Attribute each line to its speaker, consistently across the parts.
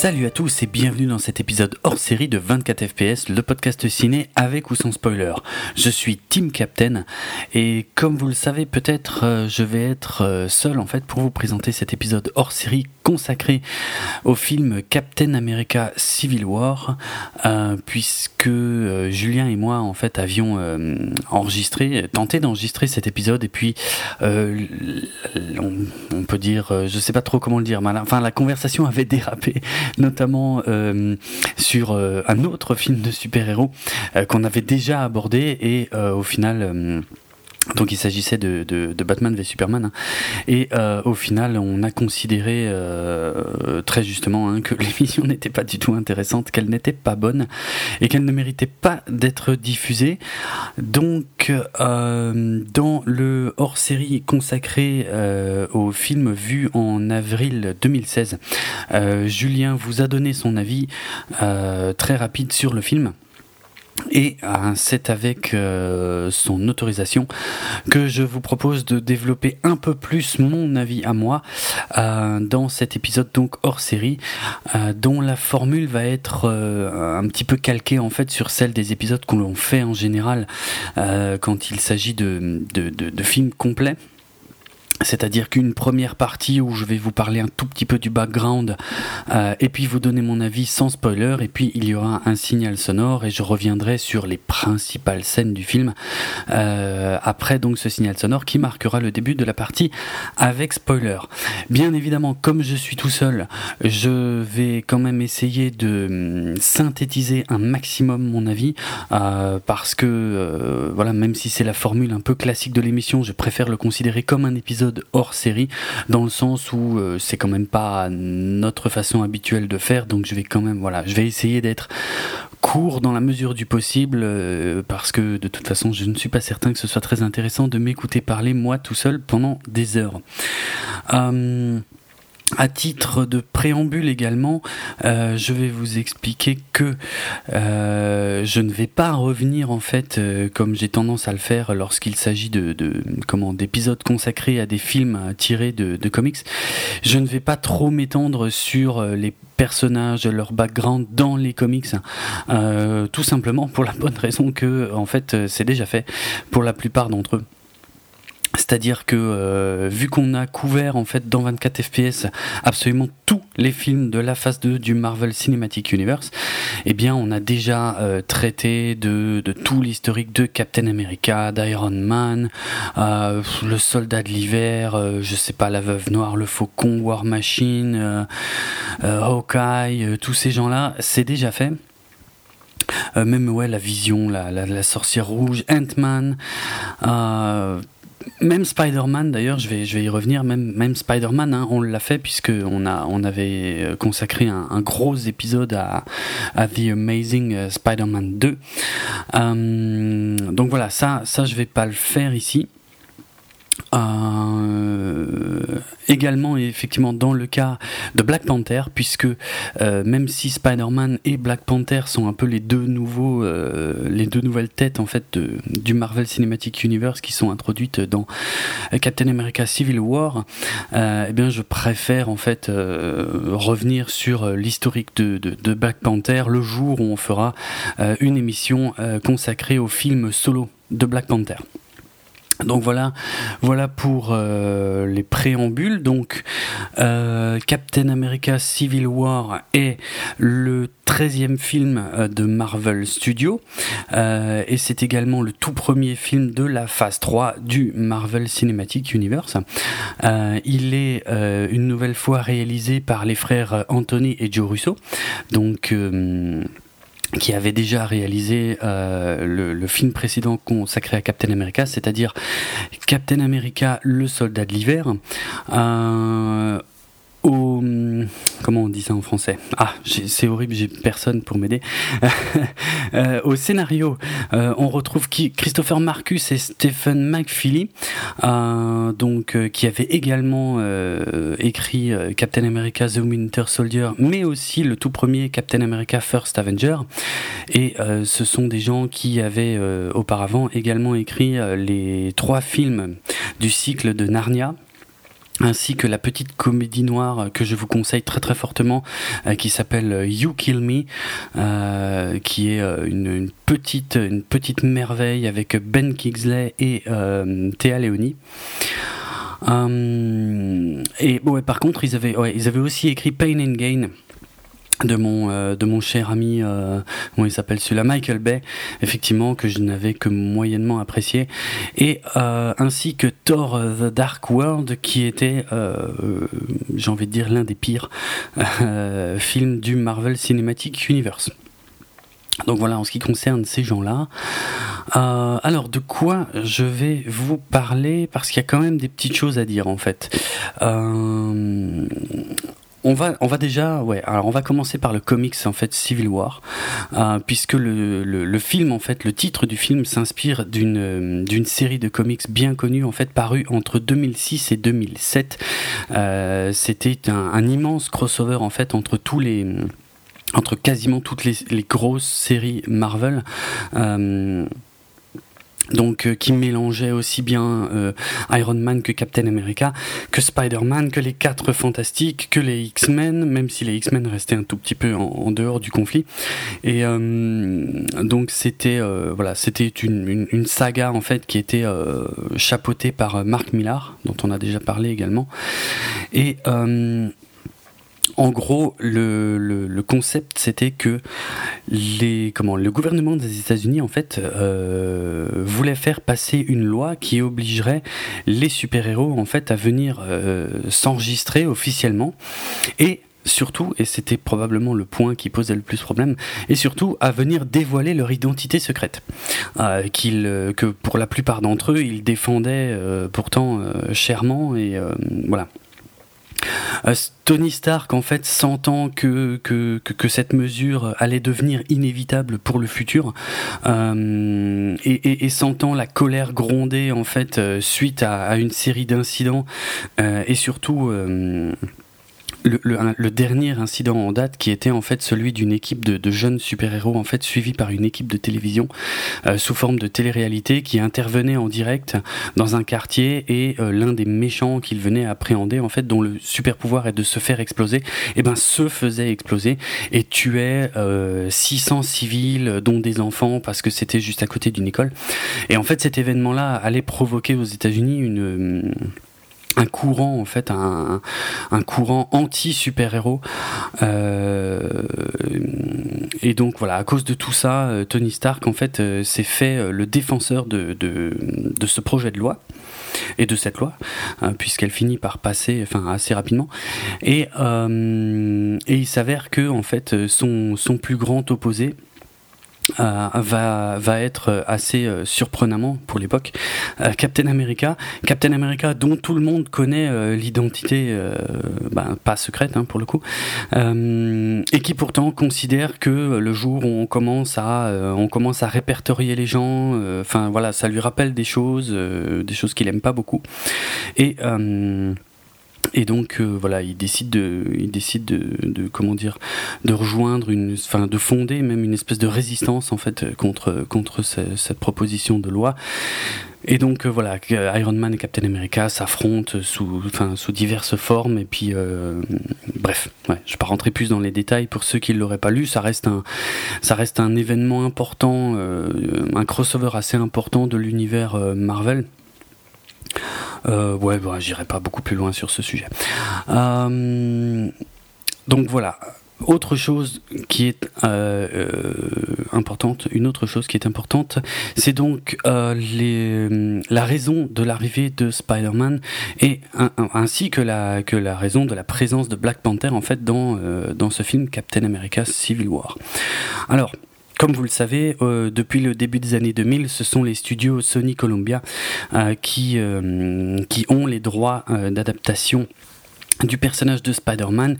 Speaker 1: Salut à tous et bienvenue dans cet épisode hors série de 24 FPS, le podcast ciné avec ou sans spoiler. Je suis Team Captain et comme vous le savez peut-être, euh, je vais être euh, seul en fait pour vous présenter cet épisode hors série consacré au film Captain America Civil War, euh, puisque Julien et moi en fait avions enregistré, tenté d'enregistrer cet épisode et puis on, peut dire, je sais pas trop comment le dire, mais enfin la conversation avait dérapé notamment euh, sur euh, un autre film de super-héros euh, qu'on avait déjà abordé et au final donc il s'agissait de, de, Batman v Superman. Hein. Et euh, au final, on a considéré euh, très justement hein, que l'émission n'était pas du tout intéressante, qu'elle n'était pas bonne et qu'elle ne méritait pas d'être diffusée. Donc euh, dans le hors-série consacré au film vu en avril 2016, Julien vous a donné son avis très rapide sur le film. Et euh, c'est avec euh, son autorisation que je vous propose de développer un peu plus mon avis à moi euh, dans cet épisode donc hors série, dont la formule va être un petit peu calquée en fait sur celle des épisodes qu'on fait en général quand il s'agit de, de, de films complets. C'est-à-dire qu'une première partie où je vais vous parler un tout petit peu du background euh, et puis vous donner mon avis sans spoiler et puis il y aura un signal sonore et je reviendrai sur les principales scènes du film euh, après donc ce signal sonore qui marquera le début de la partie avec spoiler. Bien évidemment comme je suis tout seul je vais quand même essayer de hum, synthétiser un maximum mon avis euh, parce que voilà même si c'est la formule un peu classique de l'émission je préfère le considérer comme un épisode hors série, dans le sens où euh, c'est quand même pas notre façon habituelle de faire, donc je vais quand même, voilà, je vais essayer d'être court dans la mesure du possible, euh, parce que de toute façon, je ne suis pas certain que ce soit très intéressant de m'écouter parler moi tout seul pendant des heures. Euh, à titre de préambule également, euh, je vais vous expliquer que euh, je ne vais pas revenir en fait, euh, comme j'ai tendance à le faire lorsqu'il s'agit de, d'épisodes consacrés à des films tirés de, comics. Je ne vais pas trop m'étendre sur les personnages, leur background dans les comics, tout simplement pour la bonne raison que en fait c'est déjà fait pour la plupart d'entre eux. C'est-à-dire que euh, vu qu'on a couvert en fait dans 24 FPS absolument tous les films de la phase 2 du Marvel Cinematic Universe, eh bien on a déjà euh, traité de, tout l'historique de Captain America, d'Iron Man, euh, le Soldat de l'hiver, je sais pas la Veuve Noire, le Faucon, War Machine, Hawkeye, tous ces gens-là, c'est déjà fait. même ouais la Vision, la, la, la sorcière rouge, Ant-Man même Spider-Man, d'ailleurs, je vais, y revenir, même, Spider-Man, hein, on l'a fait puisque on, avait euh, consacré un, gros épisode à, à The Amazing euh, Spider-Man 2. Euh, donc voilà, ça, ça je vais pas le faire ici. Euh, également effectivement dans le cas de Black Panther puisque euh, même si Spider-Man et Black Panther sont un peu les deux nouveaux euh, les deux nouvelles têtes en fait du Marvel Cinematic Universe qui sont introduites dans Captain America Civil War eh bien je préfère en fait revenir sur l'historique de, Black Panther le jour où on fera une émission consacrée au film solo de Black Panther. Donc voilà, voilà pour euh, les préambules. Donc euh, Captain America Civil War est le 13e film euh, de Marvel Studios et c'est également le tout premier film de la phase 3 du Marvel Cinematic Universe. il est une nouvelle fois réalisé par les frères Anthony et Joe Russo. Donc qui avait déjà réalisé euh, le, film précédent consacré à Captain America, c'est-à-dire Captain America, le soldat de l'hiver. Euh, comment on dit ça en français? Ah, c'est horrible, j'ai personne pour m'aider. Euh, au scénario, euh, on retrouve qui Christopher Marcus et Stephen McFeely, euh, donc qui avaient également écrit Captain America: The Winter Soldier, mais aussi le tout premier Captain America: First Avenger. Et ce sont des gens qui avaient auparavant également écrit les trois films du cycle de Narnia ainsi que la petite comédie noire que je vous conseille très très fortement euh, qui s'appelle You Kill Me euh, qui est euh, une, petite une petite merveille avec Ben Kingsley et Théa Leoni. Et ouais, par contre ils avaient ouais, ils avaient aussi écrit Pain and Gain de mon euh, de mon cher ami euh, comment il s'appelle celui-là Michael Bay effectivement que je n'avais que moyennement apprécié et euh, ainsi que Thor the Dark World qui était j'ai envie de dire l'un des pires films du Marvel Cinematic Universe donc voilà en ce qui concerne ces gens-là. alors de quoi je vais vous parler? Parce qu'il y a quand même des petites choses à dire en fait. Euh, on va, déjà, on va commencer par le comics en fait Civil War, euh, puisque le, film en fait, le titre du film s'inspire d'une d'une série de comics bien connue en fait parue entre 2006 et 2007. Euh, C'était un, immense crossover en fait entre tous les entre quasiment toutes les grosses séries Marvel. Donc euh, qui mélangeait aussi bien euh, Iron Man que Captain America, que Spider-Man, que les quatre fantastiques, que les X-Men, même si les X-Men restaient un tout petit peu en, dehors du conflit. Et euh, donc c'était voilà, c'était une, une, saga en fait qui était chapeautée par Mark Millar, dont on a déjà parlé également. Et en gros, le, concept, c'était que le gouvernement des États-Unis, en fait, euh, voulait faire passer une loi qui obligerait les super-héros, en fait, à venir euh, s'enregistrer officiellement et surtout, et c'était probablement le point qui posait le plus problème, et surtout à venir dévoiler leur identité secrète, euh, que pour la plupart d'entre eux, ils défendaient pourtant chèrement, et voilà. Euh, Tony Stark, en fait, sentant que, cette mesure allait devenir inévitable pour le futur, euh, et, sentant la colère gronder, en fait, euh, suite à, une série d'incidents, et surtout le, dernier incident en date qui était en fait celui d'une équipe de, jeunes super-héros en fait suivi par une équipe de télévision euh, sous forme de télé-réalité qui intervenait en direct dans un quartier et euh, l'un des méchants qu'il venait appréhender en fait dont le super pouvoir est de se faire exploser et eh ben se faisait exploser et tuait 600 euh, civils dont des enfants parce que c'était juste à côté d'une école. Et en fait cet événement là allait provoquer aux États-Unis une un courant en fait un, un courant anti super héros euh, et donc voilà à cause de tout ça euh, Tony Stark en fait euh, s'est fait le défenseur de, de, de, ce projet de loi et de cette loi puisqu'elle finit par passer enfin assez rapidement. Et, et il s'avère que en fait son, son plus grand opposé euh, va, va être assez euh, surprenamment pour l'époque. Euh, Captain America, Captain America dont tout le monde connaît l'identité, ben, pas secrète hein, pour le coup, et qui pourtant considère que le jour où on commence à, on commence à répertorier les gens, enfin voilà, ça lui rappelle des choses, des choses qu'il aime pas beaucoup, et donc euh, voilà, il décide de, il décide de, comment dire, de rejoindre une, enfin de fonder même une espèce de résistance en fait contre contre cette proposition de loi. Et donc euh, voilà, Iron Man et Captain America s'affrontent sous, enfin, sous diverses formes. Et puis, euh, bref, je vais pas rentrer plus dans les détails. Pour ceux qui ne l'auraient pas lu, ça reste un, ça reste un événement important, un crossover assez important de l'univers Marvel. Euh, ouais, bah, j'irai pas beaucoup plus loin sur ce sujet. Euh, donc voilà. Autre chose qui est euh, importante, une autre chose qui est importante, c'est donc la raison de l'arrivée de Spider-Man et ainsi que la, que la raison de la présence de Black Panther en fait dans, dans ce film Captain America Civil War. Alors, comme vous le savez, euh, depuis le début des années 2000, ce sont les studios Sony Columbia euh, euh, qui ont les droits d'adaptation du personnage de Spider-Man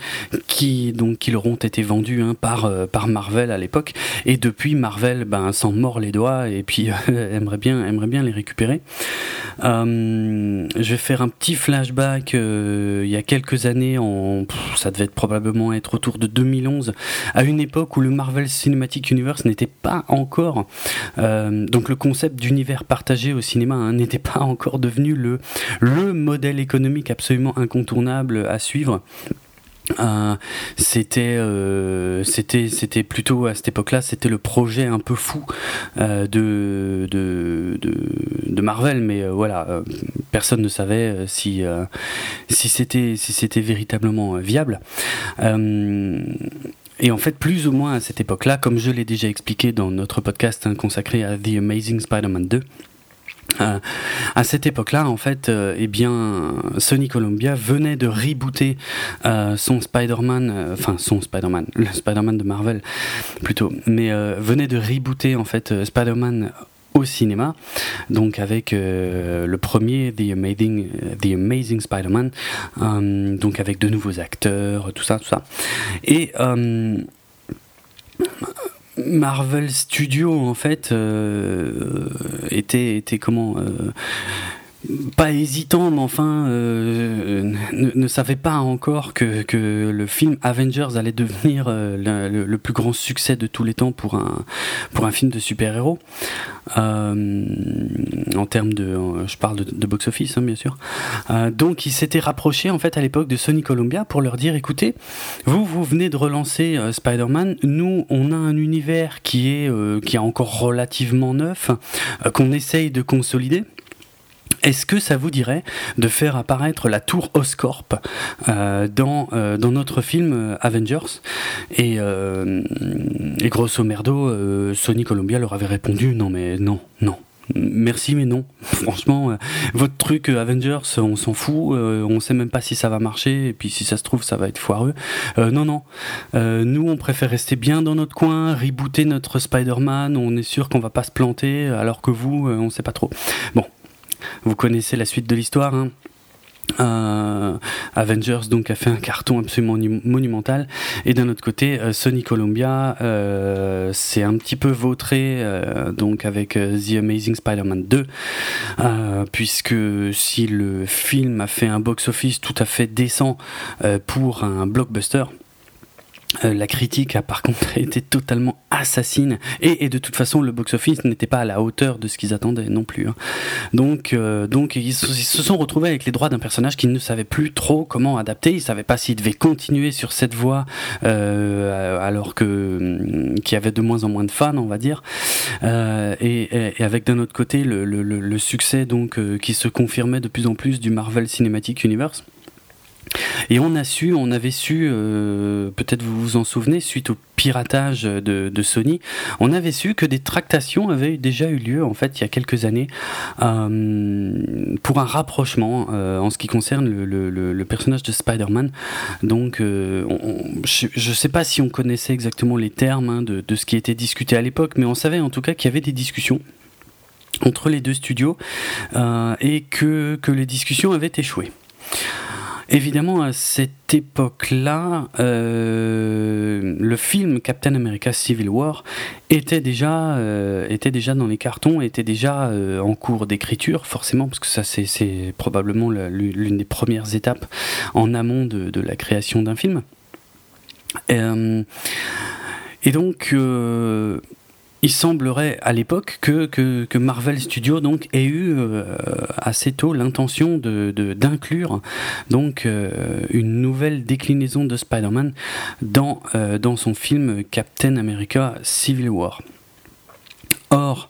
Speaker 1: qui donc qui leur ont été vendus hein, par euh, par Marvel à l'époque. Et depuis Marvel ben s'en mord les doigts et puis euh, aimerait bien aimerait bien les récupérer. Euh, je vais faire un petit flashback il y a quelques années en ça devait être probablement être autour de 2011 à une époque où le Marvel Cinematic Universe n'était pas encore donc le concept d'univers partagé au cinéma hein, n'était pas encore devenu le le modèle économique absolument incontournable à suivre. Euh, c'était euh, c'était c'était plutôt à cette époque-là c'était le projet un peu fou euh, de, de, de, Marvel mais voilà personne ne savait si si c'était si c'était véritablement viable et en fait, plus ou moins à cette époque-là, comme je l'ai déjà expliqué dans notre podcast hein, consacré à The Amazing Spider-Man 2, euh, à cette époque-là, en fait, euh, eh bien, Sony Columbia venait de rebooter euh, son Spider-Man, enfin son Spider-Man, le Spider-Man de Marvel plutôt, mais venait de rebooter en fait Spider-Man au cinéma, donc avec le premier The Amazing, The Amazing Spider-Man, donc avec de nouveaux acteurs, tout ça, tout ça, et Marvel Studios en fait euh, était, était comment euh, pas hésitant, mais enfin, euh, ne, savait pas encore que, que, le film Avengers allait devenir euh, le, plus grand succès de tous les temps pour un, pour un film de super-héros. Euh, en termes de. Je parle de, box-office, hein, bien sûr. donc, il s'était rapproché, en fait, à l'époque de Sony Columbia pour leur dire écoutez, vous, vous venez de relancer Spider-Man. Nous, on a un univers qui est, qui est encore relativement neuf, qu'on essaye de consolider. Est-ce que ça vous dirait de faire apparaître la tour Oscorp euh, dans, euh, dans notre film euh, Avengers? Et, et, grosso merdo, Sony Columbia leur avait répondu non mais non, non. Merci mais non. Franchement, votre truc Avengers, on s'en fout. on sait même pas si ça va marcher. Et puis si ça se trouve, ça va être foireux. non, non. nous, on préfère rester bien dans notre coin, rebooter notre Spider-Man. On est sûr qu'on va pas se planter, alors que vous, on sait pas trop. Bon, vous connaissez la suite de l'histoire. Hein. Euh, Avengers donc a fait un carton absolument monumental et d'un autre côté euh, Sony Columbia euh, s'est un petit peu vautré donc avec The Amazing Spider-Man 2 puisque si le film a fait un box-office tout à fait décent pour un blockbuster euh, la critique a par contre été totalement assassine et, de toute façon le box-office n'était pas à la hauteur de ce qu'ils attendaient non plus. Hein. Donc, euh, donc ils, se sont retrouvés avec les droits d'un personnage qu'ils ne savaient plus trop comment adapter. Ils ne savaient pas s'ils devaient continuer sur cette voie euh, alors que mm, qu'il y avait de moins en moins de fans, on va dire. Et, avec d'un autre côté le, le, succès donc qui se confirmait de plus en plus du Marvel Cinematic Universe. Et on a su, on avait su, euh, peut-être vous vous en souvenez, suite au piratage de, Sony, on avait su que des tractations avaient déjà eu lieu en fait il y a quelques années euh, pour un rapprochement euh, en ce qui concerne le, personnage de Spider-Man. Donc, je ne sais pas si on connaissait exactement les termes hein, de, ce qui était discuté à l'époque, mais on savait en tout cas qu'il y avait des discussions entre les deux studios et que les discussions avaient échoué. Évidemment, à cette époque-là, euh, le film Captain America Civil War était déjà, euh, dans les cartons, était déjà euh, en cours d'écriture, forcément, parce que ça c'est probablement l'une des premières étapes en amont de, de la création d'un film. et donc, il semblerait à l'époque que, Marvel Studios ait eu euh, assez tôt l'intention de, d'inclure euh, une nouvelle déclinaison de Spider-Man dans, euh, dans son film Captain America Civil War. Or,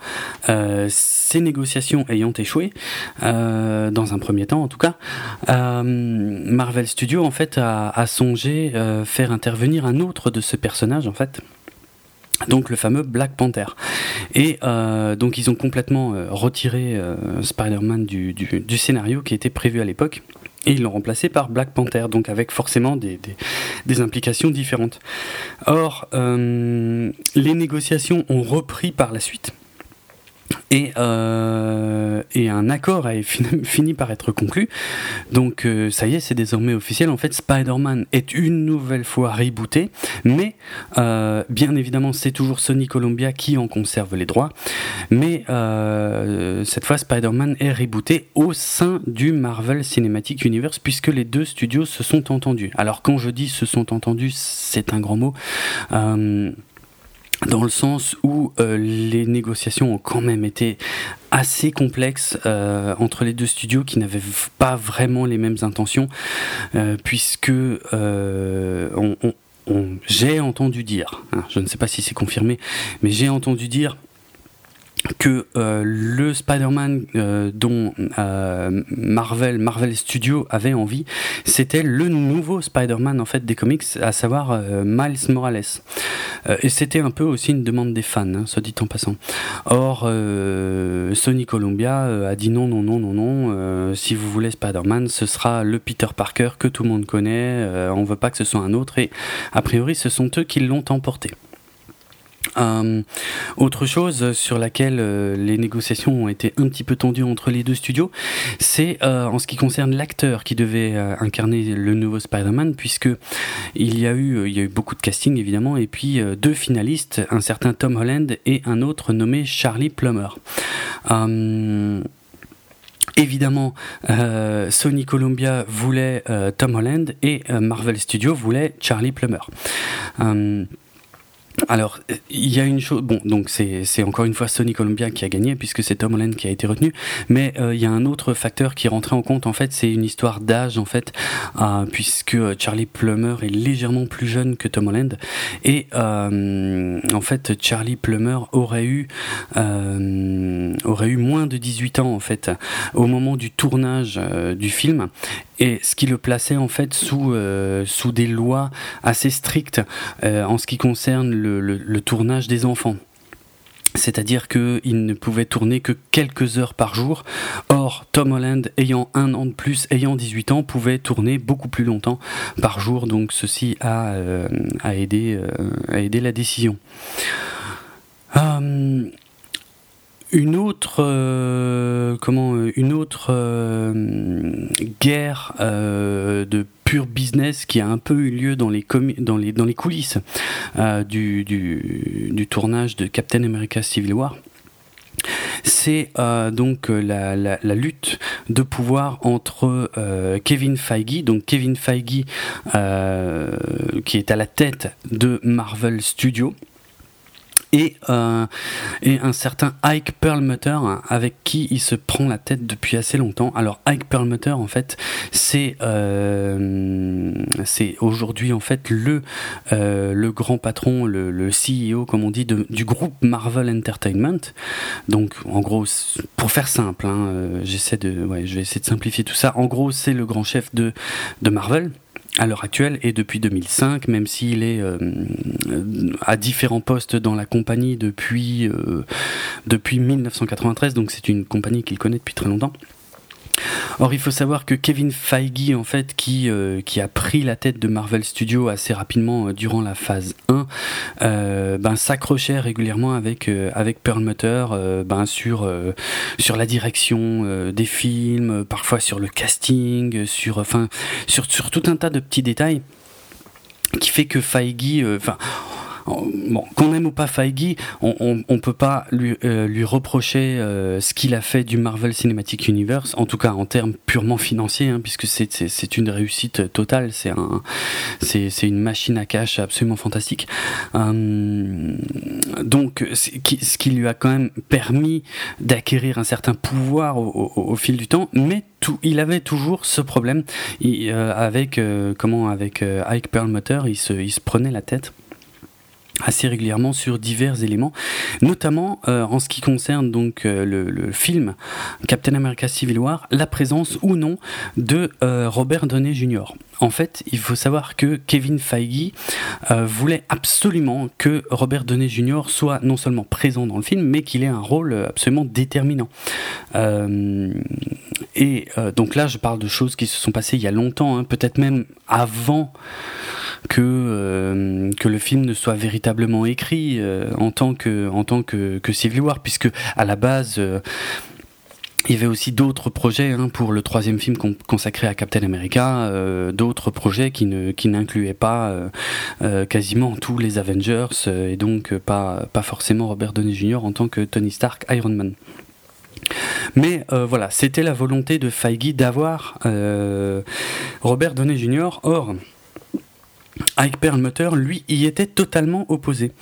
Speaker 1: ces négociations ayant échoué, dans un premier temps en tout cas, Marvel Studios en fait a, a songé faire intervenir un autre de ce personnage en fait, donc le fameux Black Panther. Et euh, donc ils ont complètement euh, retiré euh, Spider-Man du, scénario qui était prévu à l'époque. Et ils l'ont remplacé par Black Panther, donc avec forcément des, des, implications différentes. Or, les négociations ont repris par la suite. Et, euh, et, un accord a fini, par être conclu. Donc euh, ça y est, c'est désormais officiel. En fait, Spider-Man est une nouvelle fois rebooté, mais euh, bien évidemment, c'est toujours Sony Columbia qui en conserve les droits. Mais euh, cette fois, Spider-Man est rebooté au sein du Marvel Cinematic Universe, puisque les deux studios se sont entendus. Alors quand je dis se sont entendus, c'est un grand mot. Dans le sens où euh, les négociations ont quand même été assez complexes euh, entre les deux studios qui n'avaient pas vraiment les mêmes intentions, euh, puisque j'ai entendu dire, hein, je ne sais pas si c'est confirmé, mais j'ai entendu dire que euh, le Spider-Man euh, dont euh, Marvel Marvel Studios avait envie, c'était le nouveau Spider-Man en fait des comics, à savoir Miles Morales. et c'était un peu aussi une demande des fans, hein, soit dit en passant. Or, Sony Columbia a dit non, non, non, non, non. si vous voulez Spider-Man, ce sera le Peter Parker que tout le monde connaît. on veut pas que ce soit un autre. Et a priori, ce sont eux qui l'ont emporté. Euh, autre chose sur laquelle euh, les négociations ont été un petit peu tendues entre les deux studios, c'est euh, en ce qui concerne l'acteur qui devait incarner le nouveau Spider-Man, puisque il y a eu, il y a eu beaucoup de casting évidemment, et puis deux finalistes, un certain Tom Holland et un autre nommé Charlie Plummer. Évidemment, Sony Columbia voulait Tom Holland et Marvel Studios voulait Charlie Plummer. Alors, il y a une chose, bon, donc c'est encore une fois Sony Columbia qui a gagné puisque c'est Tom Holland qui a été retenu, mais euh, il y a un autre facteur qui rentré en compte en fait, c'est une histoire d'âge en fait, euh, puisque Charlie Plummer est légèrement plus jeune que Tom Holland. Et euh, en fait Charlie Plummer aurait eu aurait eu moins de 18 ans en fait au moment du tournage du film et ce qui le plaçait en fait sous, euh, sous des lois assez strictes euh, en ce qui concerne le, le, tournage des enfants. C'est-à-dire qu'il ne pouvait tourner que quelques heures par jour. Or, Tom Holland, ayant un an de plus, ayant 18 ans, pouvait tourner beaucoup plus longtemps par jour. Donc ceci a, euh, a, aidé, a aidé la décision. Une autre, euh, comment, euh, une autre euh, guerre de pur business qui a un peu eu lieu dans les, dans les, dans les coulisses du, tournage de Captain America Civil War. C'est donc la, lutte de pouvoir entre Kevin Feige, donc Kevin Feige qui est à la tête de Marvel Studios, et, euh, et un certain Ike Perlmutter avec qui il se prend la tête depuis assez longtemps. Alors Ike Perlmutter en fait c'est euh, aujourd'hui en fait le euh, le grand patron, le, le, CEO comme on dit du groupe Marvel Entertainment. Donc en gros pour faire simple, hein, j'essaie de je vais essayer de simplifier tout ça. En gros c'est le grand chef de de Marvel à l'heure actuelle et depuis 2005, même s'il est euh, à différents postes dans la compagnie depuis, euh, depuis 1993, donc c'est une compagnie qu'il connaît depuis très longtemps. Or, il faut savoir que Kevin Feige, en fait, qui, euh, a pris la tête de Marvel Studios assez rapidement euh, durant la phase 1, euh, ben, s'accrochait régulièrement avec, avec Perlmutter ben, sur, la direction des films, parfois sur le casting, sur, tout un tas de petits détails qui fait que Feige, bon, qu'on aime ou pas Feige, on, on, peut pas lui, euh, reprocher euh, ce qu'il a fait du Marvel Cinematic Universe, en tout cas en termes purement financiers, hein, puisque c'est une réussite totale, c'est un, c'est une machine à cash absolument fantastique. Euh, donc, ce qui lui a quand même permis d'acquérir un certain pouvoir au, fil du temps, mais il avait toujours ce problème il, avec comment avec Ike Perlmutter, il se prenait la tête assez régulièrement sur divers éléments, notamment euh, en ce qui concerne donc euh, le, film Captain America Civil War, la présence ou non de euh, Robert Downey Jr. En fait, il faut savoir que Kevin Feige voulait absolument que Robert Downey Jr. soit non seulement présent dans le film, mais qu'il ait un rôle absolument déterminant. et donc là, je parle de choses qui se sont passées il y a longtemps, hein, peut-être même avant que que le film ne soit véritablement écrit en tant que en tant que, que Civil War, puisque à la base il y avait aussi d'autres projets hein, pour le troisième film consacré à Captain America, euh, d'autres projets qui n'incluaient pas euh, euh, quasiment tous les Avengers et donc pas pas forcément Robert Downey Jr. en tant que Tony Stark Iron Man. Mais voilà, c'était la volonté de Feige d'avoir Robert Downey Jr. Or, Ike Perlmutter, lui, y était totalement opposé.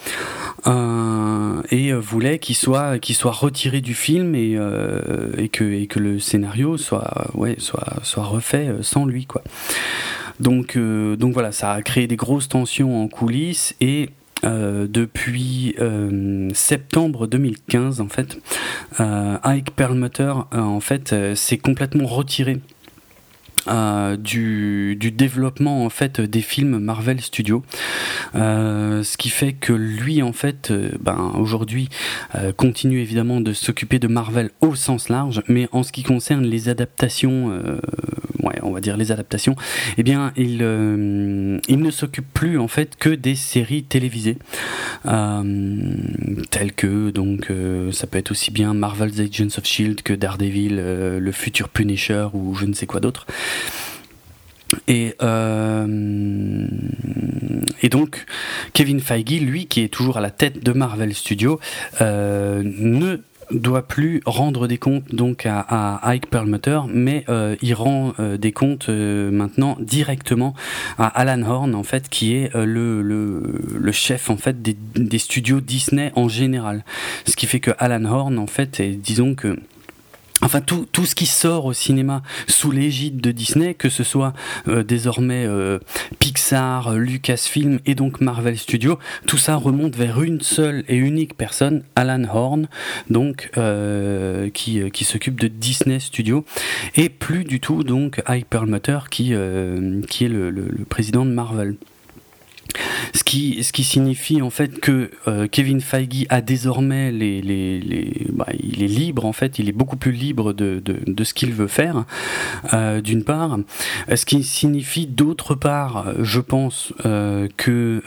Speaker 1: Euh, et voulait qu'il soit, soit retiré du film et, euh, et, que, et que le scénario soit, ouais, soit, soit refait euh, sans lui. Quoi. Donc, donc voilà, ça a créé des grosses tensions en coulisses et depuis septembre 2015 en fait Ike Perlmutter en fait s'est complètement retiré euh, du, du, développement en fait des films Marvel Studios, euh, ce qui fait que lui en fait, euh, ben aujourd'hui continue évidemment de s'occuper de Marvel au sens large, mais en ce qui concerne les adaptations, ouais, on va dire les adaptations, eh bien il il ne s'occupe plus en fait que des séries télévisées telles que donc ça peut être aussi bien Marvel's Agents of Shield que Daredevil, le futur Punisher ou je ne sais quoi d'autre. Et, euh, donc, Kevin Feige, lui, qui est toujours à la tête de Marvel Studios, euh, ne doit plus rendre des comptes donc à, Ike Perlmutter, mais euh, il rend des comptes maintenant directement à Alan Horn en fait, qui est le, le, le, chef en fait des, des, studios Disney en général. Ce qui fait que Alan Horn en fait, est, disons que Enfin, tout, ce qui sort au cinéma sous l'égide de Disney, que ce soit euh, désormais euh, Pixar, Lucasfilm et donc Marvel Studios, tout ça remonte vers une seule et unique personne, Alan Horn, donc euh, qui, s'occupe de Disney Studios, et plus du tout donc Hypermotor qui, est le président de Marvel. Ce qui, ce qui signifie en fait que euh, Kevin Feige a désormais les, les, bah, il est libre en fait, il est beaucoup plus libre de, de, ce qu'il veut faire, euh, d'une part. Ce qui signifie d'autre part, je pense euh, que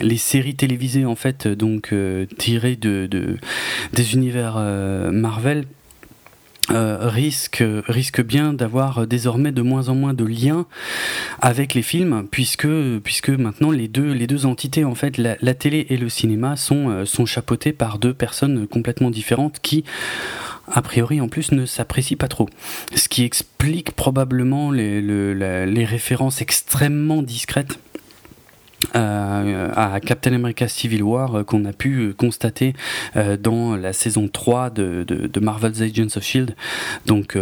Speaker 1: les séries télévisées en fait donc tirées de des univers Marvel euh, risque, risque bien d'avoir désormais de moins en moins de liens avec les films, puisque, maintenant les deux, les entités, en fait, la, télé et le cinéma, sont, euh, sont chapeautés par deux personnes complètement différentes qui, a priori en plus, ne s'apprécient pas trop. Ce qui explique probablement les, références extrêmement discrètes euh, à Captain America Civil War euh, qu'on a pu euh, constater dans la saison 3 de, de, Marvel's Agents of Shield. Donc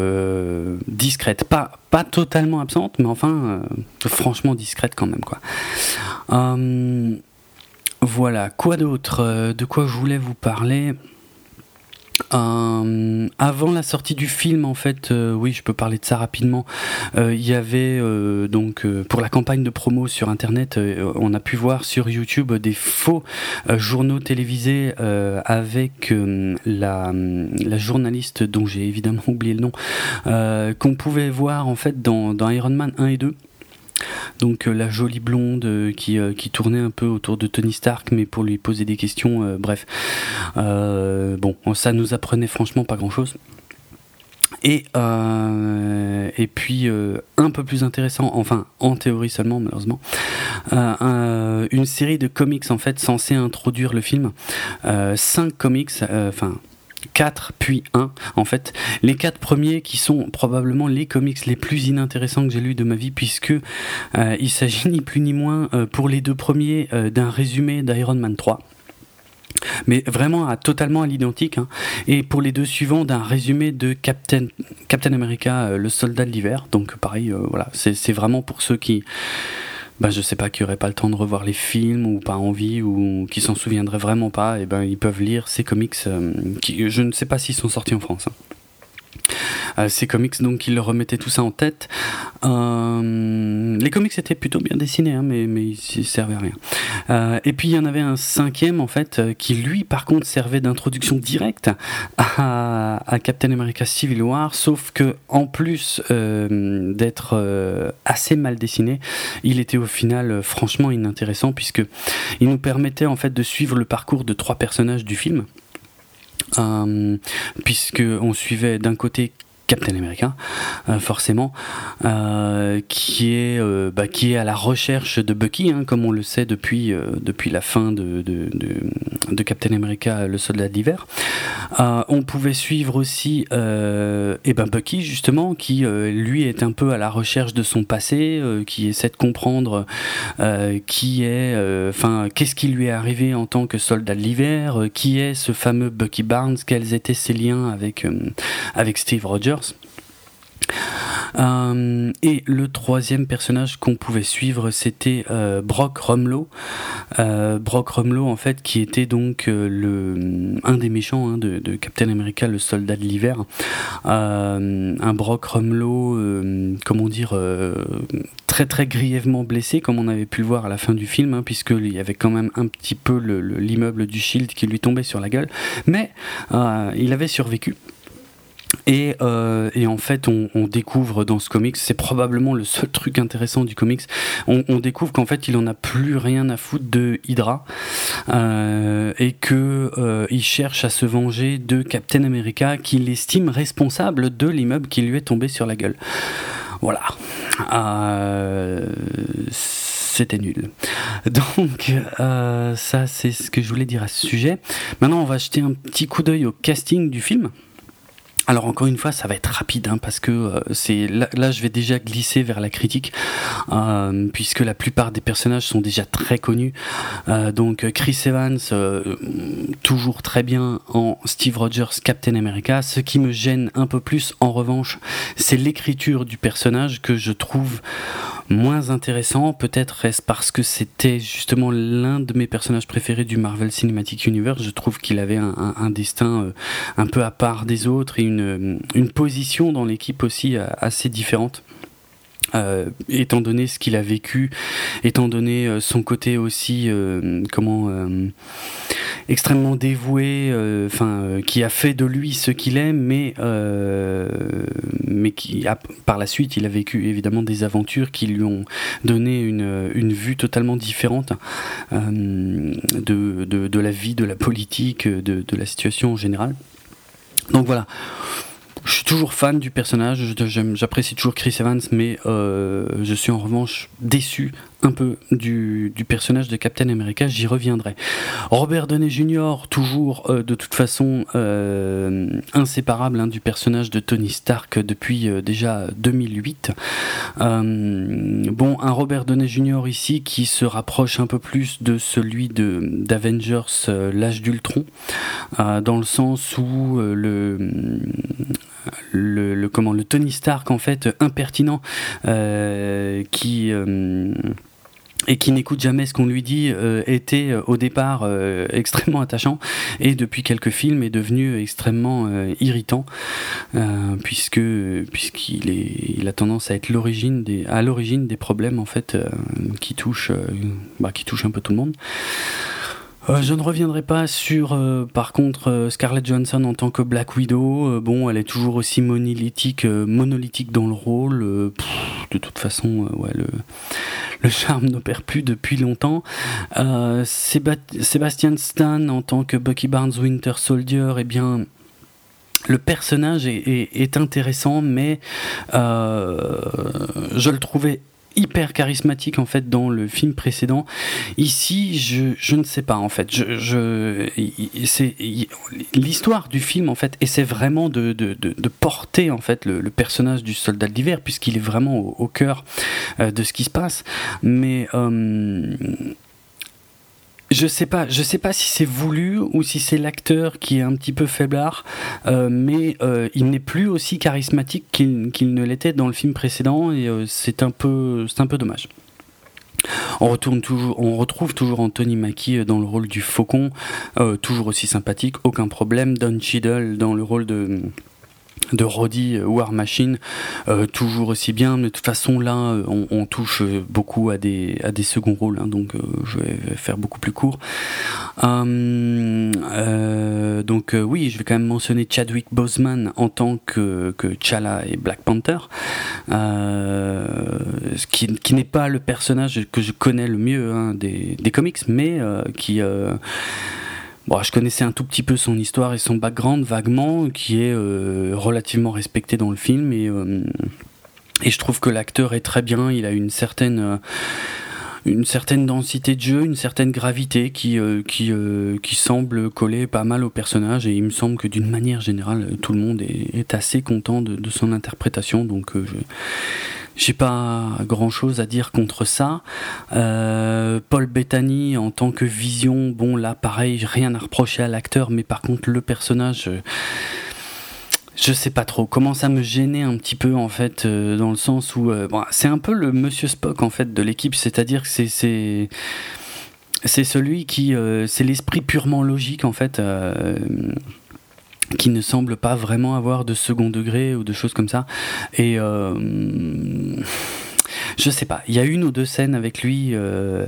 Speaker 1: discrète, pas, pas totalement absente, mais enfin franchement discrète quand même quoi. voilà, quoi d'autre? De quoi je voulais vous parler? Euh, avant la sortie du film, en fait, euh, oui, je peux parler de ça rapidement. Euh, il y avait donc pour la campagne de promo sur Internet, on a pu voir sur YouTube des faux journaux télévisés avec la, journaliste dont j'ai évidemment oublié le nom, qu'on pouvait voir en fait dans, dans Iron Man 1 et 2. Donc euh, la jolie blonde euh, qui, euh, qui, tournait un peu autour de Tony Stark, mais pour lui poser des questions, bref. bon, ça nous apprenait franchement pas grand-chose. Et, et puis, un peu plus intéressant, enfin en théorie seulement malheureusement, une série de comics en fait censés introduire le film. cinq comics, enfin 4 puis 1 en fait. Les quatre premiers qui sont probablement les comics les plus inintéressants que j'ai lus de ma vie puisque euh, il s'agit ni plus ni moins euh, pour les deux premiers euh, d'un résumé d'Iron Man 3 mais vraiment totalement à l'identique. Hein. Et pour les deux suivants, d'un résumé de Captain, Captain America, le soldat de l'hiver. Donc pareil, voilà, c'est vraiment pour ceux qui, bah, je sais pas, qui n'auraient pas le temps de revoir les films ou pas envie ou qui s'en souviendraient vraiment pas, et eh ben ils peuvent lire ces comics euh, qui, je ne sais pas s'ils sont sortis en France. Hein. Ces comics, donc il remettait tout ça en tête. les comics étaient plutôt bien dessinés, hein, mais, mais ils servaient à rien. et puis il y en avait un cinquième, en fait, qui lui, par contre, servait d'introduction directe à, à, Captain America Civil War, sauf que en plus d'être assez mal dessiné, il était au final franchement inintéressant puisque il nous permettait en fait de suivre le parcours de trois personnages du film. Euh, puisque on suivait d'un côté Captain America, euh, forcément, euh, qui, est, euh, bah, qui est à la recherche de Bucky, hein, comme on le sait depuis, depuis la fin de, de, de, Captain America, le soldat d'hiver. on pouvait suivre aussi et eh ben Bucky, justement, qui lui est un peu à la recherche de son passé, qui essaie de comprendre qui est, enfin, qu'est-ce qui lui est arrivé en tant que soldat de l'hiver, qui est ce fameux Bucky Barnes, quels étaient ses liens avec, avec Steve Rogers. Euh, et le troisième personnage qu'on pouvait suivre, c'était euh, Brock Rumlow. Euh, Brock Rumlow, en fait, qui était donc le un des méchants hein, de, Captain America, le soldat de l'hiver. un Brock Rumlow, comment dire, très très grièvement blessé, comme on avait pu le voir à la fin du film, hein, puisqu'il y avait quand même un petit peu l'immeuble du Shield qui lui tombait sur la gueule. Mais il avait survécu. Euh, et, en fait, on, découvre dans ce comics, c'est probablement le seul truc intéressant du comics, on, découvre qu'en fait, il en a plus rien à foutre de Hydra euh, et que euh, il cherche à se venger de Captain America, qu'il estime responsable de l'immeuble qui lui est tombé sur la gueule. Voilà. c'était nul. Donc ça c'est ce que je voulais dire à ce sujet. Maintenant on va jeter un petit coup d'œil au casting du film. Alors encore une fois, ça va être rapide hein, parce que euh, c'est là, je vais déjà glisser vers la critique euh, puisque la plupart des personnages sont déjà très connus. Euh, donc Chris Evans toujours très bien en Steve Rogers Captain America. Ce qui me gêne un peu plus en revanche, c'est l'écriture du personnage que je trouve moins intéressant. Peut-être est-ce parce que c'était justement l'un de mes personnages préférés du Marvel Cinematic Universe. Je trouve qu'il avait un, destin euh, un peu à part des autres et une, position dans l'équipe aussi euh, assez différente. Euh, étant donné ce qu'il a vécu, étant donné euh, son côté aussi, euh, comment, extrêmement dévoué, enfin, qui a fait de lui ce qu'il est, mais, mais qui, a, par la suite, il a vécu évidemment des aventures qui lui ont donné une, une vue totalement différente de, de, la vie, de la politique, de, de la situation en général. Donc voilà. Toujours fan du personnage, j'apprécie toujours Chris Evans, mais euh, je suis en revanche déçu un peu du, personnage de Captain America, j'y reviendrai. Robert Downey Jr., toujours euh, de toute façon euh, inséparable hein, du personnage de Tony Stark depuis déjà 2008. bon, un Robert Downey Jr. ici qui se rapproche un peu plus de celui d'Avengers l'âge d'Ultron, dans le sens où le le, comment le Tony Stark en fait impertinent euh, qui euh, et qui n'écoute jamais ce qu'on lui dit, euh, était au départ extrêmement attachant et depuis quelques films est devenu extrêmement irritant puisque puisqu'il est il a tendance à être l'origine des à l'origine des problèmes en fait qui touchent bah, qui touchent un peu tout le monde. Euh, je ne reviendrai pas sur, euh, par contre, euh, Scarlett Johansson en tant que Black Widow. bon, elle est toujours aussi monolithique, monolithique dans le rôle. de toute façon, le, charme n'opère plus depuis longtemps. Sébastien Stan en tant que Bucky Barnes Winter Soldier, eh bien, le personnage est intéressant, mais je le trouvais hyper charismatique en fait dans le film précédent. Ici, je, je ne sais pas en fait. Je, c'est l'histoire du film en fait essaie vraiment de, de, de, porter en fait le, personnage du soldat d'hiver puisqu'il est vraiment au, cœur euh, de ce qui se passe. Mais euh, je sais pas, je sais pas si c'est voulu ou si c'est l'acteur qui est un petit peu faiblard, euh, mais euh, il n'est plus aussi charismatique qu'il ne l'était dans le film précédent et euh, c'est un peu, c'est un peu dommage. On, retourne toujours, on retrouve toujours Anthony Mackie dans le rôle du faucon, toujours aussi sympathique, aucun problème. Don Cheadle dans le rôle de de Roddy War Machine, euh, toujours aussi bien, mais de toute façon là euh, on, touche beaucoup à des, à des seconds rôles, hein, donc euh, je vais faire beaucoup plus court. donc oui, je vais quand même mentionner Chadwick Boseman en tant que, que Chala et Black Panther, qui, qui n'est pas le personnage que je connais le mieux hein, des, des, comics, mais qui Bon, je connaissais un tout petit peu son histoire et son background vaguement, qui est euh, relativement respecté dans le film et, euh, et je trouve que l'acteur est très bien. Il a une certaine euh, une certaine densité de jeu, une certaine gravité qui qui qui semble coller pas mal au personnage et il me semble que d'une manière générale tout le monde est, assez content de, de, son interprétation donc je j'ai pas grand chose à dire contre ça. Euh, Paul Bettany en tant que vision, bon là pareil, rien à reprocher à l'acteur, mais par contre le personnage, je, sais pas trop. Commence à me gêner un petit peu en fait, euh, dans le sens où euh, c'est un peu le Monsieur Spock en fait de l'équipe, c'est-à-dire que c'est c'est celui qui c'est l'esprit purement logique en fait qui ne semble pas vraiment avoir de second degré ou de choses comme ça. Et euh, je sais pas, il y a une ou deux scènes avec lui euh,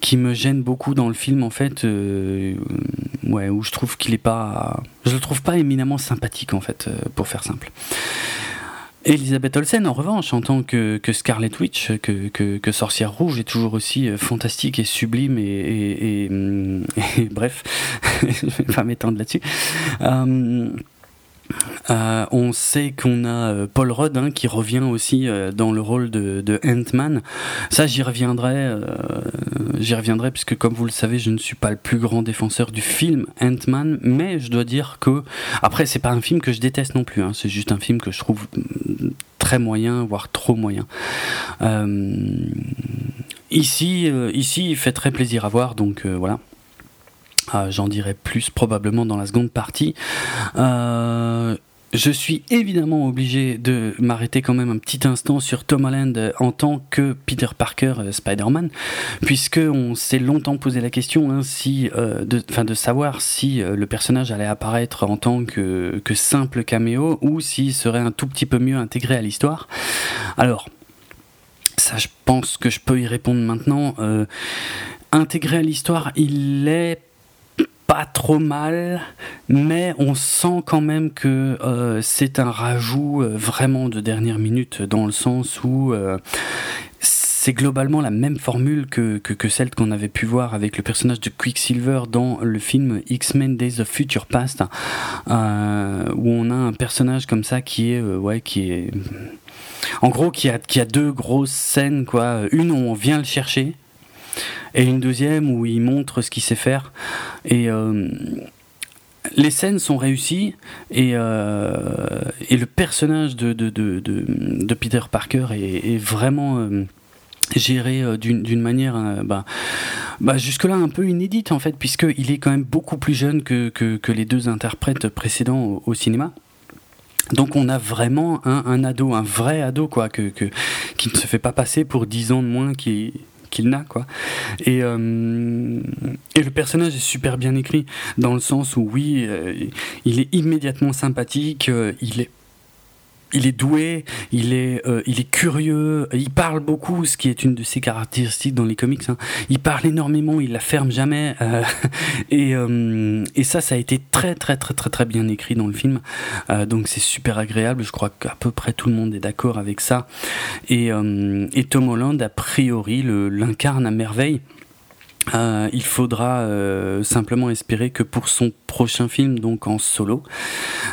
Speaker 1: qui me gênent beaucoup dans le film en fait, euh, ouais, où je trouve qu'il est pas, je le trouve pas éminemment sympathique en fait, pour faire simple. Elisabeth Olsen, en revanche, en tant que, Scarlet Witch, que, sorcière rouge, est toujours aussi euh, fantastique et sublime et, bref, je vais pas m'étendre là-dessus. Euh, euh, on sait qu'on a euh, Paul Rudd hein, qui revient aussi euh, dans le rôle de, Ant-Man. Ça, j'y reviendrai, j'y reviendrai puisque comme vous le savez, je ne suis pas le plus grand défenseur du film Ant-Man, mais je dois dire que après, c'est pas un film que je déteste non plus. Hein. c'est juste un film que je trouve mm, très moyen, voire trop moyen. ici, ici, il fait très plaisir à voir, donc voilà. Ah, j'en dirai plus probablement dans la seconde partie. Euh, je suis évidemment obligé de m'arrêter quand même un petit instant sur Tom Holland en tant que Peter Parker euh, Spider-Man, puisque on s'est longtemps posé la question hein, si, euh, de, savoir si le personnage allait apparaître en tant que, que simple caméo ou s'il serait un tout petit peu mieux intégré à l'histoire. Alors, ça, je pense que je peux y répondre maintenant. intégré à l'histoire, il est pas trop mal, mais on sent quand même que euh, c'est un rajout euh, vraiment de dernière minute dans le sens où euh, c'est globalement la même formule que, que, celle qu'on avait pu voir avec le personnage de Quicksilver dans le film X-Men Days of Future Past, où on a un personnage comme ça qui est, ouais, qui est, en gros, qui a, qui a deux grosses scènes, quoi. Une où on vient le chercher, et une deuxième où il montre ce qu'il sait faire. Et euh, les scènes sont réussies et, euh, et le personnage de, de, de, Peter Parker est, vraiment euh, géré d'une manière bah, bah, jusque-là un peu inédite en fait, puisqu'il est quand même beaucoup plus jeune que, que, que les deux interprètes précédents au, cinéma. Donc on a vraiment un, un, ado, un vrai ado quoi, que, que, qui ne se fait pas passer pour 10 ans de moins qui qu'il n'a quoi. Et, euh, et le personnage est super bien écrit dans le sens où oui, euh, il est immédiatement sympathique, euh, il est il est doué, il est, euh, il est curieux, il parle beaucoup, ce qui est une de ses caractéristiques dans les comics. Hein. Il parle énormément, il la ferme jamais, euh, et, euh, et ça, ça a été très très très très très bien écrit dans le film. donc c'est super agréable. Je crois qu'à peu près tout le monde est d'accord avec ça. Et, et Tom Holland, a priori, l'incarne à merveille. Euh, il faudra euh, simplement espérer que pour son prochain film, donc en solo,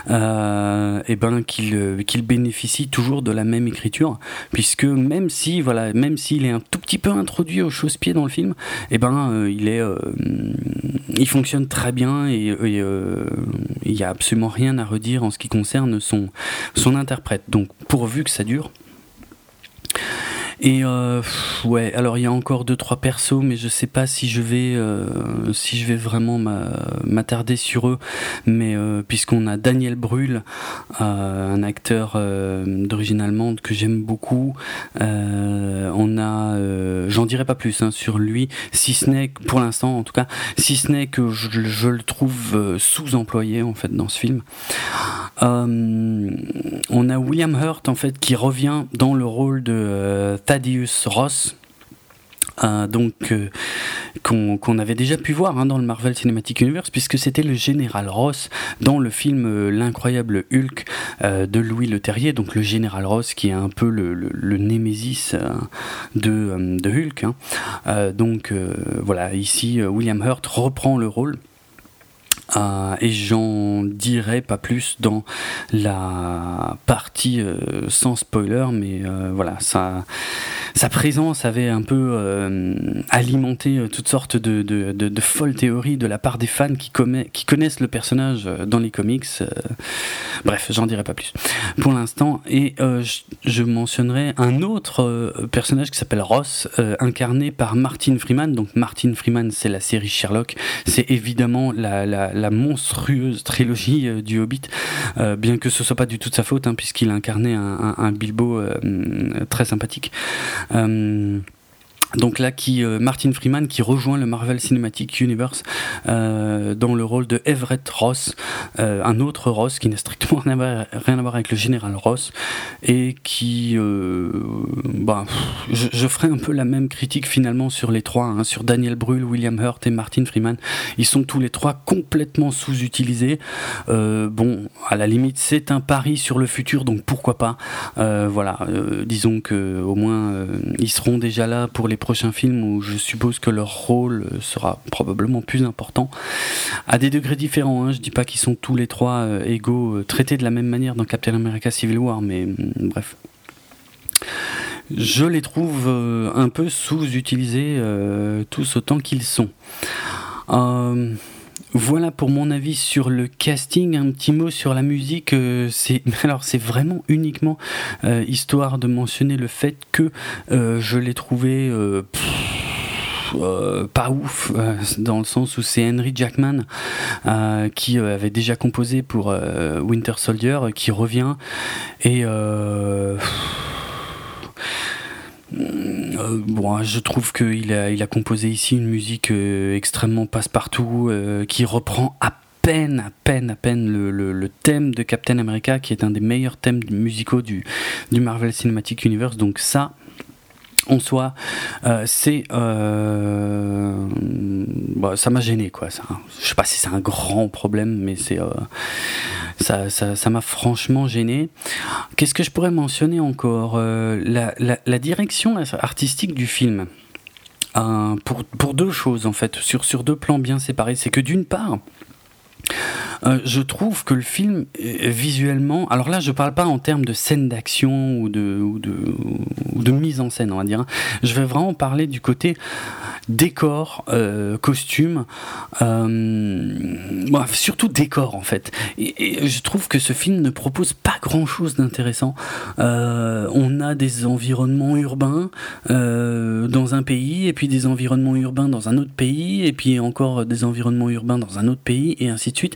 Speaker 1: euh, eh ben qu'il qu'il bénéficie toujours de la même écriture, puisque même si voilà, même s'il est un tout petit peu introduit au chausse-pied dans le film, eh ben il est, il fonctionne très bien et il n'y a absolument rien à redire en ce qui concerne son son interprète. Donc pourvu que ça dure. Et euh, ouais, alors il y a encore deux trois persos, mais je sais pas si je vais euh, si je vais vraiment m'attarder sur eux. Mais euh, puisqu'on a Daniel Brühl, euh, un acteur euh, d'origine allemande que j'aime beaucoup, on a, j'en dirai pas plus hein, sur lui, si ce n'est pour l'instant en tout cas, si ce n'est que je, je le trouve sous-employé en fait dans ce film. on a William Hurt en fait qui revient dans le rôle de Thaddeus Ross euh, donc euh, qu'on avait déjà pu voir hein, dans le Marvel Cinematic Universe puisque c'était le général Ross dans le film euh, l'incroyable Hulk de Louis Leterrier donc le général Ross qui est un peu le, némésis de, de, Hulk hein. donc voilà ici William Hurt reprend le rôle euh, et j'en dirai pas plus dans la partie euh, sans spoiler, mais euh, voilà, sa, présence avait un peu alimenté toutes sortes de, folles théories de la part des fans qui, connaissent le personnage dans les comics. bref, j'en dirai pas plus pour l'instant. Et je, mentionnerai un autre personnage qui s'appelle Ross, incarné par Martin Freeman. Donc Martin Freeman, c'est la série Sherlock. C'est évidemment la la monstrueuse trilogie euh, du Hobbit, euh, bien que ce soit pas du tout de sa faute, hein, puisqu'il incarnait un, Bilbo euh, très sympathique. Donc là, qui euh, Martin Freeman qui rejoint le Marvel Cinematic Universe euh, dans le rôle de Everett Ross, euh, un autre Ross qui n'a strictement rien à, voir, avec le général Ross et qui, bah, je, ferai un peu la même critique finalement sur les trois, hein, sur Daniel Brühl, William Hurt et Martin Freeman. Ils sont tous les trois complètement sous-utilisés. bon, à la limite, c'est un pari sur le futur, donc pourquoi pas. voilà, disons que au moins ils seront déjà là pour les prochains films où je suppose que leur rôle sera probablement plus important, à des degrés différents. Hein. Je dis pas qu'ils sont tous les trois euh, égaux, euh, traités de la même manière dans Captain America Civil War, mais mm, bref. Je les trouve euh, un peu sous-utilisés tous autant qu'ils sont. Voilà pour mon avis sur le casting. Un petit mot sur la musique. Euh, c'est alors c'est vraiment uniquement euh, histoire de mentionner le fait que euh, je l'ai trouvé. pas ouf dans le sens où c'est Henry Jackman qui avait déjà composé pour Winter Soldier qui revient et euh, bon, je trouve qu'il a, il a composé ici une musique euh, extrêmement passe-partout euh, qui reprend à peine, à peine, à peine le, thème de Captain America qui est un des meilleurs thèmes musicaux du, du Marvel Cinematic Universe. Donc ça, en soi, euh, c'est euh, bah, ça m'a gêné quoi. Ça, je sais pas si c'est un grand problème, mais c'est euh, ça, m'a franchement gêné. Qu'est-ce que je pourrais mentionner encore la, la, direction artistique du film? pour, pour deux choses en fait, sur, sur deux plans bien séparés. C'est que d'une part, euh, je trouve que le film, visuellement, alors là, je parle pas en termes de scène d'action ou de mise en scène, on va dire. Hein. Je vais vraiment parler du côté décor, euh, euh, surtout décor en fait. Et, je trouve que ce film ne propose pas grand chose d'intéressant. Euh, on a des environnements urbains euh, dans un pays, et puis des environnements urbains dans un autre pays, et puis encore des environnements urbains dans un autre pays, et ainsi de suite.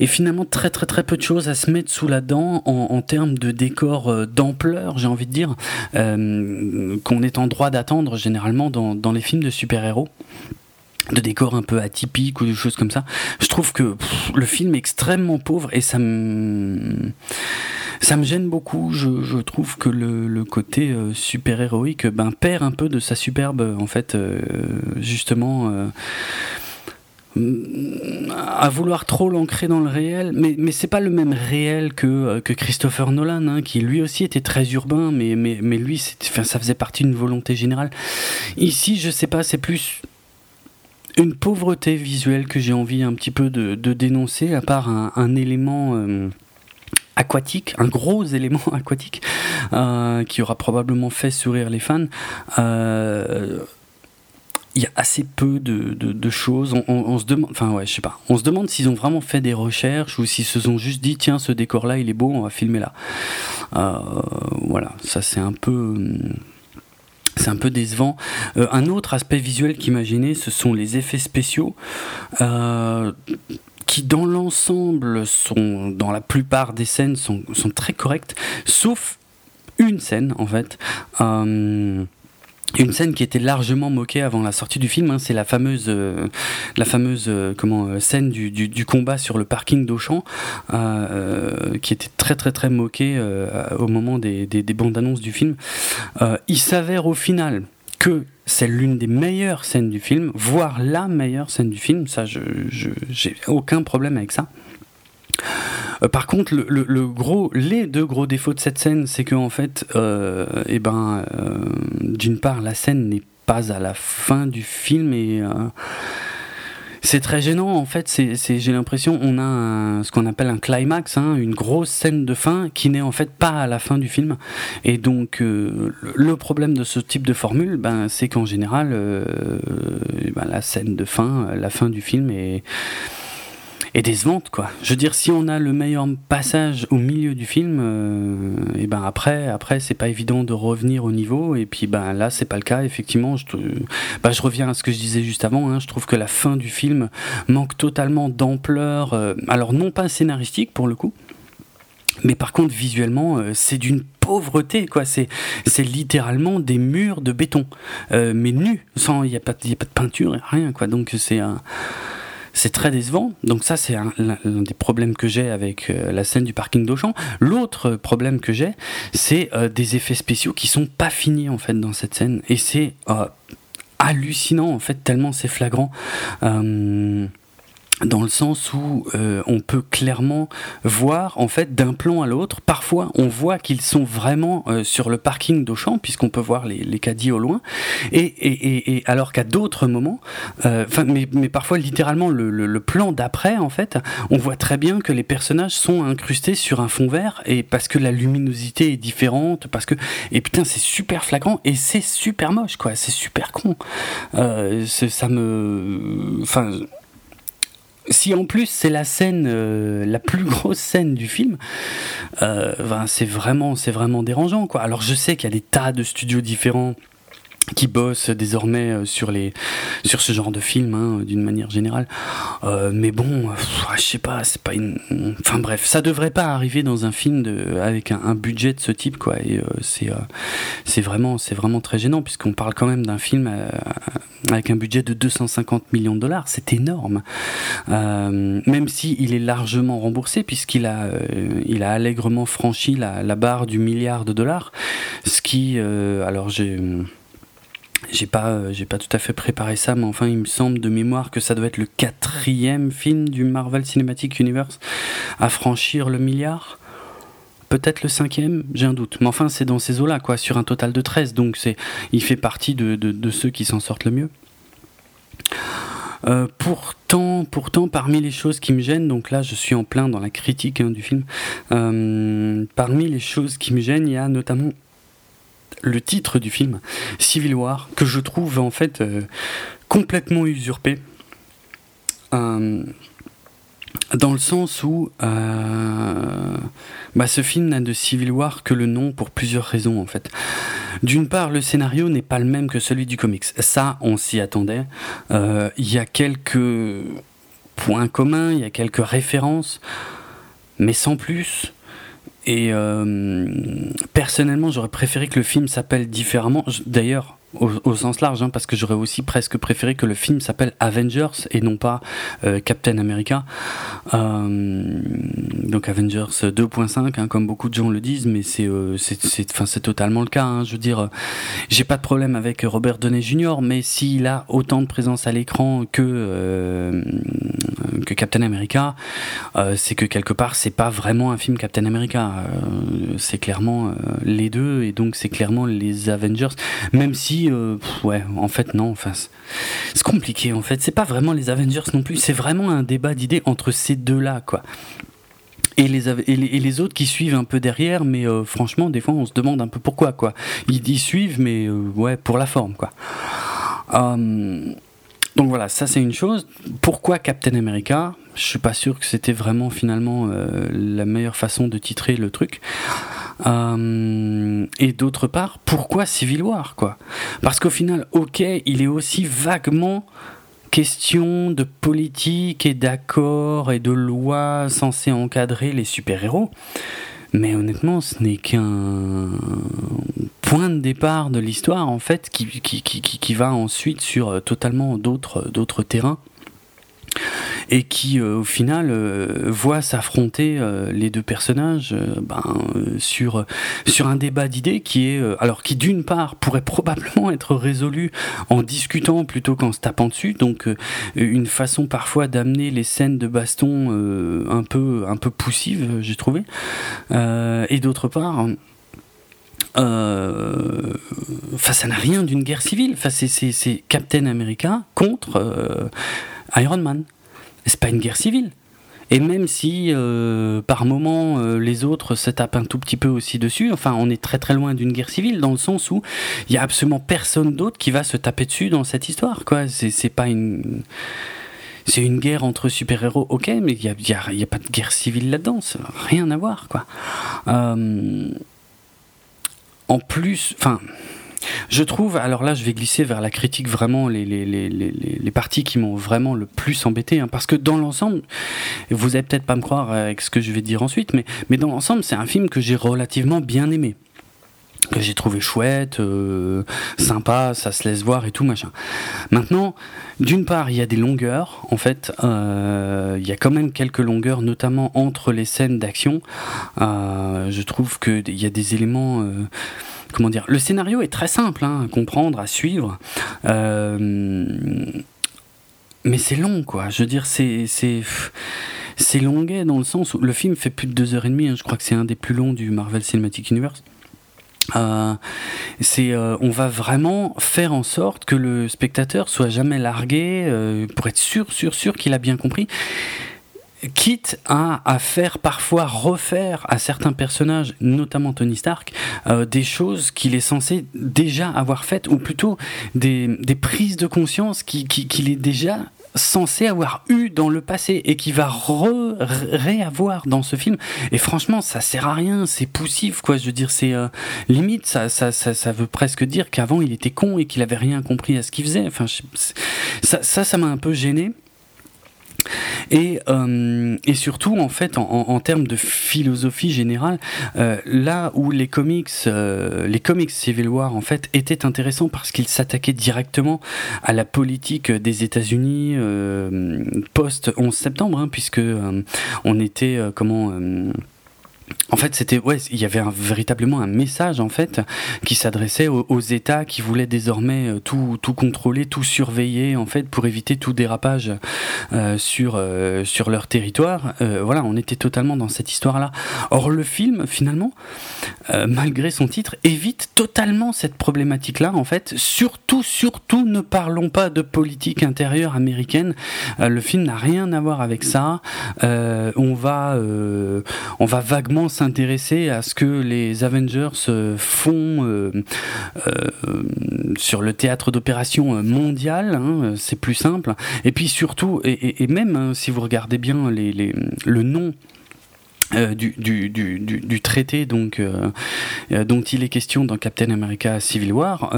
Speaker 1: Et finalement, très très très peu de choses à se mettre sous la dent en, termes de décor d'ampleur, j'ai envie de dire, qu'on est en droit d'attendre généralement dans, dans les films de super de décors un peu atypiques ou des choses comme ça. Je trouve que le film est extrêmement pauvre et ça me ça me gêne beaucoup. Je, trouve que le, côté euh, super héroïque ben, perd un peu de sa superbe en fait, euh, justement. Euh, à vouloir trop l'ancrer dans le réel, mais, mais c'est pas le même réel que, que Christopher Nolan, hein, qui lui aussi était très urbain, mais, mais, mais lui, ça faisait partie d'une volonté générale. Ici, je sais pas, c'est plus une pauvreté visuelle que j'ai envie un petit peu de, dénoncer, à part un, élément euh, aquatique, un gros élément aquatique, euh, qui aura probablement fait sourire les fans. Euh, il y a assez peu de, choses. On, se demande, enfin ouais, je sais pas. On se demande s'ils ont vraiment fait des recherches ou s'ils se sont juste dit tiens ce décor là il est beau, on va filmer là. voilà, ça c'est un peu. Hum, c'est un peu décevant. Euh, un autre aspect visuel qui m'a gêné, ce sont les effets spéciaux. Euh, qui dans l'ensemble sont, dans la plupart des scènes, sont, très corrects, sauf une scène en fait. Euh, une scène qui était largement moquée avant la sortie du film, hein, c'est la fameuse, euh, euh, euh, scène du, combat sur le parking d'Auchan, qui était très très très moquée au moment des, des, des, bandes annonces du film. il s'avère au final que c'est l'une des meilleures scènes du film, voire la meilleure scène du film. Ça, je, j'ai aucun problème avec ça. Euh, par contre, le, gros, les deux gros défauts de cette scène, c'est que en fait, euh, eh ben, euh, d'une part, la scène n'est pas à la fin du film et c'est très gênant en fait. C'est, j'ai l'impression on a ce qu'on appelle un climax, hein, une grosse scène de fin qui n'est en fait pas à la fin du film. Et donc le problème de ce type de formule, ben, c'est qu'en général, eh ben, la scène de fin, la fin du film est et décevante quoi. Je veux dire si on a le meilleur passage au milieu du film euh, et ben après après c'est pas évident de revenir au niveau et puis ben là c'est pas le cas effectivement je ben, reviens à ce que je disais juste avant hein. je trouve que la fin du film manque totalement d'ampleur euh, alors non pas scénaristique pour le coup mais par contre, visuellement, euh, c'est d'une pauvreté, quoi. C'est, c'est littéralement des murs de béton, mais nus, sans, il n'y a, a pas de peinture, rien, quoi. Donc c'est un, c'est très décevant. Donc ça, c'est un, des problèmes que j'ai avec euh, la scène du parking d'Auchan. L'autre problème que j'ai, c'est euh, des effets spéciaux qui sont pas finis en fait dans cette scène. Et c'est euh, hallucinant en fait tellement c'est flagrant dans le sens où euh, on peut clairement voir en fait d'un plan à l'autre. Parfois, on voit qu'ils sont vraiment euh, sur le parking d'Auchan puisqu'on peut voir les, les, caddies au loin. Et, et, et alors qu'à d'autres moments, euh, enfin, mais, mais, parfois littéralement le, le, le plan d'après en fait, on voit très bien que les personnages sont incrustés sur un fond vert et parce que la luminosité est différente, parce que et putain c'est super flagrant et c'est super moche quoi, c'est super con. ça me, enfin si en plus c'est la scène, euh, la plus grosse scène du film, euh, ben, c'est vraiment, c'est vraiment dérangeant quoi. Alors je sais qu'il y a des tas de studios différents qui bosse désormais euh, sur les sur ce genre de film hein, d'une manière générale. Euh, mais bon je sais pas c'est pas une enfin bref ça devrait pas arriver dans un film avec un, budget de ce type quoi. Et euh, c'est c'est vraiment c'est vraiment très gênant puisqu'on parle quand même d'un film avec un budget de 250 millions de dollars. C'est énorme. Même si il est largement remboursé puisqu'il a il a allègrement franchi la, la barre du milliard de dollars. Ce qui alors j'ai j'ai pas, euh, pas tout à fait préparé ça, mais enfin, il me semble de mémoire que ça doit être le quatrième film du Marvel Cinematic Universe à franchir le milliard. Peut-être le cinquième, j'ai un doute. Mais enfin, c'est dans ces eaux-là, quoi, sur un total de 13. Donc, c'est, il fait partie de, de, ceux qui s'en sortent le mieux. Euh, pourtant, pourtant, parmi les choses qui me gênent, donc là je suis en plein dans la critique hein, du film, euh, parmi les choses qui me gênent, il y a notamment le titre du film, Civil War, que je trouve en fait euh, complètement usurpé. Euh, dans le sens où euh, bah, ce film n'a de Civil War que le nom pour plusieurs raisons en fait. D'une part, le scénario n'est pas le même que celui du comics. Ça, on s'y attendait. Il y a quelques points communs, il y a quelques références, mais sans plus. Et euh, personnellement, j'aurais préféré que le film s'appelle différemment. D'ailleurs, au, sens large, hein, parce que j'aurais aussi presque préféré que le film s'appelle Avengers et non pas euh, Captain America. Euh, donc Avengers 2.5, hein, comme beaucoup de gens le disent, mais c'est euh, totalement le cas. Hein. je veux dire, j'ai pas de problème avec Robert Downey Jr., mais s'il a autant de présence à l'écran que que Captain America, c'est que quelque part c'est pas vraiment un film Captain America. c'est clairement les deux et donc c'est clairement les Avengers, même si euh, ouais, en fait, non. Enfin, c'est compliqué, en fait. C'est pas vraiment les Avengers non plus. C'est vraiment un débat d'idées entre ces deux-là, quoi. Et les, et les, autres qui suivent un peu derrière, mais euh, franchement, des fois, on se demande un peu pourquoi, quoi. Ils, suivent, mais euh, ouais, pour la forme, quoi. donc voilà, ça c'est une chose. Pourquoi Captain America? Je suis pas sûr que c'était vraiment finalement la meilleure façon de titrer le truc. Euh, et d'autre part, pourquoi Civil War quoi? Parce qu'au final, ok, il est aussi vaguement question de politique et d'accords et de lois censées encadrer les super-héros. Mais honnêtement, ce n'est qu'un. point de départ de l'histoire en fait qui, qui, qui, qui, va ensuite sur totalement d'autres d'autres terrains et qui euh, au final euh, voit s'affronter euh, les deux personnages ben, sur sur un débat d'idées qui est alors qui d'une part pourrait probablement être résolu en discutant plutôt qu'en se tapant dessus donc une façon parfois d'amener les scènes de baston un peu un peu poussives j'ai trouvé et d'autre part ça n'a rien d'une guerre civile. Enfin, c'est Captain America contre Iron Man. C'est pas une guerre civile. Et même si euh, par moment euh, les autres se tapent un tout petit peu aussi dessus, enfin on est très très loin d'une guerre civile dans le sens où il y a absolument personne d'autre qui va se taper dessus dans cette histoire. Quoi, c'est pas une c'est une guerre entre super-héros, ok, mais il n'y a, y a, pas de guerre civile là-dedans, rien à voir, quoi. Euh, en plus, enfin, je trouve, alors là, je vais glisser vers la critique vraiment les, les, les, les parties qui m'ont vraiment le plus embêté, hein, parce que dans l'ensemble, vous allez peut-être pas me croire avec ce que je vais dire ensuite, mais, mais dans l'ensemble, c'est un film que j'ai relativement bien aimé que j'ai trouvé chouette, euh, sympa, ça se laisse voir et tout machin. Maintenant, d'une part, il y a des longueurs, en fait, euh, il y a quand même quelques longueurs, notamment entre les scènes d'action. Euh, je trouve qu'il y a des éléments comment dire Le scénario est très simple hein, à comprendre, à suivre. Euh, mais c'est long, quoi. Je veux dire, c'est c'est longuet dans le sens où le film fait plus de deux heures et demie. Hein. je crois que c'est un des plus longs du Marvel Cinematic Universe. Euh, c'est euh, on va vraiment faire en sorte que le spectateur soit jamais largué pour être sûr sûr sûr qu'il a bien compris quitte à, à, faire parfois refaire à certains personnages, notamment Tony Stark, euh, des choses qu'il est censé déjà avoir faites, ou plutôt des, des prises de conscience qu'il qui, est déjà censé avoir eu dans le passé et qui va réavoir dans ce film. Et franchement ça sert à rien c'est poussif quoi. Je veux dire c'est euh, limite ça, ça, ça, ça, veut presque dire qu'avant il était con et qu'il avait rien compris à ce qu'il faisait. Enfin ça ça m'a un peu gêné et, euh, et surtout, en fait, en, termes de philosophie générale, euh, là où les comics, euh, les comics Civil War, en fait, étaient intéressants parce qu'ils s'attaquaient directement à la politique des États-Unis post 11 septembre, hein, puisque on était comment en fait, c'était ouais, il y avait véritablement un message en fait qui s'adressait aux, États qui voulaient désormais euh, tout, tout contrôler, tout surveiller en fait pour éviter tout dérapage euh, sur euh, sur leur territoire. Voilà, on était totalement dans cette histoire-là. Or, le film finalement, malgré son titre, évite totalement cette problématique-là en fait. Surtout, surtout, ne parlons pas de politique intérieure américaine. le film n'a rien à voir avec ça. on va on va vaguement s'intéresser à ce que les Avengers euh, font euh, euh, sur le théâtre d'opération mondial, hein, c'est plus simple. Et puis surtout, et, même hein, si vous regardez bien les, le nom euh, du, du, du, du, traité donc euh, euh, dont il est question dans Captain America Civil War,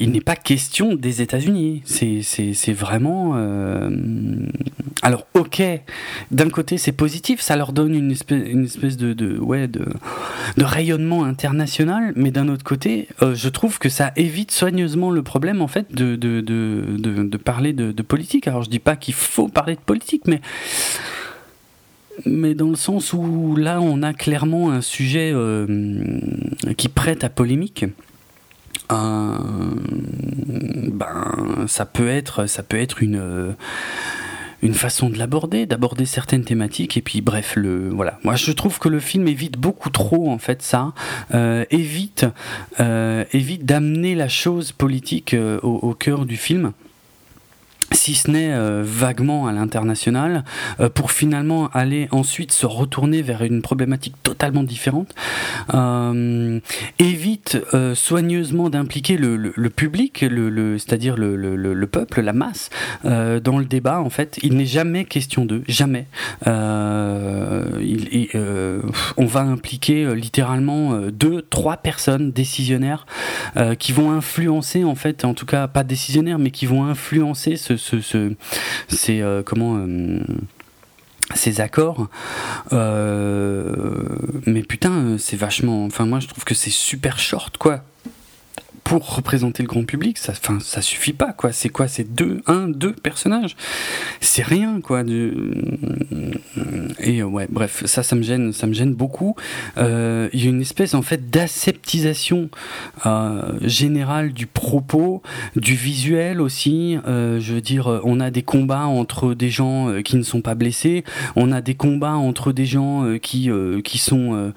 Speaker 1: il n'est pas question des États-Unis. C'est vraiment. Alors, ok, d'un côté c'est positif, ça leur donne une espèce, une espèce de, de, ouais, de, de rayonnement international, mais d'un autre côté, je trouve que ça évite soigneusement le problème en fait de, de, parler de, politique. Alors, je dis pas qu'il faut parler de politique, mais mais dans le sens où là, on a clairement un sujet euh, qui prête à polémique. Euh, ben, ça peut être, ça peut être une euh, une façon de l'aborder, d'aborder certaines thématiques et puis bref le voilà. Moi je trouve que le film évite beaucoup trop en fait ça, évite évite d'amener la chose politique au, cœur du film si ce n'est euh, vaguement à l'international, euh, pour finalement aller ensuite se retourner vers une problématique totalement différente, euh, évite soigneusement d'impliquer le, public, c'est-à-dire le, le, peuple, la masse, dans le débat. En fait, il n'est jamais question d'eux, jamais. On va impliquer littéralement deux, trois personnes décisionnaires qui vont influencer, en fait, en tout cas pas décisionnaires, mais qui vont influencer ce, ce, c'est euh, comment euh, ces accords. mais putain, c'est vachement. Enfin, moi, je trouve que c'est super short, quoi pour représenter le grand public, ça, ça suffit pas, quoi. C'est quoi? C'est deux, un, deux personnages? C'est rien, quoi. Et euh, ouais, bref, ça, ça me gêne, ça me gêne beaucoup. Euh, il y a une espèce, en fait, d'aseptisation euh, générale du propos, du visuel aussi. je veux dire, on a des combats entre des gens qui ne sont pas blessés. On a des combats entre des gens qui qui sont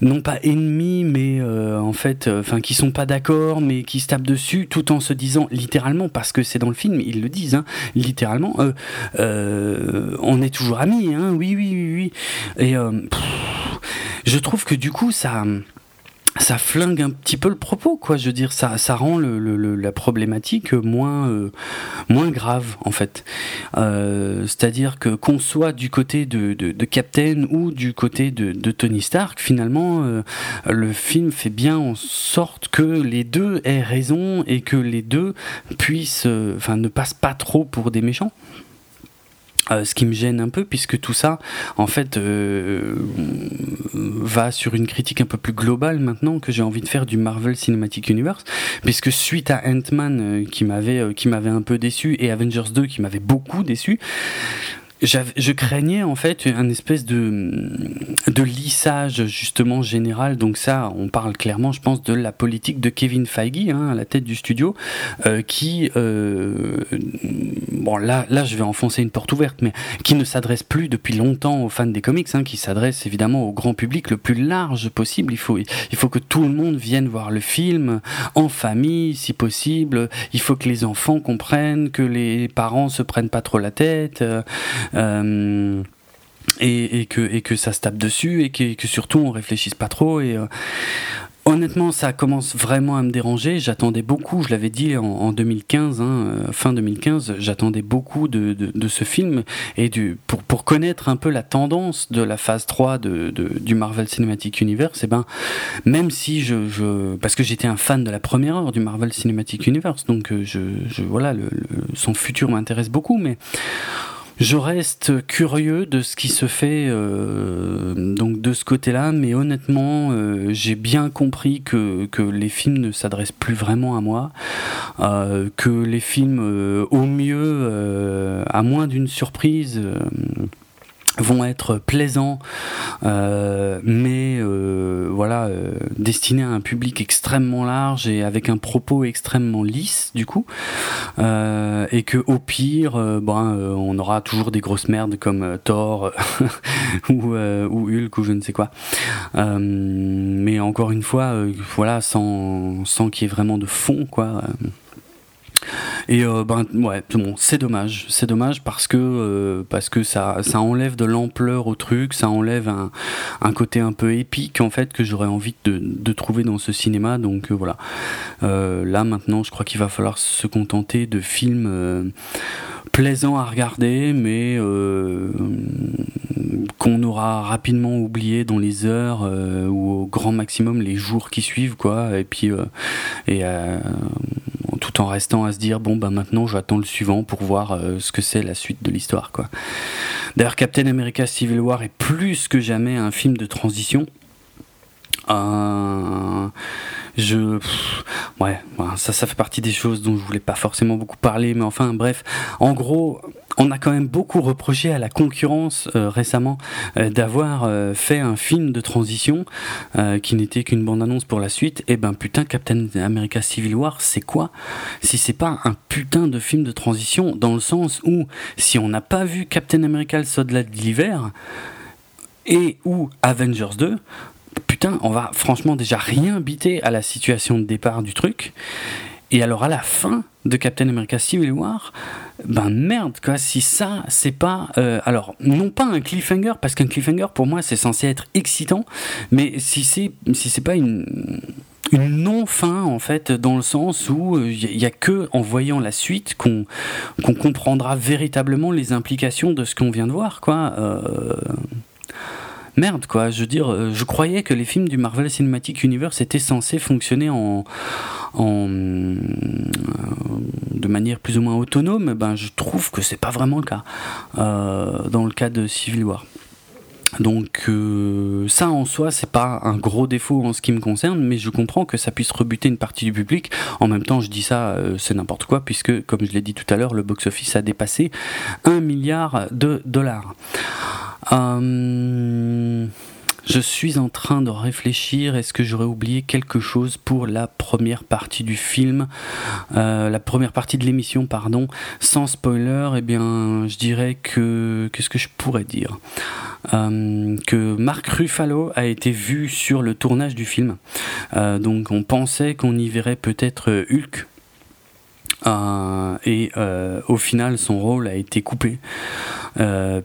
Speaker 1: non pas ennemis, mais en fait, enfin, qui sont pas d'accord mais qui se tapent dessus tout en se disant littéralement, parce que c'est dans le film, ils le disent, hein, littéralement, euh, euh, on est toujours amis, hein, oui, oui, oui, oui. Et euh, je trouve que du coup, ça ça flingue un petit peu le propos, quoi. Je veux dire, ça, rend le, la problématique moins, euh, grave, en fait. Euh, c'est-à-dire que qu'on soit du côté de, Captain ou du côté de, Tony Stark, finalement, euh, le film fait bien en sorte que les deux aient raison et que les deux puissent, ne passent pas trop pour des méchants. Euh, ce qui me gêne un peu, puisque tout ça, en fait, euh, va sur une critique un peu plus globale maintenant que j'ai envie de faire du Marvel Cinematic Universe, puisque suite à Ant-Man euh, qui m'avait qui m'avait un peu déçu et Avengers 2 qui m'avait beaucoup déçu, je craignais en fait un espèce de, de lissage justement général. Donc ça, on parle clairement, je pense, de la politique de Kevin Feige hein, à la tête du studio, euh, qui, euh, bon là, là, je vais enfoncer une porte ouverte, mais qui ne s'adresse plus depuis longtemps aux fans des comics, hein, qui s'adresse évidemment au grand public le plus large possible. Il faut, il faut que tout le monde vienne voir le film en famille, si possible. Il faut que les enfants comprennent, que les parents se prennent pas trop la tête. Euh, euh, et, que, ça se tape dessus et que, surtout on réfléchisse pas trop et euh, Honnêtement, ça commence vraiment à me déranger. J'attendais beaucoup, je l'avais dit en, 2015, hein, euh, fin 2015, j'attendais beaucoup de, ce film et pour, connaître un peu la tendance de la phase 3 de, du Marvel Cinematic Universe. Et ben, même si je, parce que j'étais un fan de la première heure du Marvel Cinematic Universe, donc voilà, son futur m'intéresse beaucoup, mais je reste curieux de ce qui se fait euh, donc de ce côté-là, mais honnêtement, euh, j'ai bien compris que, que les films ne s'adressent plus vraiment à moi, euh, que les films, au mieux, à moins d'une surprise, vont être plaisants, euh, mais euh, voilà, euh, destinés à un public extrêmement large et avec un propos extrêmement lisse du coup, et que au pire, ben, on aura toujours des grosses merdes comme Thor ou, ou Hulk ou je ne sais quoi. mais encore une fois, voilà, sans, sans qu'il y ait vraiment de fond quoi. Et euh, ben ouais, bon, c'est dommage, c'est dommage parce que euh, parce que ça ça enlève de l'ampleur au truc, ça enlève un, un côté un peu épique en fait que j'aurais envie de, de, trouver dans ce cinéma. Donc euh, voilà, là maintenant, je crois qu'il va falloir se contenter de films plaisants à regarder, mais qu'on aura rapidement oublié dans les heures ou au grand maximum les jours qui suivent quoi. Et puis et tout en restant à se dire bon bah maintenant j'attends le suivant pour voir euh, ce que c'est la suite de l'histoire quoi. D'ailleurs Captain America Civil War est plus que jamais un film de transition. Euh, je ouais, ça ça fait partie des choses dont je voulais pas forcément beaucoup parler mais enfin bref en gros on a quand même beaucoup reproché à la concurrence euh, récemment euh, d'avoir euh, fait un film de transition qui n'était qu'une bande-annonce pour la suite. Et eh ben putain, Captain America Civil War, c'est quoi? Si c'est pas un putain de film de transition, dans le sens où si on n'a pas vu Captain America le soldat de l'hiver et ou Avengers 2, putain, on va franchement déjà rien biter à la situation de départ du truc. Et alors à la fin de Captain America Civil War, ben merde quoi, si ça c'est pas euh, alors non pas un cliffhanger parce qu'un cliffhanger pour moi c'est censé être excitant, mais si c'est si pas une non-fin en fait dans le sens où il euh, n'y a, que en voyant la suite qu'on qu'on comprendra véritablement les implications de ce qu'on vient de voir quoi. Euh, merde quoi. Je veux dire, je croyais que les films du Marvel Cinematic Universe étaient censés fonctionner en, en de manière plus ou moins autonome. Ben, je trouve que c'est pas vraiment le cas dans le cas de Civil War. Donc euh, ça en soi c'est pas un gros défaut en ce qui me concerne, mais je comprends que ça puisse rebuter une partie du public. En même temps je dis ça euh, c'est n'importe quoi puisque comme je l'ai dit tout à l'heure le box-office a dépassé un milliard de dollars. Euh, je suis en train de réfléchir, est-ce que j'aurais oublié quelque chose pour la première partie du film, la première partie de l'émission, pardon, sans spoiler, eh bien, je dirais que, qu'est-ce que je pourrais dire? Euh, que Mark Ruffalo a été vu sur le tournage du film. Euh, donc on pensait qu'on y verrait peut-être Hulk. Euh, et au final, son rôle a été coupé,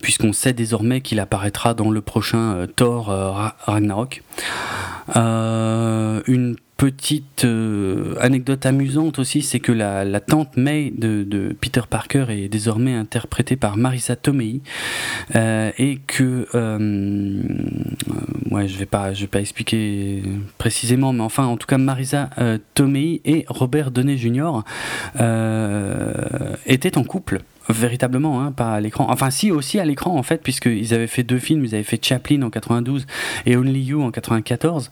Speaker 1: puisqu'on sait désormais qu'il apparaîtra dans le prochain Thor Ragnarok. Petite euh, anecdote amusante aussi, c'est que la, tante May de, Peter Parker est désormais interprétée par Marisa Tomei euh, et que euh, ouais, je vais pas, je vais pas expliquer précisément, mais enfin, en tout cas, Marisa Tomei et Robert Downey Jr. étaient en couple véritablement, hein, pas à l'écran. Enfin, si, aussi à l'écran, en fait, puisqu'ils avaient fait deux films. Ils avaient fait Chaplin en 92 et Only You en 94.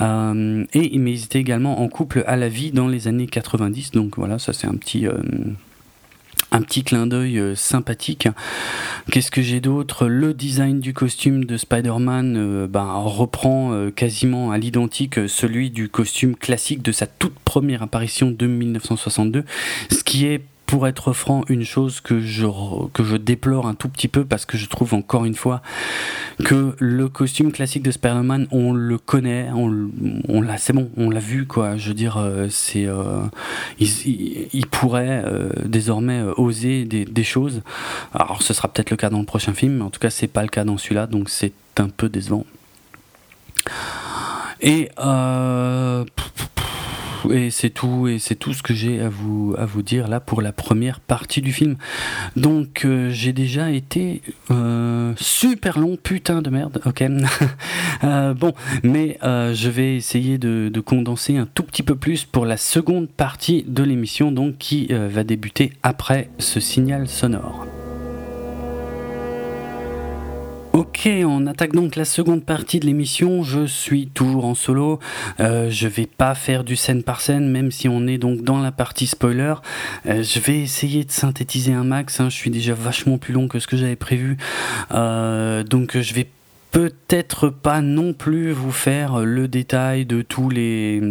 Speaker 1: Euh, et, mais ils étaient également en couple à la vie dans les années 90. Donc voilà, ça c'est un petit... Euh, un petit clin d'œil euh, sympathique. Qu'est-ce que j'ai d'autre? Le design du costume de Spider-Man ben, reprend quasiment à l'identique celui du costume classique de sa toute première apparition de 1962, ce qui est pour être franc, une chose que je, que je déplore un tout petit peu parce que je trouve encore une fois que le costume classique de Spider-Man, on le connaît, on, l'a, c'est bon, on l'a vu quoi. Je veux dire, euh, c'est, euh, il, pourrait euh, désormais oser des, des, choses. Alors, ce sera peut-être le cas dans le prochain film, mais en tout cas, c'est pas le cas dans celui-là, donc c'est un peu décevant. Et euh, et c'est tout, et c'est tout ce que j'ai à vous, dire là pour la première partie du film. Donc euh, j'ai déjà été euh, super long, putain de merde, ok. Euh, bon, mais je vais essayer de, de, condenser un tout petit peu plus pour la seconde partie de l'émission, donc qui va débuter après ce signal sonore. Ok, on attaque donc la seconde partie de l'émission. Je suis toujours en solo. Euh, je vais pas faire du scène par scène, même si on est donc dans la partie spoiler. Euh, je vais essayer de synthétiser un max. Hein. Je suis déjà vachement plus long que ce que j'avais prévu. Euh, donc je vais peut-être pas non plus vous faire le détail de tous les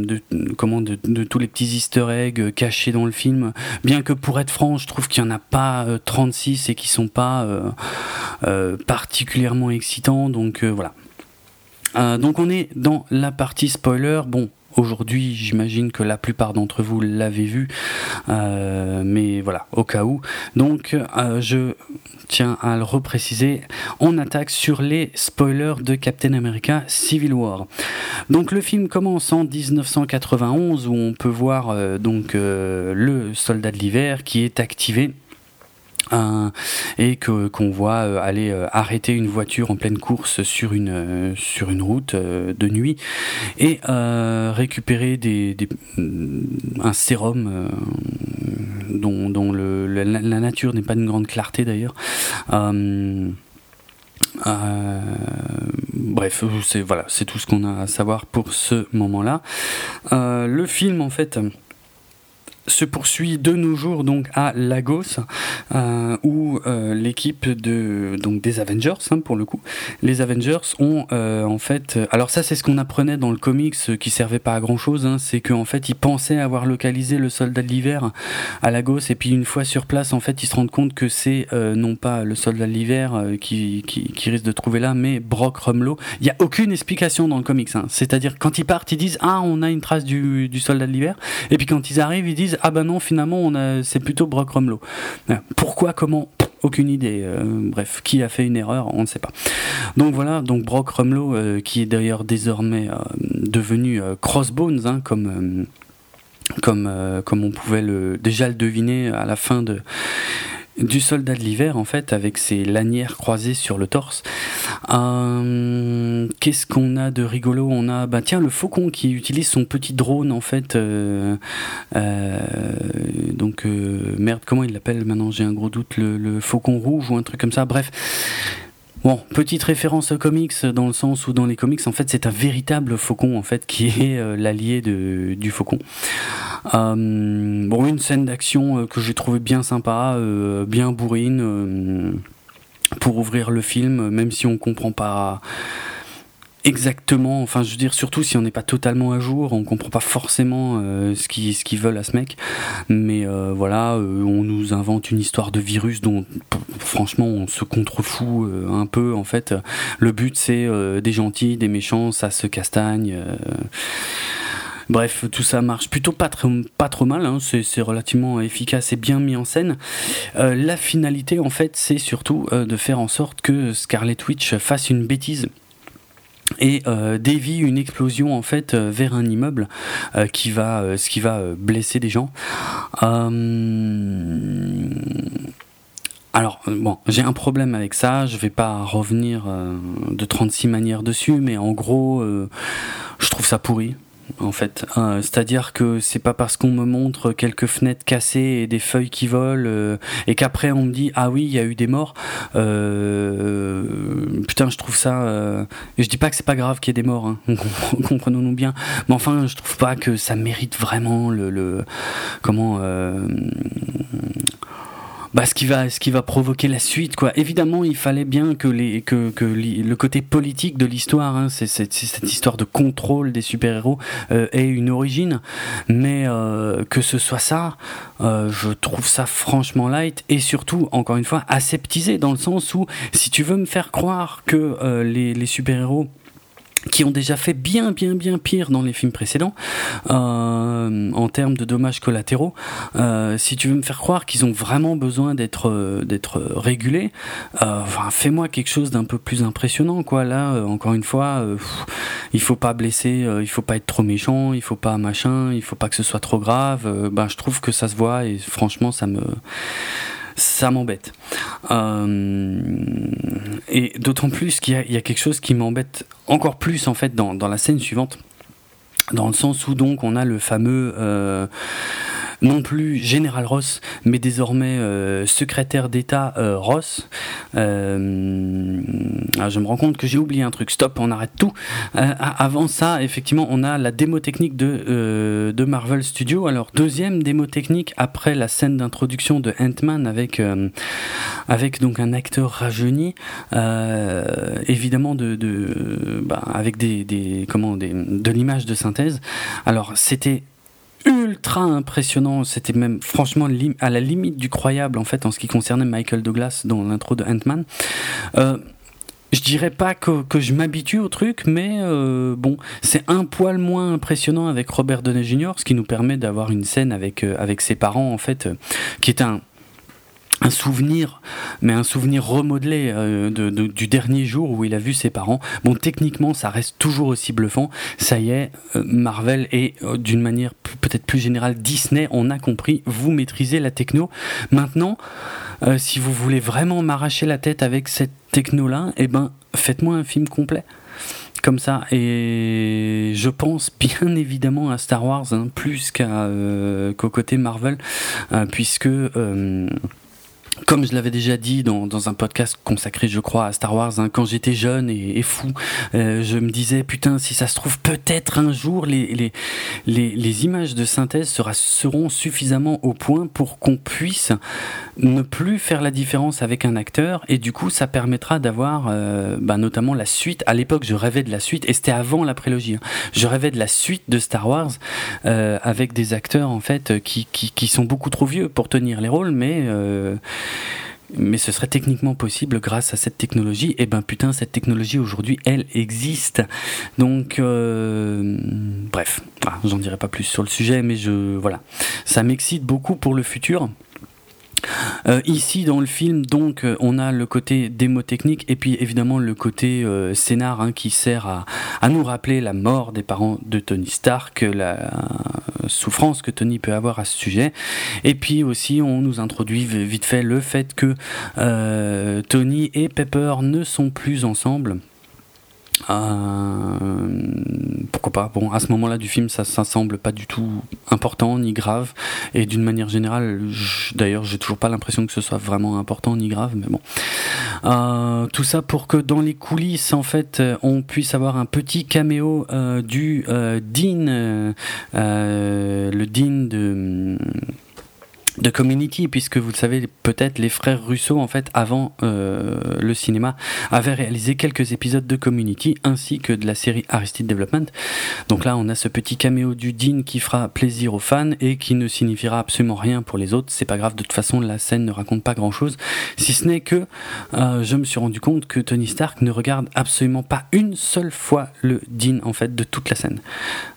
Speaker 1: comment de, tous les petits easter eggs cachés dans le film. Bien que pour être franc je trouve qu'il y en a pas 36 euh, et qui sont pas euh, euh, particulièrement excitants. Donc voilà. Donc on est dans la partie spoiler. Bon Aujourd'hui, j'imagine que la plupart d'entre vous l'avez vu, mais voilà, au cas où. Donc, je tiens à le repréciser, on attaque sur les spoilers de Captain America Civil War. Donc le film commence en 1991 où on peut voir euh, donc euh, le soldat de l'hiver qui est activé et que qu'on voit euh, aller euh, arrêter une voiture en pleine course sur une euh, sur une route de nuit et récupérer des, un sérum dont, dont la, nature n'est pas d'une grande clarté d'ailleurs. bref, c'est voilà, c'est tout ce qu'on a à savoir pour ce moment-là. le film, en fait, se poursuit de nos jours donc à Lagos euh, où euh, l'équipe de donc des Avengers hein, pour le coup. Les Avengers ont euh, en fait alors ça c'est ce qu'on apprenait dans le comics qui servait pas à grand chose hein, c'est qu'en fait ils pensaient avoir localisé le soldat de l'hiver à Lagos et puis une fois sur place en fait ils se rendent compte que c'est non pas le soldat de l'hiver qui, qui, risque de trouver là mais Brock Rumlow. Il y a aucune explication dans le comics hein. c'est-à-dire quand ils partent ils disent ah on a une trace du, du soldat de l'hiver et puis quand ils arrivent ils disent ah ben non finalement on c'est plutôt Brock Rumlow. Euh, pourquoi comment? Aucune idée. Euh, bref, qui a fait une erreur, on ne sait pas. Donc voilà, donc Brock Rumlow, euh, qui est d'ailleurs désormais devenu Crossbones, hein, comme, on pouvait déjà le deviner à la fin de du soldat de l'hiver en fait avec ses lanières croisées sur le torse. Euh, qu'est-ce qu'on a de rigolo? On a bah tiens le faucon qui utilise son petit drone en fait. Euh, euh, donc merde comment il l'appelle maintenant? J'ai un gros doute le, le, faucon rouge ou un truc comme ça. Bref. Bon, petite référence aux comics dans le sens où dans les comics en fait c'est un véritable faucon en fait qui est l'allié du faucon. Euh, bon, une scène d'action euh, que j'ai trouvé bien sympa, euh, bien bourrine pour ouvrir le film, même si on comprend pas exactement, enfin je veux dire surtout si on n'est pas totalement à jour, on comprend pas forcément ce qu'ils ce veulent à ce mec, mais voilà, on nous invente une histoire de virus dont franchement on se contrefout un peu en fait. Le but c'est des gentils, des méchants, ça se castagne. Bref, tout ça marche plutôt pas, trop, pas trop mal, hein. c'est relativement efficace et bien mis en scène. Euh, la finalité, en fait, c'est surtout euh, de faire en sorte que Scarlet Witch fasse une bêtise et euh, dévie une explosion en fait vers un immeuble qui va ce qui va blesser des gens. Alors, bon, j'ai un problème avec ça, je vais pas revenir de 36 manières dessus, mais en gros, je trouve ça pourri en fait. Euh, c'est-à-dire que c'est pas parce qu'on me montre quelques fenêtres cassées et des feuilles qui volent euh, et qu'après on me dit ah oui il y a eu des morts. Euh, putain je trouve ça. je dis pas que c'est pas grave qu'il y ait des morts, hein, comprenons-nous bien. Mais enfin je trouve pas que ça mérite vraiment le, le comment bah, ce qui va provoquer la suite quoi. Évidemment, il fallait bien que le côté politique de l'histoire, hein, c'est cette histoire de contrôle des super-héros euh, ait une origine, mais euh, que ce soit ça, euh, je trouve ça franchement light et surtout encore une fois aseptisé dans le sens où si tu veux me faire croire que les, les super-héros qui ont déjà fait bien bien bien pire dans les films précédents euh, en termes de dommages collatéraux. Euh, si tu veux me faire croire qu'ils ont vraiment besoin d'être euh, d'être régulés, euh, enfin, fais-moi quelque chose d'un peu plus impressionnant quoi. Là, euh, encore une fois, il faut pas blesser, il faut pas être trop méchant, il faut pas machin, il faut pas que ce soit trop grave. ben, je trouve que ça se voit et franchement, ça me ça m'embête. Euh, et d'autant plus qu'il y, a quelque chose qui m'embête encore plus en fait dans, dans, la scène suivante, dans le sens où donc on a le fameux euh, non plus général Ross, mais désormais euh, secrétaire d'État euh, Ross. Euh, ah, je me rends compte que j'ai oublié un truc. Stop, on arrête tout. avant ça, effectivement, on a la démo technique de, Marvel Studios. Alors, deuxième démo technique après la scène d'introduction de Ant-Man avec, donc un acteur rajeuni, évidemment de, de bah, avec des, des, de l'image de synthèse. Alors, c'était ultra impressionnant. C'était même franchement à la limite du croyable en fait en ce qui concernait Michael Douglas dans l'intro de Ant-Man. Euh, je dirais pas que, que je m'habitue au truc, mais euh, bon, c'est un poil moins impressionnant avec Robert Downey Jr., ce qui nous permet d'avoir une scène avec, euh, avec ses parents, en fait, qui est un, un souvenir, mais un souvenir remodelé euh, du dernier jour où il a vu ses parents. Bon, techniquement, ça reste toujours aussi bluffant. Ça y est, euh, Marvel et euh, d'une manière peut-être plus générale Disney, on a compris. Vous maîtrisez la techno. Maintenant, si vous voulez vraiment m'arracher la tête avec cette techno-là, eh ben, faites-moi un film complet comme ça. Et je pense bien évidemment à Star Wars, hein, plus qu'au côté Marvel, puisque comme je l'avais déjà dit dans, dans, un podcast consacré, je crois, à Star Wars, hein, quand j'étais jeune et, fou, euh, je me disais, putain, si ça se trouve, peut-être un jour, les, les, les, images de synthèse seront suffisamment au point pour qu'on puisse ne plus faire la différence avec un acteur, et du coup, ça permettra d'avoir euh, bah, notamment la suite. À l'époque, je rêvais de la suite, et c'était avant la prélogie. Hein. Je rêvais de la suite de Star Wars euh, avec des acteurs, en fait, qui, qui, qui, sont beaucoup trop vieux pour tenir les rôles, mais... Mais ce serait techniquement possible grâce à cette technologie. Et eh ben putain, cette technologie aujourd'hui, elle existe. Donc, euh, bref, j'en dirai pas plus sur le sujet, mais je voilà, ça m'excite beaucoup pour le futur. Euh, ici, dans le film, donc, euh, on a le côté démo technique et puis évidemment le côté euh, scénar hein, qui sert à, à, nous rappeler la mort des parents de Tony Stark, la souffrance que Tony peut avoir à ce sujet. Et puis aussi, on nous introduit vite fait le fait que Tony et Pepper ne sont plus ensemble. Euh, pourquoi pas Bon, à ce moment-là du film, ça, ça semble pas du tout important ni grave. Et d'une manière générale, d'ailleurs, j'ai toujours pas l'impression que ce soit vraiment important ni grave, mais bon. Euh, tout ça pour que dans les coulisses, en fait, on puisse avoir un petit caméo euh, du euh, Dean, euh, le Dean de de Community, puisque vous le savez peut-être, les frères Russo, en fait, avant euh, le cinéma, avaient réalisé quelques épisodes de Community, ainsi que de la série Aristide Development. Donc là, on a ce petit caméo du Dean qui fera plaisir aux fans et qui ne signifiera absolument rien pour les autres. C'est pas grave, de toute façon, la scène ne raconte pas grand-chose, si ce n'est que euh, je me suis rendu compte que Tony Stark ne regarde absolument pas une seule fois le Dean, en fait, de toute la scène.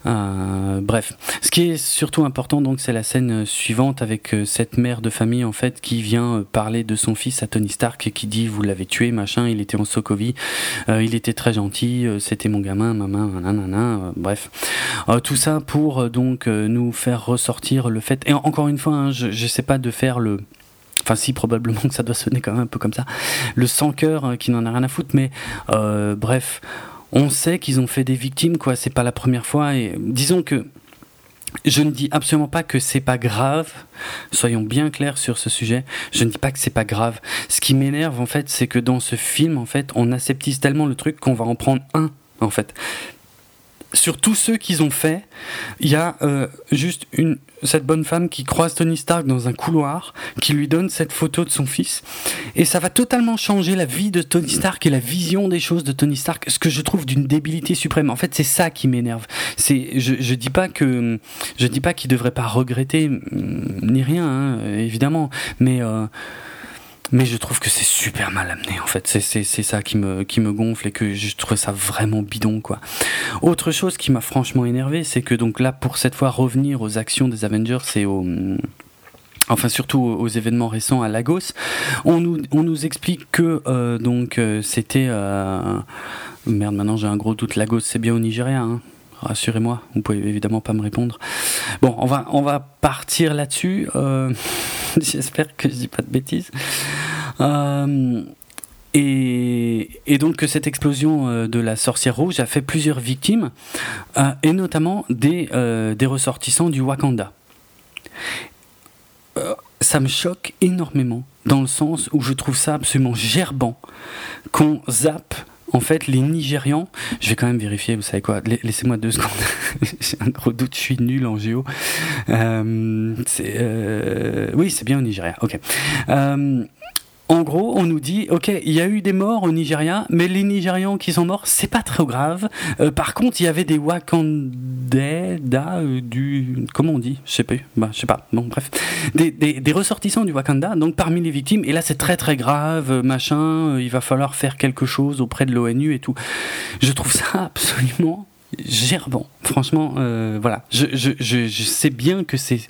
Speaker 1: Euh, bref, ce qui est surtout important, donc, c'est la scène suivante avec cette mère de famille en fait qui vient euh, parler de son fils à Tony Stark et qui dit vous l'avez tué machin il était en Sokovie euh, il était très gentil euh, c'était mon gamin maman nanana bref tout ça pour donc nous faire ressortir le fait et encore une fois hein, je, je sais pas de faire le Enfin, si, probablement que ça doit sonner quand même un peu comme ça. Le sans cœur qui n'en a rien à foutre, mais bref, on sait qu'ils ont fait des victimes, quoi. C'est pas la première fois. Et disons que je ne dis absolument pas que c'est pas grave. Soyons bien clairs sur ce sujet. Je ne dis pas que c'est pas grave. Ce qui m'énerve en fait, c'est que dans ce film, en fait, on aseptise tellement le truc qu'on va en prendre un, en fait sur tous ceux qu'ils ont fait, il y a euh, juste une, cette bonne femme qui croise Tony Stark dans un couloir, qui lui donne cette photo de son fils, et ça va totalement changer la vie de Tony Stark et la vision des choses de Tony Stark, ce que je trouve d'une débilité suprême. En fait, c'est ça qui m'énerve. C'est, je, je dis pas que, je dis pas qu'il devrait pas regretter mm, ni rien, hein, évidemment, mais euh, mais je trouve que c'est super mal amené en fait. C'est ça qui me, qui me gonfle et que je trouve ça vraiment bidon quoi. Autre chose qui m'a franchement énervé c'est que donc là pour cette fois revenir aux actions des Avengers et aux enfin surtout aux événements récents à Lagos, on nous, on nous explique que euh, donc euh, c'était euh, merde maintenant j'ai un gros doute. Lagos c'est bien au Nigeria hein rassurez-moi, vous pouvez évidemment pas me répondre. Bon, on va, partir là-dessus. Euh, j'espère que je dis pas de bêtises. Euh, et, et, donc que cette explosion euh, de la sorcière rouge a fait plusieurs victimes, et notamment des, des ressortissants du Wakanda. ça me choque énormément, dans le sens où je trouve ça absolument gerbant qu'on zappe en fait, les Nigérians, je vais quand même vérifier, vous savez quoi, laissez-moi deux secondes, j'ai un gros doute, je suis nul en géo. Euh, euh, oui, c'est bien au Nigeria, ok. Euh, en gros, on nous dit, ok, il y a eu des morts au Nigeria, mais les Nigérians qui sont morts, c'est pas trop grave. Euh, par contre, il y avait des Wakandais, euh, du, comment on dit, je sais pas, bah, je sais pas. Bon, bref, des, des, des, ressortissants du Wakanda, donc parmi les victimes. Et là, c'est très très grave, euh, machin. Il va falloir faire quelque chose auprès de l'ONU et tout. Je trouve ça absolument gerbant. Franchement, euh, voilà. Je, sais bien que c'est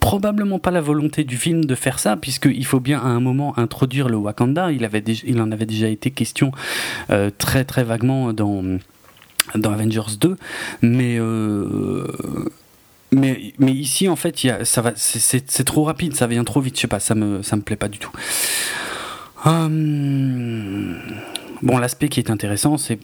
Speaker 1: probablement pas la volonté du film de faire ça, puisqu'il faut bien à un moment introduire le Wakanda. Il, en avait déjà été question euh, très très vaguement dans, Avengers 2, mais. Euh, mais, ici, en fait, ça va, c'est trop rapide, ça vient trop vite, je sais pas, ça me, ça me plaît pas du tout. Hum, Bon, l'aspect qui est intéressant, c'est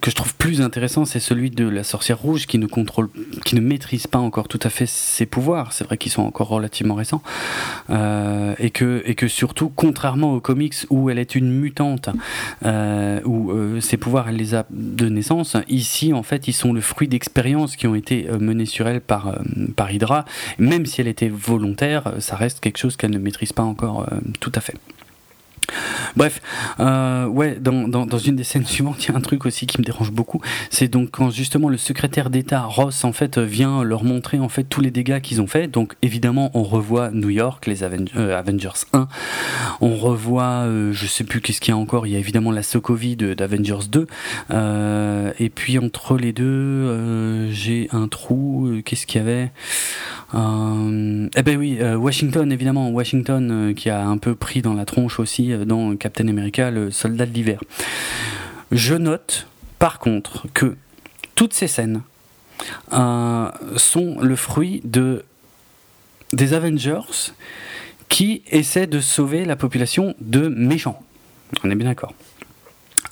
Speaker 1: que je trouve plus intéressant, c'est celui de la sorcière rouge qui ne contrôle, qui ne maîtrise pas encore tout à fait ses pouvoirs. C'est vrai qu'ils sont encore relativement récents euh, et que surtout, contrairement aux comics où elle est une mutante, euh, où euh, ses pouvoirs elle les a de naissance, ici en fait ils sont le fruit d'expériences qui ont été menées sur elle par Hydra. Même si elle était volontaire, ça reste quelque chose qu'elle ne maîtrise pas encore tout à fait. Bref, euh, ouais, dans, dans, une des scènes suivantes, il y a un truc aussi qui me dérange beaucoup. C'est donc quand justement le secrétaire d'État Ross en fait vient leur montrer en fait tous les dégâts qu'ils ont fait. Donc évidemment, on revoit New York, les euh, Avengers 1. On revoit, euh, je sais plus qu'est-ce qu'il y a encore. Il y a évidemment la Sokovie d'Avengers 2. Euh, et puis entre les deux, j'ai un trou. Qu'est-ce qu'il y avait? Eh ben oui, Washington évidemment, Washington qui a un peu pris dans la tronche aussi dans Captain America, le soldat de l'hiver. Je note par contre que toutes ces scènes euh, sont le fruit de des Avengers qui essaient de sauver la population de méchants. On est bien d'accord.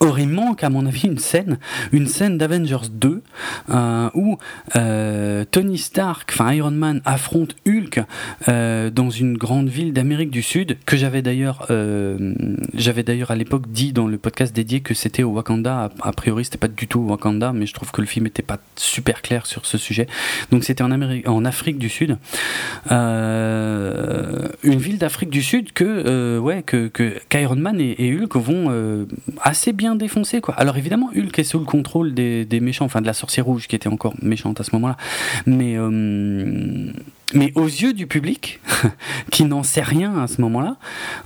Speaker 1: Or, il manque, à mon avis, une scène, une scène d'Avengers 2 euh, où euh, Tony Stark, enfin Iron Man, affronte Hulk euh, dans une grande ville d'Amérique du Sud que j'avais d'ailleurs, j'avais d'ailleurs à l'époque dit dans le podcast dédié que c'était au Wakanda. A, priori, c'était pas du tout au Wakanda, mais je trouve que le film était pas super clair sur ce sujet. Donc, c'était en Afrique du Sud, une ville d'Afrique du Sud que, ouais, que, qu'Iron Man et Hulk vont assez bien défoncé quoi. Alors évidemment Hulk est sous le contrôle des, méchants, enfin de la sorcière rouge qui était encore méchante à ce moment-là. Mais euh, mais aux yeux du public qui n'en sait rien à ce moment-là,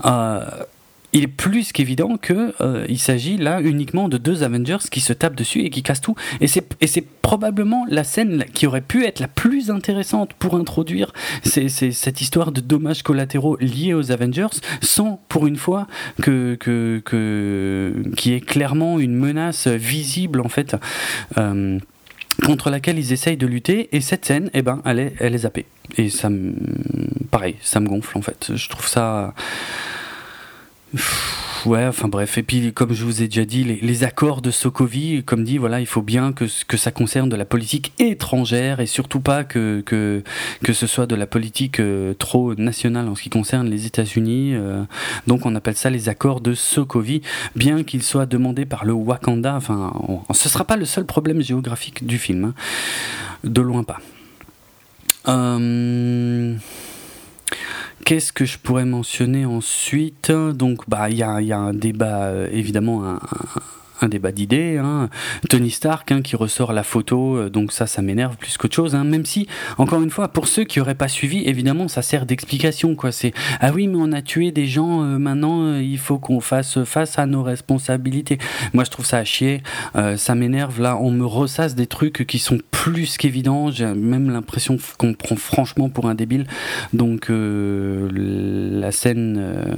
Speaker 1: euh, il est plus qu'évident que euh, il s'agit là uniquement de deux Avengers qui se tapent dessus et qui cassent tout. Et c'est probablement la scène qui aurait pu être la plus intéressante pour introduire c'est, cette histoire de dommages collatéraux liés aux Avengers, sans pour une fois que que que qui est clairement une menace visible en fait. Euh, contre laquelle ils essayent de lutter et cette scène eh ben elle est elle est zappée et ça me pareil ça me gonfle en fait je trouve ça Ouais, enfin bref. Et puis, comme je vous ai déjà dit, les, accords de Sokovie, comme dit, voilà, il faut bien que, que ça concerne de la politique étrangère et surtout pas que, que, que ce soit de la politique euh, trop nationale en ce qui concerne les États-Unis. Euh. donc, on appelle ça les accords de Sokovie, bien qu'ils soient demandés par le Wakanda. Enfin, ce sera pas le seul problème géographique du film, hein. de loin pas. Euh. Qu'est-ce que je pourrais mentionner ensuite? Donc, bah, il y a, y a, un débat, euh, évidemment, un, un débat d'idées. Hein. Tony Stark hein, qui ressort la photo, euh, donc ça, ça m'énerve plus qu'autre chose. Hein. Même si, encore une fois, pour ceux qui n'auraient pas suivi, évidemment, ça sert d'explication. ah oui, mais on a tué des gens. Euh, maintenant, il faut qu'on fasse face à nos responsabilités. Moi, je trouve ça à chier. ça m'énerve. Là, on me ressasse des trucs qui sont plus qu'évidents. J'ai même l'impression qu'on prend franchement pour un débile. Donc euh, la scène, euh,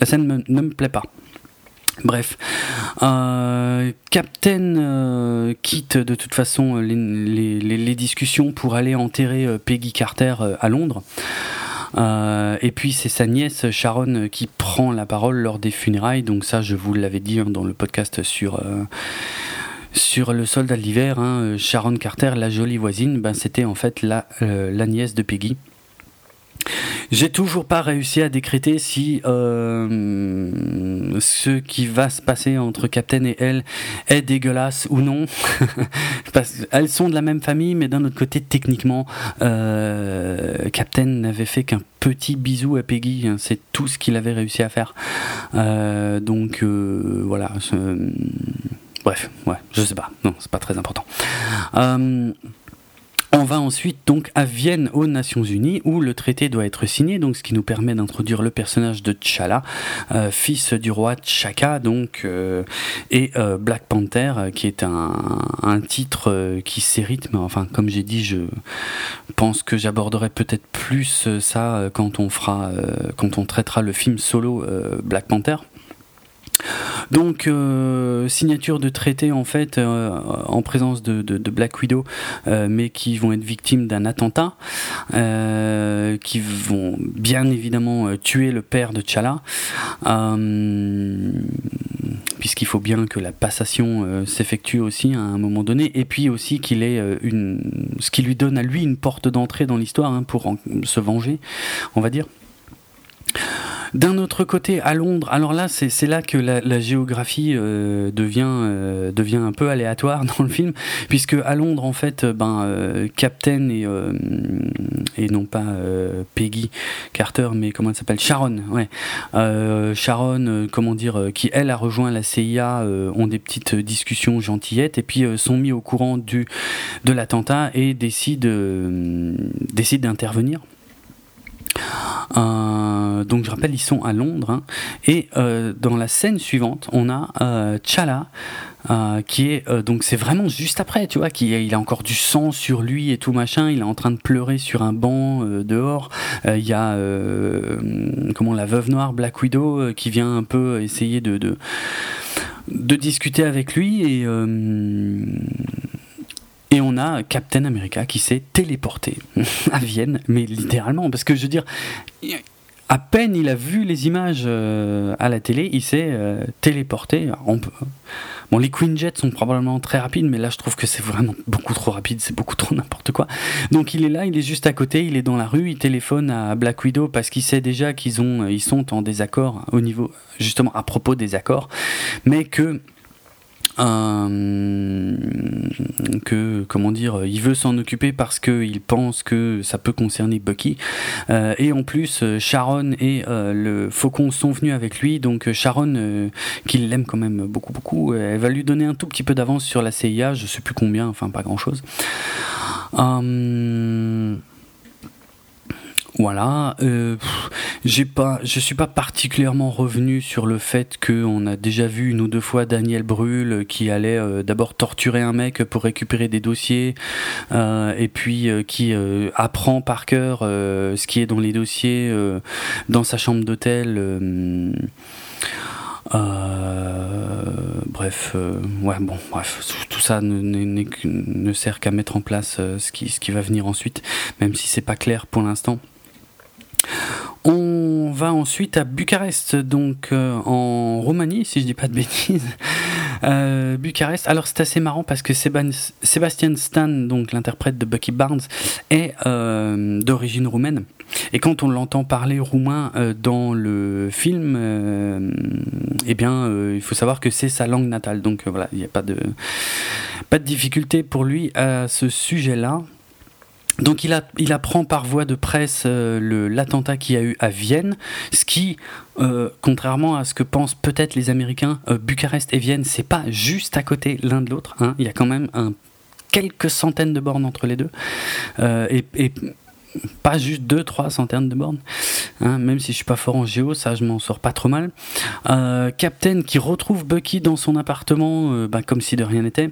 Speaker 1: la scène ne me plaît pas. Bref, euh, Captain quitte de toute façon les, discussions pour aller enterrer Peggy Carter à Londres. et puis c'est sa nièce Sharon qui prend la parole lors des funérailles. Donc ça, je vous l'avais dit hein, dans le podcast sur le soldat de l'hiver, hein, euh, Sharon Carter, la jolie voisine, ben, c'était en fait euh, la nièce de Peggy. J'ai toujours pas réussi à décréter si euh, ce qui va se passer entre Captain et elle est dégueulasse ou non. Parce qu'elles sont de la même famille, mais d'un autre côté, techniquement, Captain n'avait fait qu'un petit bisou à Peggy. Hein, c'est tout ce qu'il avait réussi à faire. donc voilà. Bref, ouais, je sais pas. Non, c'est pas très important. Euh, on va ensuite donc à Vienne aux Nations Unies où le traité doit être signé, donc ce qui nous permet d'introduire le personnage de T'Challa, euh, fils du roi T'Chaka, donc euh, et Black Panther, qui est un, titre qui s'hérite, mais enfin comme j'ai dit, je pense que j'aborderai peut-être plus ça quand on traitera le film solo Black Panther. Donc euh, signature de traité en fait euh, en présence de, Black Widow, euh, mais qui vont être victimes d'un attentat, qui vont bien évidemment tuer le père de T'Challa, puisqu'il faut bien que la passation s'effectue aussi à un moment donné, et puis aussi qu'il ait une, ce qui lui donne à lui une porte d'entrée dans l'histoire hein, pour se venger, on va dire. D'un autre côté, à Londres, alors là, c'est là que la, géographie euh, devient, euh, devient un peu aléatoire dans le film, puisque à Londres, en fait, ben, euh, Captain et, non pas Peggy Carter, mais comment elle s'appelle? Sharon, ouais. Sharon, comment dire, qui elle a rejoint la CIA, ont des petites discussions gentillettes, et puis sont mis au courant de l'attentat et décident, décident d'intervenir. Euh, donc je rappelle, ils sont à Londres. Hein. et euh, dans la scène suivante, on a euh, Chala. qui est donc c'est vraiment juste après tu vois qu'il il a encore du sang sur lui et tout machin il est en train de pleurer sur un banc dehors il y a comment la veuve noire Black Widow qui vient un peu essayer de, discuter avec lui et et on a Captain America qui s'est téléporté à Vienne, mais littéralement, parce que je veux dire, à peine il a vu les images euh, à la télé, il s'est euh, téléporté. Bon, les Queen Jets sont probablement très rapides, mais là je trouve que c'est vraiment beaucoup trop rapide, c'est beaucoup trop n'importe quoi. Donc il est là, il est juste à côté, il est dans la rue, il téléphone à Black Widow parce qu'il sait déjà qu'ils ont, ils sont en désaccord au niveau, justement à propos des accords, mais que euh, que comment dire, il veut s'en occuper parce qu'il pense que ça peut concerner Bucky. Euh, et en plus, Sharon et euh, le Faucon sont venus avec lui, donc Sharon, qui l'aime quand même beaucoup beaucoup, elle va lui donner un tout petit peu d'avance sur la CIA, je sais plus combien, enfin pas grand chose. Voilà, euh, j'ai je suis pas particulièrement revenu sur le fait qu'on a déjà vu une ou deux fois Daniel Brühl qui allait euh, d'abord torturer un mec pour récupérer des dossiers, euh, et puis qui apprend par cœur ce qui est dans les dossiers dans sa chambre d'hôtel. bref, ouais, bon, bref, tout ça ne, ne sert qu'à mettre en place ce, qui, ce qui va venir ensuite, même si c'est pas clair pour l'instant. On va ensuite à Bucarest, donc euh, en Roumanie, si je dis pas de bêtises. Euh, Bucarest. Alors c'est assez marrant parce que Sébastien Stan, donc l'interprète de Bucky Barnes, est euh, d'origine roumaine. Et quand on l'entend parler roumain dans le film, eh bien, il faut savoir que c'est sa langue natale. Donc voilà, il n'y a pas de pas de difficulté pour lui à ce sujet-là. Donc il, apprend par voie de presse euh, l'attentat qu'il y a eu à Vienne, ce qui, euh, contrairement à ce que pensent peut-être les Américains, euh, Bucarest et Vienne, c'est pas juste à côté l'un de l'autre. Hein. Il y a quand même quelques centaines de bornes entre les deux. Et, pas juste deux, trois centaines de bornes. Hein. même si je suis pas fort en géo, ça je m'en sors pas trop mal. Captain qui retrouve Bucky dans son appartement, bah, comme si de rien n'était.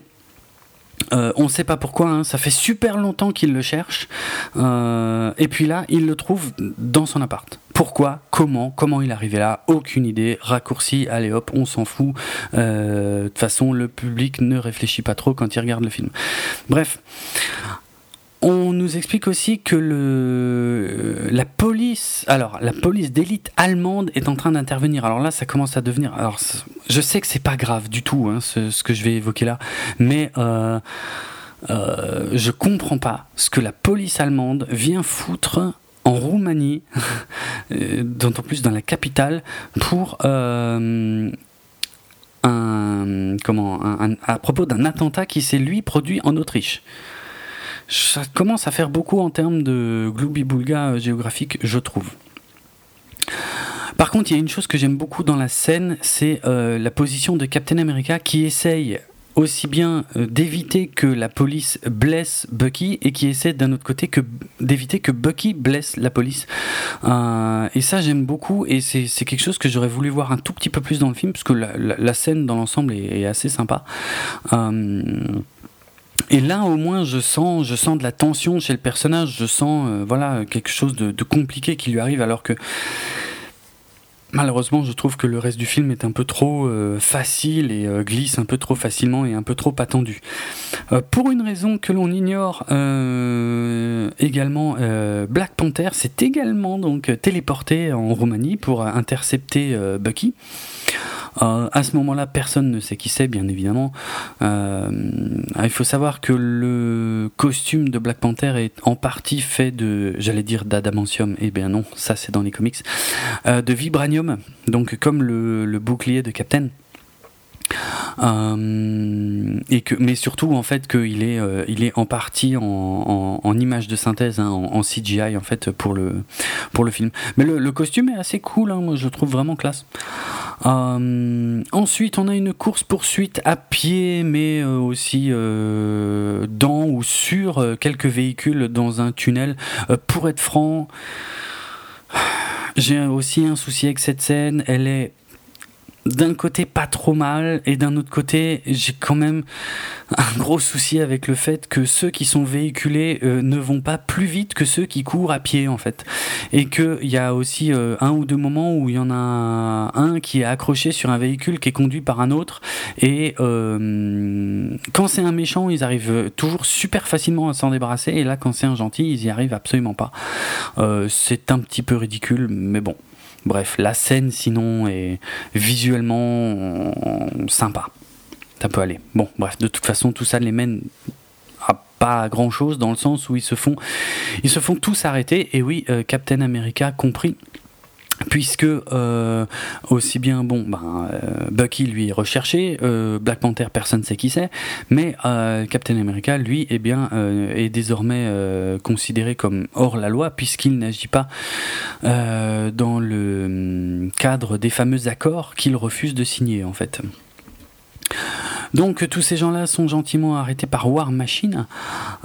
Speaker 1: Euh, on ne sait pas pourquoi, hein. ça fait super longtemps qu'il le cherche. Euh, et puis là, il le trouve dans son appart. Pourquoi? Comment? Comment il est arrivé là? Aucune idée. Raccourci, allez hop, on s'en fout. Euh, de toute façon, le public ne réfléchit pas trop quand il regarde le film. Bref. On nous explique aussi que la police, alors la police d'élite allemande est en train d'intervenir. Alors là, ça commence à devenir. Alors, je sais que c'est pas grave du tout, hein, ce, que je vais évoquer là, mais euh, euh, je comprends pas ce que la police allemande vient foutre en Roumanie, euh, d'autant plus dans la capitale, pour un, comment, à propos d'un attentat qui s'est lui produit en Autriche ça commence à faire beaucoup en termes de gloubi-boulga euh, géographique, je trouve. Par contre, il y a une chose que j'aime beaucoup dans la scène, c'est euh, la position de Captain America qui essaye aussi bien euh, d'éviter que la police blesse Bucky et qui essaie d'un autre côté que d'éviter que Bucky blesse la police. et ça j'aime beaucoup et c'est quelque chose que j'aurais voulu voir un tout petit peu plus dans le film parce que la, scène dans l'ensemble est, est, assez sympa. Et là, au moins, je sens, je sens de la tension chez le personnage. Je sens, euh, voilà, quelque chose de, compliqué qui lui arrive, alors que malheureusement, je trouve que le reste du film est un peu trop euh, facile et euh, glisse un peu trop facilement et un peu trop attendu. pour une raison que l'on ignore également, Black Panther s'est également donc téléporté en Roumanie pour intercepter Bucky. Euh, à ce moment-là, personne ne sait qui c'est, bien évidemment. Euh, il faut savoir que le costume de Black Panther est en partie fait de, j'allais dire d'adamantium, eh bien non, ça c'est dans les comics, euh, de vibranium, donc comme le bouclier de Captain. Euh, et que, mais surtout en fait qu'il est, euh, il est en partie en, image de synthèse, hein, en, CGI en fait pour le, pour le film. Mais le, costume est assez cool, hein, moi je le trouve vraiment classe. Euh, ensuite, on a une course poursuite à pied, mais aussi dans ou sur quelques véhicules dans un tunnel. pour être franc, j'ai aussi un souci avec cette scène. Elle est d'un côté pas trop mal et d'un autre côté j'ai quand même un gros souci avec le fait que ceux qui sont véhiculés euh, ne vont pas plus vite que ceux qui courent à pied en fait. Et qu'il y a aussi euh, un ou deux moments où il y en a un qui est accroché sur un véhicule qui est conduit par un autre et euh, quand c'est un méchant ils arrivent toujours super facilement à s'en débarrasser et là quand c'est un gentil ils y arrivent absolument pas. C'est un petit peu ridicule mais bon Bref, la scène sinon est visuellement sympa. Ça peut aller. Bon, bref, de toute façon, tout ça les mène à pas grand chose dans le sens où ils se font, ils se font tous arrêter. Et oui, euh, Captain America compris puisque euh, aussi bien bon ben, euh, Bucky lui est recherché euh, Black Panther personne ne sait qui c'est mais Captain America lui eh bien est désormais considéré comme hors la loi puisqu'il n'agit pas dans le hum, cadre des fameux accords qu'il refuse de signer en fait donc tous ces gens-là sont gentiment arrêtés par War Machine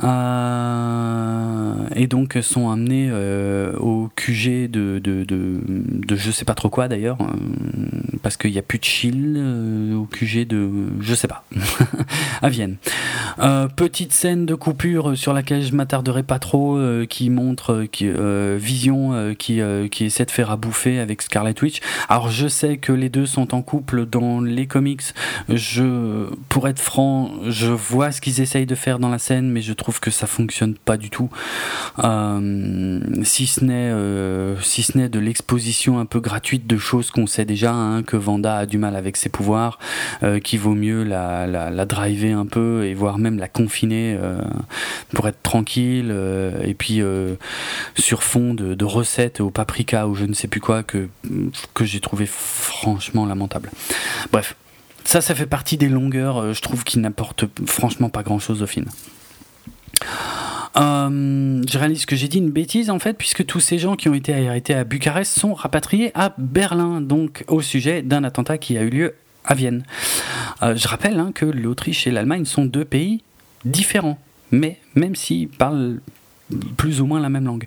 Speaker 1: euh, et donc sont amenés euh, au QG de, de, de, je sais pas trop quoi d'ailleurs, euh, parce qu'il n'y a plus de chill au QG de je sais pas, à Vienne. petite scène de coupure sur laquelle je m'attarderai pas trop, qui montre Vision qui, qui essaie de faire à bouffer avec Scarlet Witch. Alors je sais que les deux sont en couple dans les comics. Je pour être franc, je vois ce qu'ils essayent de faire dans la scène, mais je trouve que ça fonctionne pas du tout. Euh, si ce n'est euh, si ce n'est de l'exposition un peu gratuite de choses qu'on sait déjà, hein, que Vanda a du mal avec ses pouvoirs, euh, qu'il vaut mieux la, la, la, driver un peu et voire même la confiner pour être tranquille. et puis sur fond de, de, recettes au paprika ou je ne sais plus quoi que que j'ai trouvé franchement lamentable. Bref, ça, ça fait partie des longueurs, euh, je trouve, qui n'apportent franchement pas grand-chose au film. Euh, je réalise que j'ai dit une bêtise en fait, puisque tous ces gens qui ont été arrêtés à Bucarest sont rapatriés à Berlin, donc au sujet d'un attentat qui a eu lieu à Vienne. Euh, je rappelle hein, que l'Autriche et l'Allemagne sont deux pays différents, mais même s'ils parlent plus ou moins la même langue.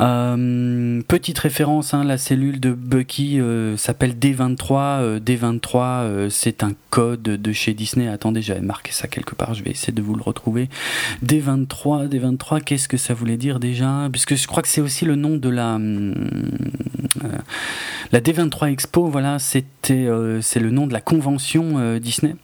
Speaker 1: Euh, petite référence, hein, la cellule de Bucky euh, s'appelle D23. Euh, D23, c'est un code de chez Disney. Attendez, j'avais marqué ça quelque part, je vais essayer de vous le retrouver. D23, D23, qu'est-ce que ça voulait dire déjà? Puisque je crois que c'est aussi le nom de la... la D23 Expo, voilà, c'était, c'est le nom de la convention Disney.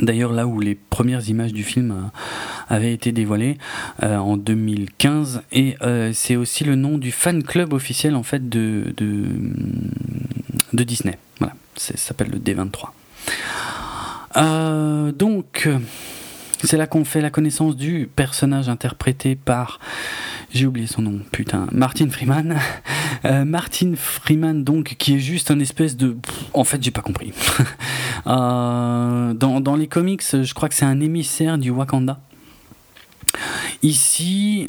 Speaker 1: D'ailleurs, là où les premières images du film euh, avaient été dévoilées euh, en 2015, et euh, c'est aussi le nom du fan club officiel en fait de, Disney. Voilà, ça s'appelle le D23. donc, c'est là qu'on fait la connaissance du personnage interprété par j'ai oublié son nom, putain, Martin Freeman. Euh, Martin Freeman, donc, qui est juste un espèce de. En fait, j'ai pas compris. Euh, dans, les comics, je crois que c'est un émissaire du Wakanda. Ici,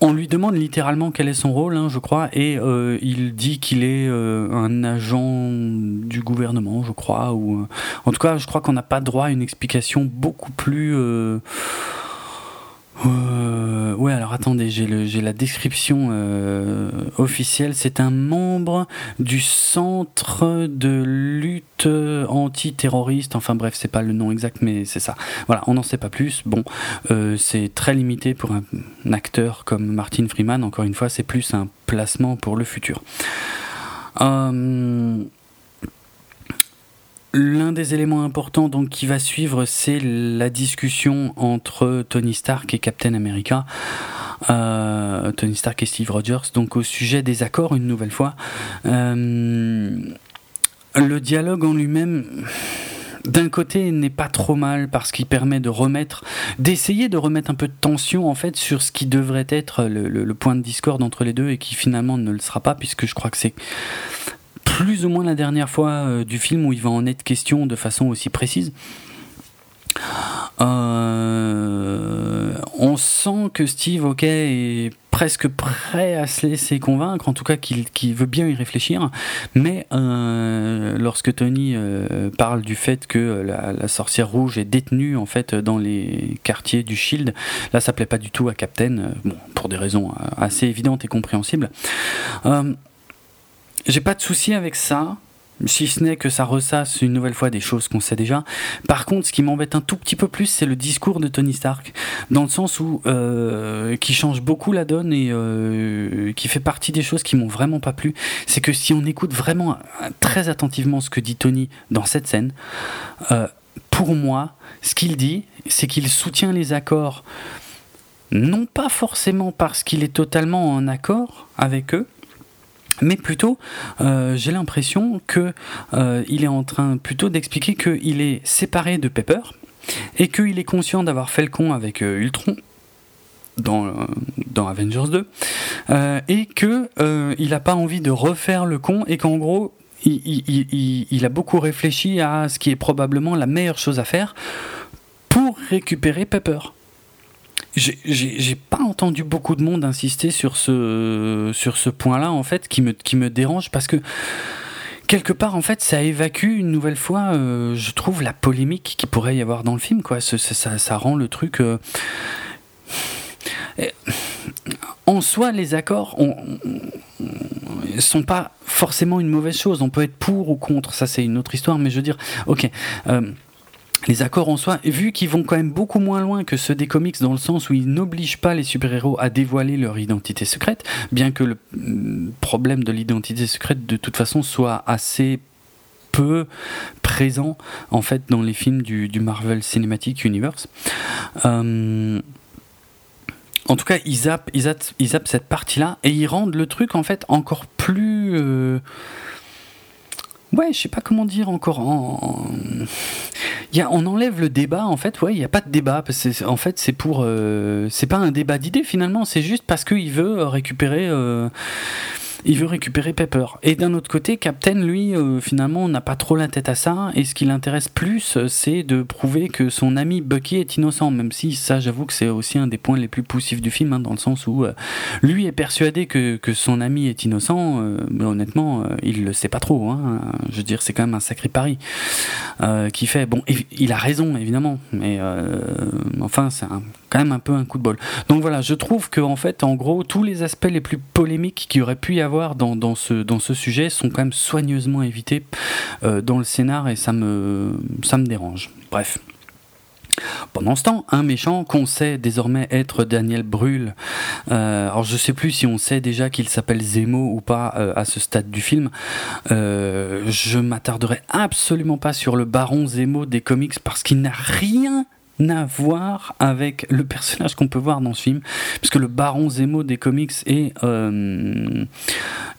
Speaker 1: on lui demande littéralement quel est son rôle, hein, je crois, et euh, il dit qu'il est un agent du gouvernement, je crois, ou en tout cas, je crois qu'on n'a pas droit à une explication beaucoup plus euh, ouais, alors attendez, j'ai la description euh, officielle. C'est un membre du centre de lutte antiterroriste. Enfin bref, c'est pas le nom exact, mais c'est ça. Voilà, on n'en sait pas plus. Bon, euh, c'est très limité pour un, acteur comme Martin Freeman. Encore une fois, c'est plus un placement pour le futur. Euh, L'un des éléments importants donc qui va suivre, c'est la discussion entre Tony Stark et Captain America. Euh, Tony Stark et Steve Rogers, donc au sujet des accords une nouvelle fois. Euh, le dialogue en lui-même d'un côté n'est pas trop mal parce qu'il permet de remettre, d'essayer de remettre un peu de tension en fait sur ce qui devrait être le, point de discorde entre les deux et qui finalement ne le sera pas puisque je crois que c'est plus ou moins la dernière fois euh, du film où il va en être question de façon aussi précise. Euh, on sent que Steve, ok, est presque prêt à se laisser convaincre, en tout cas qu'il veut bien y réfléchir. Mais euh, lorsque Tony parle du fait que la, sorcière rouge est détenue en fait dans les quartiers du Shield, là ça plaît pas du tout à Captain, bon, pour des raisons assez évidentes et compréhensibles. J'ai pas de souci avec ça si ce n'est que ça ressasse une nouvelle fois des choses qu'on sait déjà. Par contre, ce qui m'embête un tout petit peu plus, c'est le discours de Tony Stark, dans le sens où euh, qui change beaucoup la donne et euh, qui fait partie des choses qui m'ont vraiment pas plu. C'est que si on écoute vraiment très attentivement ce que dit Tony dans cette scène, euh, pour moi, ce qu'il dit, c'est qu'il soutient les accords, non pas forcément parce qu'il est totalement en accord avec eux, mais plutôt euh, j'ai l'impression que euh, il est en train plutôt d'expliquer qu'il est séparé de Pepper et qu'il est conscient d'avoir fait le con avec euh, Ultron dans, Avengers 2 et que il n'a pas envie de refaire le con et qu'en gros il, a beaucoup réfléchi à ce qui est probablement la meilleure chose à faire pour récupérer Pepper. J'ai pas entendu beaucoup de monde insister sur ce, sur ce point-là, en fait, qui me, qui me dérange parce que quelque part, en fait, ça évacue une nouvelle fois, euh, je trouve, la polémique qui pourrait y avoir dans le film, quoi. Ça, rend le truc. Euh, en soi, les accords ne sont pas forcément une mauvaise chose. On peut être pour ou contre, ça c'est une autre histoire, mais je veux dire, ok. Euh, les accords en soi, vu qu'ils vont quand même beaucoup moins loin que ceux des comics dans le sens où ils n'obligent pas les super-héros à dévoiler leur identité secrète, bien que le mm, problème de l'identité secrète de toute façon soit assez peu présent en fait dans les films du, Marvel Cinematic Universe. Euh, en tout cas, ils zappent, ils, cette partie-là et ils rendent le truc en fait encore plus... Euh, Ouais, je sais pas comment dire encore. On enlève le débat, en fait. Ouais, il n'y a pas de débat. En fait, c'est pour. Euh, c'est pas un débat d'idées finalement. C'est juste parce qu'il veut récupérer. Euh, il veut récupérer Pepper. Et d'un autre côté, Captain, lui, euh, finalement, n'a pas trop la tête à ça. Et ce qui l'intéresse plus, euh, c'est de prouver que son ami Bucky est innocent. Même si ça, j'avoue que c'est aussi un des points les plus poussifs du film, hein, dans le sens où euh, lui est persuadé que, que, son ami est innocent. mais honnêtement, il le sait pas trop. Hein. Je veux dire, c'est quand même un sacré pari qui fait. Bon, il a raison, évidemment. Mais enfin, c'est quand même un peu un coup de bol. Donc voilà, je trouve que en fait, en gros, tous les aspects les plus polémiques qui auraient pu y avoir dans, ce, dans ce sujet sont quand même soigneusement évités euh, dans le scénar et ça me, ça me dérange. Bref. Pendant ce temps, un méchant qu'on sait désormais être Daniel Brühl, euh, alors je sais plus si on sait déjà qu'il s'appelle Zemo ou pas euh, à ce stade du film, je m'attarderai absolument pas sur le baron Zemo des comics parce qu'il n'a rien à voir avec le personnage qu'on peut voir dans ce film, puisque le baron Zemo des comics est, euh,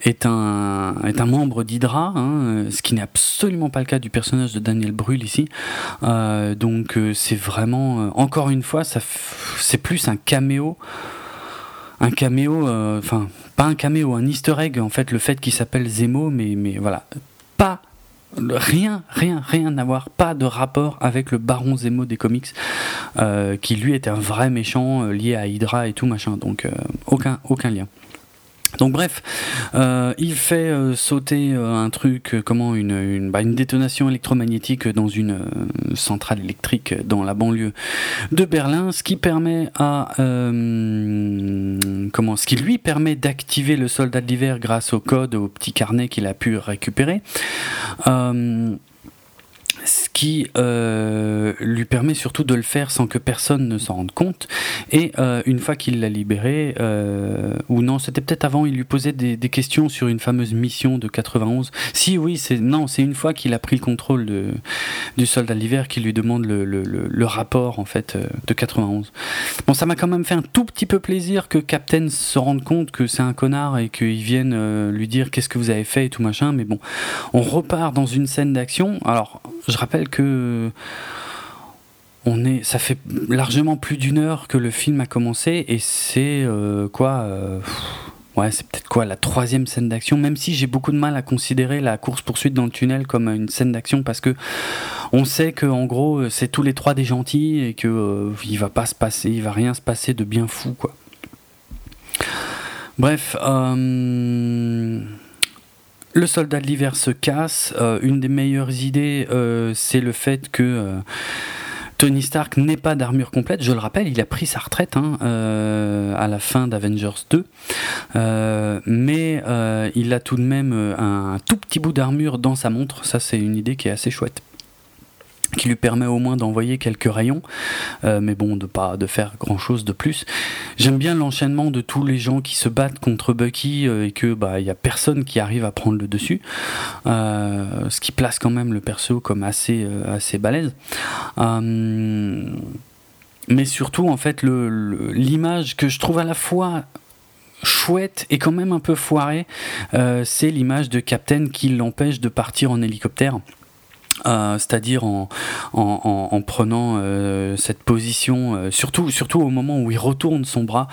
Speaker 1: est, un, est un membre d'Hydra, hein, ce qui n'est absolument pas le cas du personnage de Daniel Brühl ici. Euh, donc euh, c'est vraiment, encore une fois, c'est plus un caméo un caméo, enfin pas un caméo, un easter egg en fait, le fait qu'il s'appelle Zemo, mais, mais voilà, pas rien, rien, rien à voir, pas de rapport avec le Baron Zemo des comics, euh, qui lui était un vrai méchant euh, lié à Hydra et tout machin, donc euh, aucun, aucun lien. Donc bref, euh, il fait euh, sauter euh, un truc, comment une, une, bah, une, détonation électromagnétique dans une centrale électrique dans la banlieue de Berlin, ce qui permet à comment, ce qui lui permet d'activer le soldat de l'hiver grâce au code, au petit carnet qu'il a pu récupérer. Ce qui euh, lui permet surtout de le faire sans que personne ne s'en rende compte. Et euh, une fois qu'il l'a libéré, euh, ou non, c'était peut-être avant, il lui posait des, questions sur une fameuse mission de 91. Si oui, c'est non, c'est une fois qu'il a pris le contrôle de, du soldat l'hiver qu'il lui demande le, le, le, rapport en fait de 91. Bon, ça m'a quand même fait un tout petit peu plaisir que Captain se rende compte que c'est un connard et qu'il vienne lui dire qu'est-ce que vous avez fait et tout machin. Mais bon, on repart dans une scène d'action. Alors, je rappelle que on est, ça fait largement plus d'une heure que le film a commencé et c'est euh, quoi euh, Ouais, c'est peut-être quoi la troisième scène d'action, même si j'ai beaucoup de mal à considérer la course poursuite dans le tunnel comme une scène d'action parce que on sait que en gros c'est tous les trois des gentils et que euh, il va pas se passer, il va rien se passer de bien fou quoi. Bref. Le soldat de l'hiver se casse. Euh, une des meilleures idées, euh, c'est le fait que euh, Tony Stark n'ait pas d'armure complète. Je le rappelle, il a pris sa retraite hein, à la fin d'Avengers 2. mais il a tout de même un tout petit bout d'armure dans sa montre. Ça, c'est une idée qui est assez chouette qui lui permet au moins d'envoyer quelques rayons, euh, mais bon, de pas de faire grand chose de plus. J'aime bien l'enchaînement de tous les gens qui se battent contre Bucky euh, et que bah il y a personne qui arrive à prendre le dessus, euh, ce qui place quand même le perso comme assez assez balèze. mais surtout en fait l'image que je trouve à la fois chouette et quand même un peu foirée, c'est l'image de Captain qui l'empêche de partir en hélicoptère. Euh, c'est-à-dire en, en, prenant euh, cette position, euh, surtout, surtout au moment où il retourne son bras,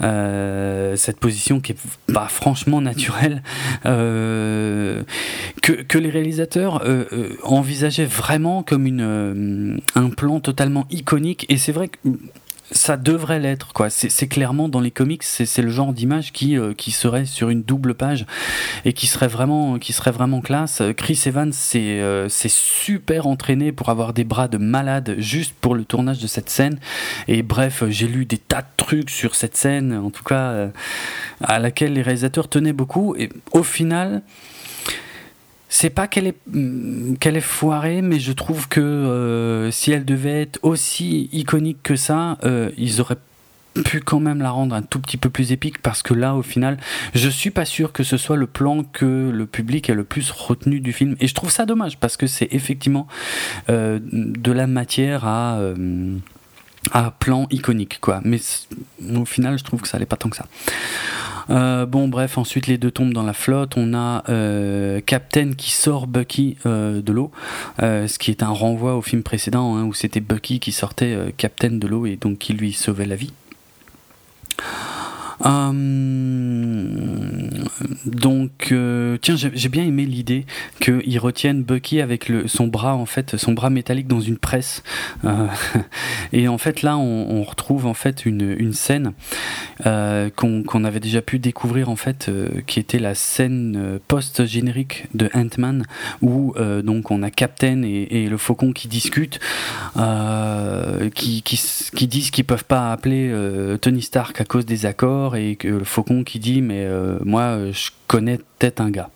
Speaker 1: cette position qui est pas franchement naturelle, que, que les réalisateurs envisageaient vraiment comme une, un plan totalement iconique. Et c'est vrai que ça devrait l'être quoi. C'est clairement dans les comics c'est le genre d'image qui euh, qui serait sur une double page et qui serait vraiment qui serait vraiment classe. Chris Evans c'est euh, super entraîné pour avoir des bras de malade juste pour le tournage de cette scène. Et bref j'ai lu des tas de trucs sur cette scène en tout cas euh, à laquelle les réalisateurs tenaient beaucoup. Et au final c'est pas qu'elle est mm, qu'elle est foirée, mais je trouve que euh, si elle devait être aussi iconique que ça, euh, ils auraient pu quand même la rendre un tout petit peu plus épique parce que là au final je suis pas sûr que ce soit le plan que le public a le plus retenu du film. Et je trouve ça dommage parce que c'est effectivement euh, de la matière à à plan iconique quoi. Mais au final je trouve que ça n'est pas tant que ça euh, bon, bref, ensuite les deux tombent dans la flotte. On a euh, Captain qui sort Bucky euh, de l'eau, ce qui est un renvoi au film précédent hein, où c'était Bucky qui sortait Captain de l'eau et donc qui lui sauvait la vie. Euh, donc, euh, tiens, j'ai bien aimé l'idée qu'il retienne Bucky avec son bras, en fait, son bras métallique dans une presse. Euh, et en fait, là, on, retrouve en fait une, scène qu'on avait déjà pu découvrir, en fait, qui était la scène post-générique de Ant-Man, où donc on a Captain et, le Faucon qui discutent, qui, disent qu'ils peuvent pas appeler Tony Stark à cause des accords et que le faucon qui dit mais euh, moi je connais peut-être un gars.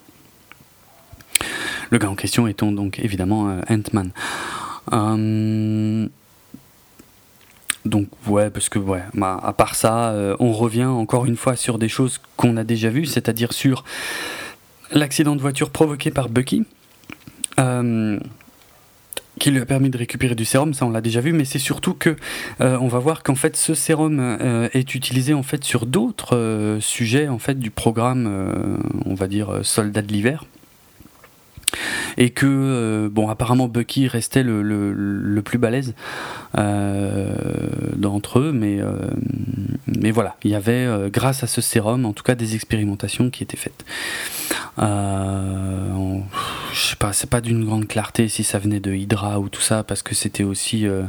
Speaker 1: Le gars en question étant donc évidemment euh, Ant-Man. Euh, donc ouais, parce que ouais, bah, à part ça, on revient encore une fois sur des choses qu'on a déjà vues, c'est-à-dire sur l'accident de voiture provoqué par Bucky qui lui a permis de récupérer du sérum, ça on l'a déjà vu, mais c'est surtout que euh, on va voir qu'en fait ce sérum euh, est utilisé en fait sur d'autres euh, sujets en fait du programme, on va dire soldat de l'hiver et que bon apparemment Bucky restait le, le, plus balèze d'entre eux mais mais voilà il y avait grâce à ce sérum en tout cas des expérimentations qui étaient faites euh, je sais pas, c'est pas d'une grande clarté si ça venait de Hydra ou tout ça, parce que c'était aussi euh,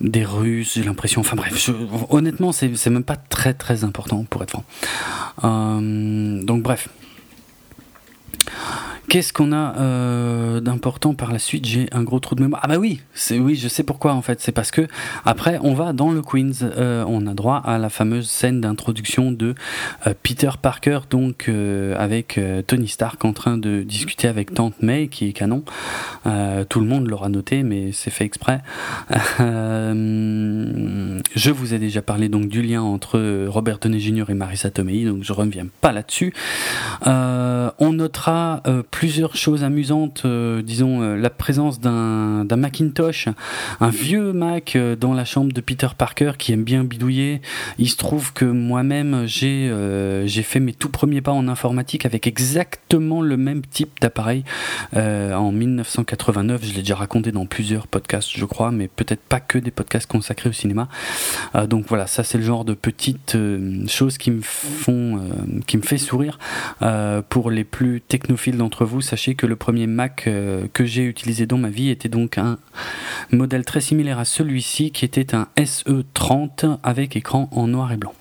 Speaker 1: des Russes, j'ai l'impression. Enfin bref, honnêtement, c'est même pas très très important pour être franc. Euh, donc bref. Qu'est-ce qu'on a euh, d'important par la suite? J'ai un gros trou de mémoire. Ah bah oui, oui, je sais pourquoi en fait. C'est parce que après on va dans le Queens, euh, on a droit à la fameuse scène d'introduction de euh, Peter Parker, donc avec Tony Stark en train de discuter avec Tante May, qui est canon. tout le monde l'aura noté, mais c'est fait exprès. je vous ai déjà parlé donc du lien entre Robert Downey Jr. et Marissa Tomei, donc je reviens pas là-dessus. on notera plusieurs choses amusantes, euh, disons euh, la présence d'un Macintosh, un vieux Mac euh, dans la chambre de Peter Parker qui aime bien bidouiller. Il se trouve que moi-même j'ai fait mes tout premiers pas en informatique avec exactement le même type d'appareil en 1989. Je l'ai déjà raconté dans plusieurs podcasts, je crois, mais peut-être pas que des podcasts consacrés au cinéma. donc voilà, ça c'est le genre de petites choses qui me font, qui me fait sourire pour les plus technophiles d'entre vous sachez que le premier Mac euh, que j'ai utilisé dans ma vie était donc un modèle très similaire à celui-ci, qui était un SE30 avec écran en noir et blanc.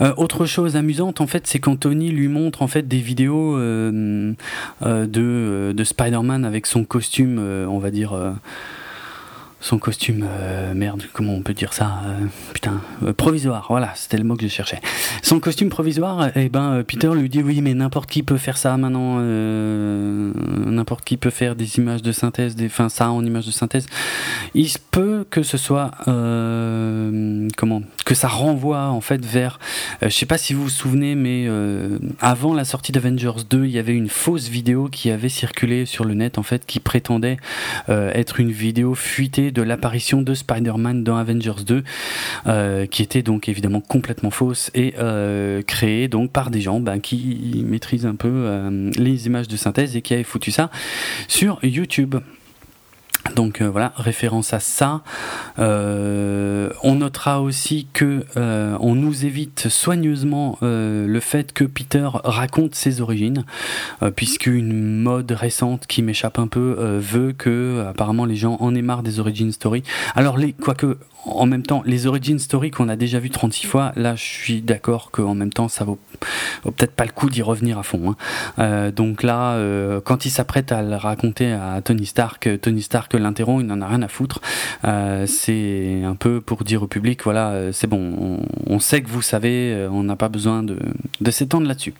Speaker 1: Euh, autre chose amusante en fait, c'est quand Tony lui montre en fait des vidéos euh, de Spider-Man avec son costume, on va dire son costume, euh, merde, comment on peut dire ça euh, Putain, euh, provisoire, voilà, c'était le mot que je cherchais. Son costume provisoire, et eh ben Peter lui dit oui, mais n'importe qui peut faire ça maintenant, n'importe qui peut faire des images de synthèse, des, enfin ça en images de synthèse. Il se peut que ce soit, comment, que ça renvoie en fait vers, je sais pas si vous vous souvenez, mais avant la sortie d'Avengers 2, il y avait une fausse vidéo qui avait circulé sur le net en fait, qui prétendait être une vidéo fuitée de l'apparition de Spider-Man dans Avengers 2, euh, qui était donc évidemment complètement fausse et euh, créée donc par des gens ben, qui maîtrisent un peu euh, les images de synthèse et qui avaient foutu ça sur YouTube. Donc voilà, référence à ça. on notera aussi que on nous évite soigneusement le fait que Peter raconte ses origines, puisqu'une mode récente qui m'échappe un peu veut que apparemment les gens en aient marre des origin story. Alors les quoique en même temps, les origin story qu'on a déjà vu 36 fois, là je suis d'accord qu'en même temps ça vaut, peut-être pas le coup d'y revenir à fond. Hein. Euh, donc là, euh, quand il s'apprête à le raconter à Tony Stark, Tony Stark l'interrompt, il n'en a rien à foutre. Euh, c'est un peu pour dire au public, voilà, c'est bon, on, sait que vous savez, on n'a pas besoin de, de s'étendre là-dessus.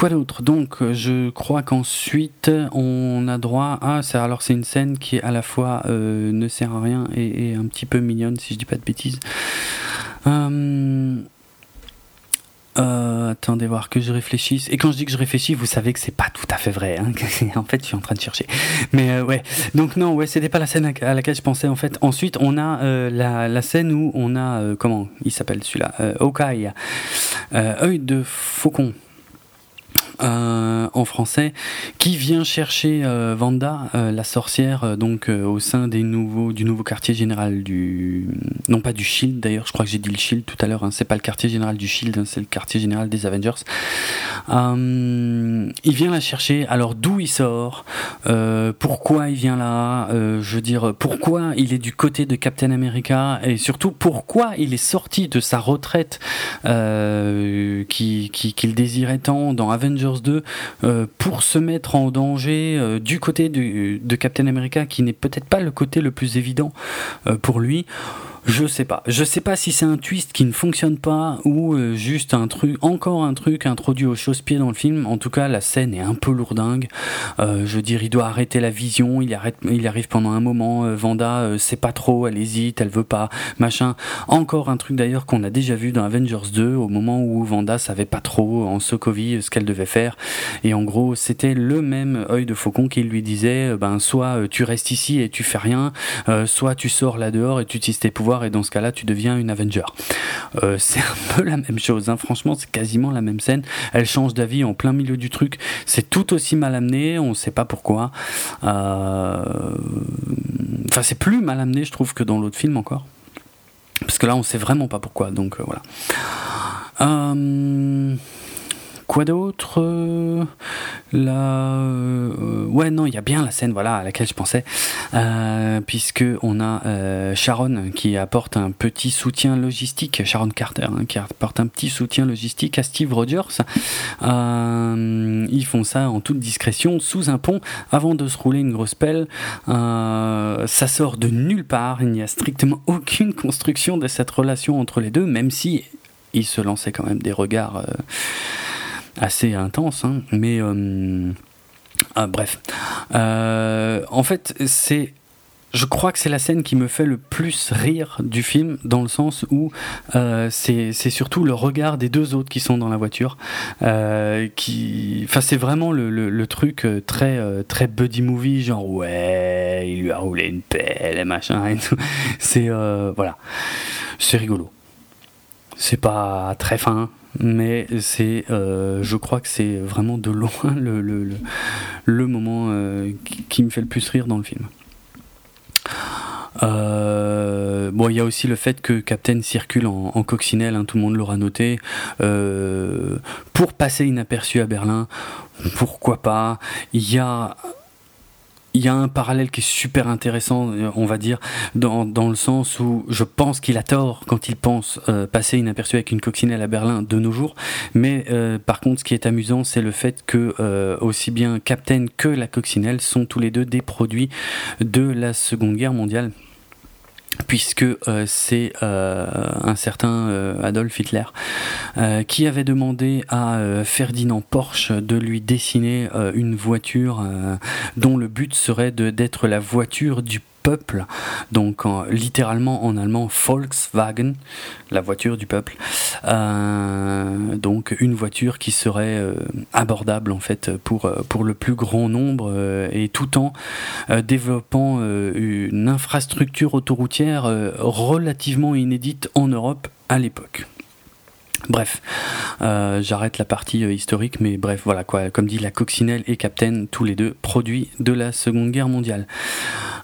Speaker 1: Quoi d'autre? Donc, euh, je crois qu'ensuite, on a droit à. Alors, c'est une scène qui, à la fois, euh, ne sert à rien et, un petit peu mignonne, si je dis pas de bêtises. Euh, attendez voir que je réfléchisse. Et quand je dis que je réfléchis, vous savez que c'est pas tout à fait vrai. Hein. en fait, je suis en train de chercher. Mais ouais. Donc non, ouais, c'était pas la scène à laquelle je pensais en fait. Ensuite, on a la, scène où on a comment il s'appelle celui-là, Okai, œil de faucon. Euh, en français, qui vient chercher euh, Vanda, euh, la sorcière, donc au sein des nouveaux, du nouveau quartier général du, non pas du Shield d'ailleurs, je crois que j'ai dit le Shield tout à l'heure, hein, c'est pas le quartier général du Shield, hein, c'est le quartier général des Avengers. il vient la chercher. Alors d'où il sort, pourquoi il vient là, je veux dire pourquoi il est du côté de Captain America? Et surtout pourquoi il est sorti de sa retraite qu'il qui, désirait tant dans Avengers 2 euh, pour se mettre en danger euh, du côté de Captain America qui n'est peut-être pas le côté le plus évident euh, pour lui. Je sais pas. Je sais pas si c'est un twist qui ne fonctionne pas ou euh, juste un truc, encore un truc introduit au chausse-pied dans le film. En tout cas, la scène est un peu lourdingue. Euh, je veux dire, il doit arrêter la vision. Il arrive pendant un moment. Vanda, euh, sait pas trop. Elle hésite, elle veut pas, machin. Encore un truc d'ailleurs qu'on a déjà vu dans Avengers 2 au moment où Vanda savait pas trop en Sokovie ce qu'elle devait faire. Et en gros, c'était le même œil de faucon qui lui disait, ben soit tu restes ici et tu fais rien, soit tu sors là dehors et tu utilises tes pouvoirs et dans ce cas-là tu deviens une Avenger. Euh, c'est un peu la même chose, hein. franchement c'est quasiment la même scène, elle change d'avis en plein milieu du truc, c'est tout aussi mal amené, on sait pas pourquoi. Euh, enfin c'est plus mal amené je trouve que dans l'autre film encore. Parce que là on sait vraiment pas pourquoi, donc euh, voilà. Quoi d'autre Là, ouais, non, il y a bien la scène, voilà, à laquelle je pensais, puisque on a Sharon qui apporte un petit soutien logistique, Sharon Carter, hein, qui apporte un petit soutien logistique à Steve Rogers. ils font ça en toute discrétion sous un pont avant de se rouler une grosse pelle. ça sort de nulle part, il n'y a strictement aucune construction de cette relation entre les deux, même si il se lançait quand même des regards euh, assez intenses. Hein. mais euh, ah, bref, euh, en fait, c'est je crois que c'est la scène qui me fait le plus rire du film, dans le sens où c'est surtout le regard des deux autres qui sont dans la voiture. qui, enfin, c'est vraiment le, le, truc très, très buddy movie, genre ouais, il lui a roulé une pelle et machin et. C'est voilà, c'est rigolo. C'est pas très fin, mais c'est, euh, je crois que c'est vraiment de loin le, le, le, moment euh, qui, me fait le plus rire dans le film. Euh, bon, il y a aussi le fait que Captain circule en, coccinelle, hein, tout le monde l'aura noté, pour passer inaperçu à Berlin. Pourquoi pas? Il y a il y a un parallèle qui est super intéressant, euh, on va dire, dans, le sens où je pense qu'il a tort quand il pense euh, passer inaperçu avec une coccinelle à Berlin de nos jours. Mais euh, par contre, ce qui est amusant, c'est le fait que aussi bien Captain que la coccinelle sont tous les deux des produits de la Seconde Guerre mondiale puisque euh, c'est euh, un certain euh, Adolf Hitler qui avait demandé à Ferdinand Porsche de lui dessiner une voiture dont le but serait d'être la voiture du donc littéralement en allemand Volkswagen, la voiture du peuple. Euh, donc une voiture qui serait euh, abordable en fait pour, euh, pour le plus grand nombre et tout en développant une infrastructure autoroutière relativement inédite en Europe à l'époque. Bref, euh, j'arrête la partie euh, historique, mais bref, voilà quoi. Comme dit la Coccinelle et Captain, tous les deux produits de la Seconde Guerre mondiale.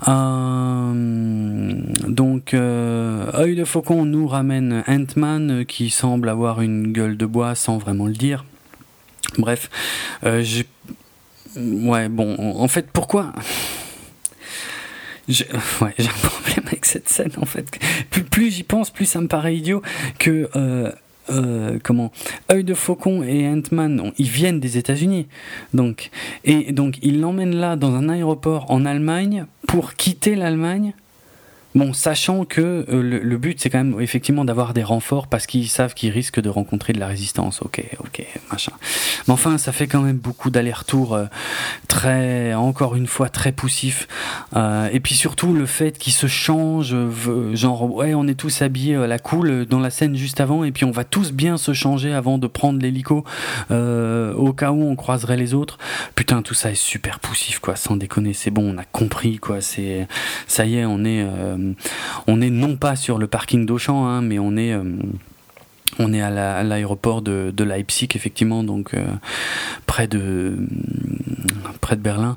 Speaker 1: Euh, donc, œil de faucon nous ramène Ant-Man qui semble avoir une gueule de bois sans vraiment le dire. Bref, j'ai. Ouais, bon, en fait, pourquoi j'ai un problème avec cette scène en fait. Plus, j'y pense, plus ça me paraît idiot que comment œil de faucon et Ant-Man, ils viennent des États-Unis. Donc, et donc ils l'emmènent là dans un aéroport en Allemagne pour quitter l'Allemagne Bon, sachant que euh, le, but c'est quand même effectivement d'avoir des renforts parce qu'ils savent qu'ils risquent de rencontrer de la résistance. Ok, ok, machin. Mais enfin, ça fait quand même beaucoup d'allers-retours euh, très, encore une fois, très poussifs. Euh, et puis surtout le fait qu'ils se changent, genre ouais, on est tous habillés à la cool dans la scène juste avant et puis on va tous bien se changer avant de prendre l'hélico au cas où on croiserait les autres. Putain, tout ça est super poussif quoi, sans déconner. C'est bon, on a compris quoi. C'est ça y est, on est on est non pas sur le parking d'Auchan, hein, mais on est euh, à l'aéroport de, Leipzig, effectivement, donc euh, près de près de Berlin.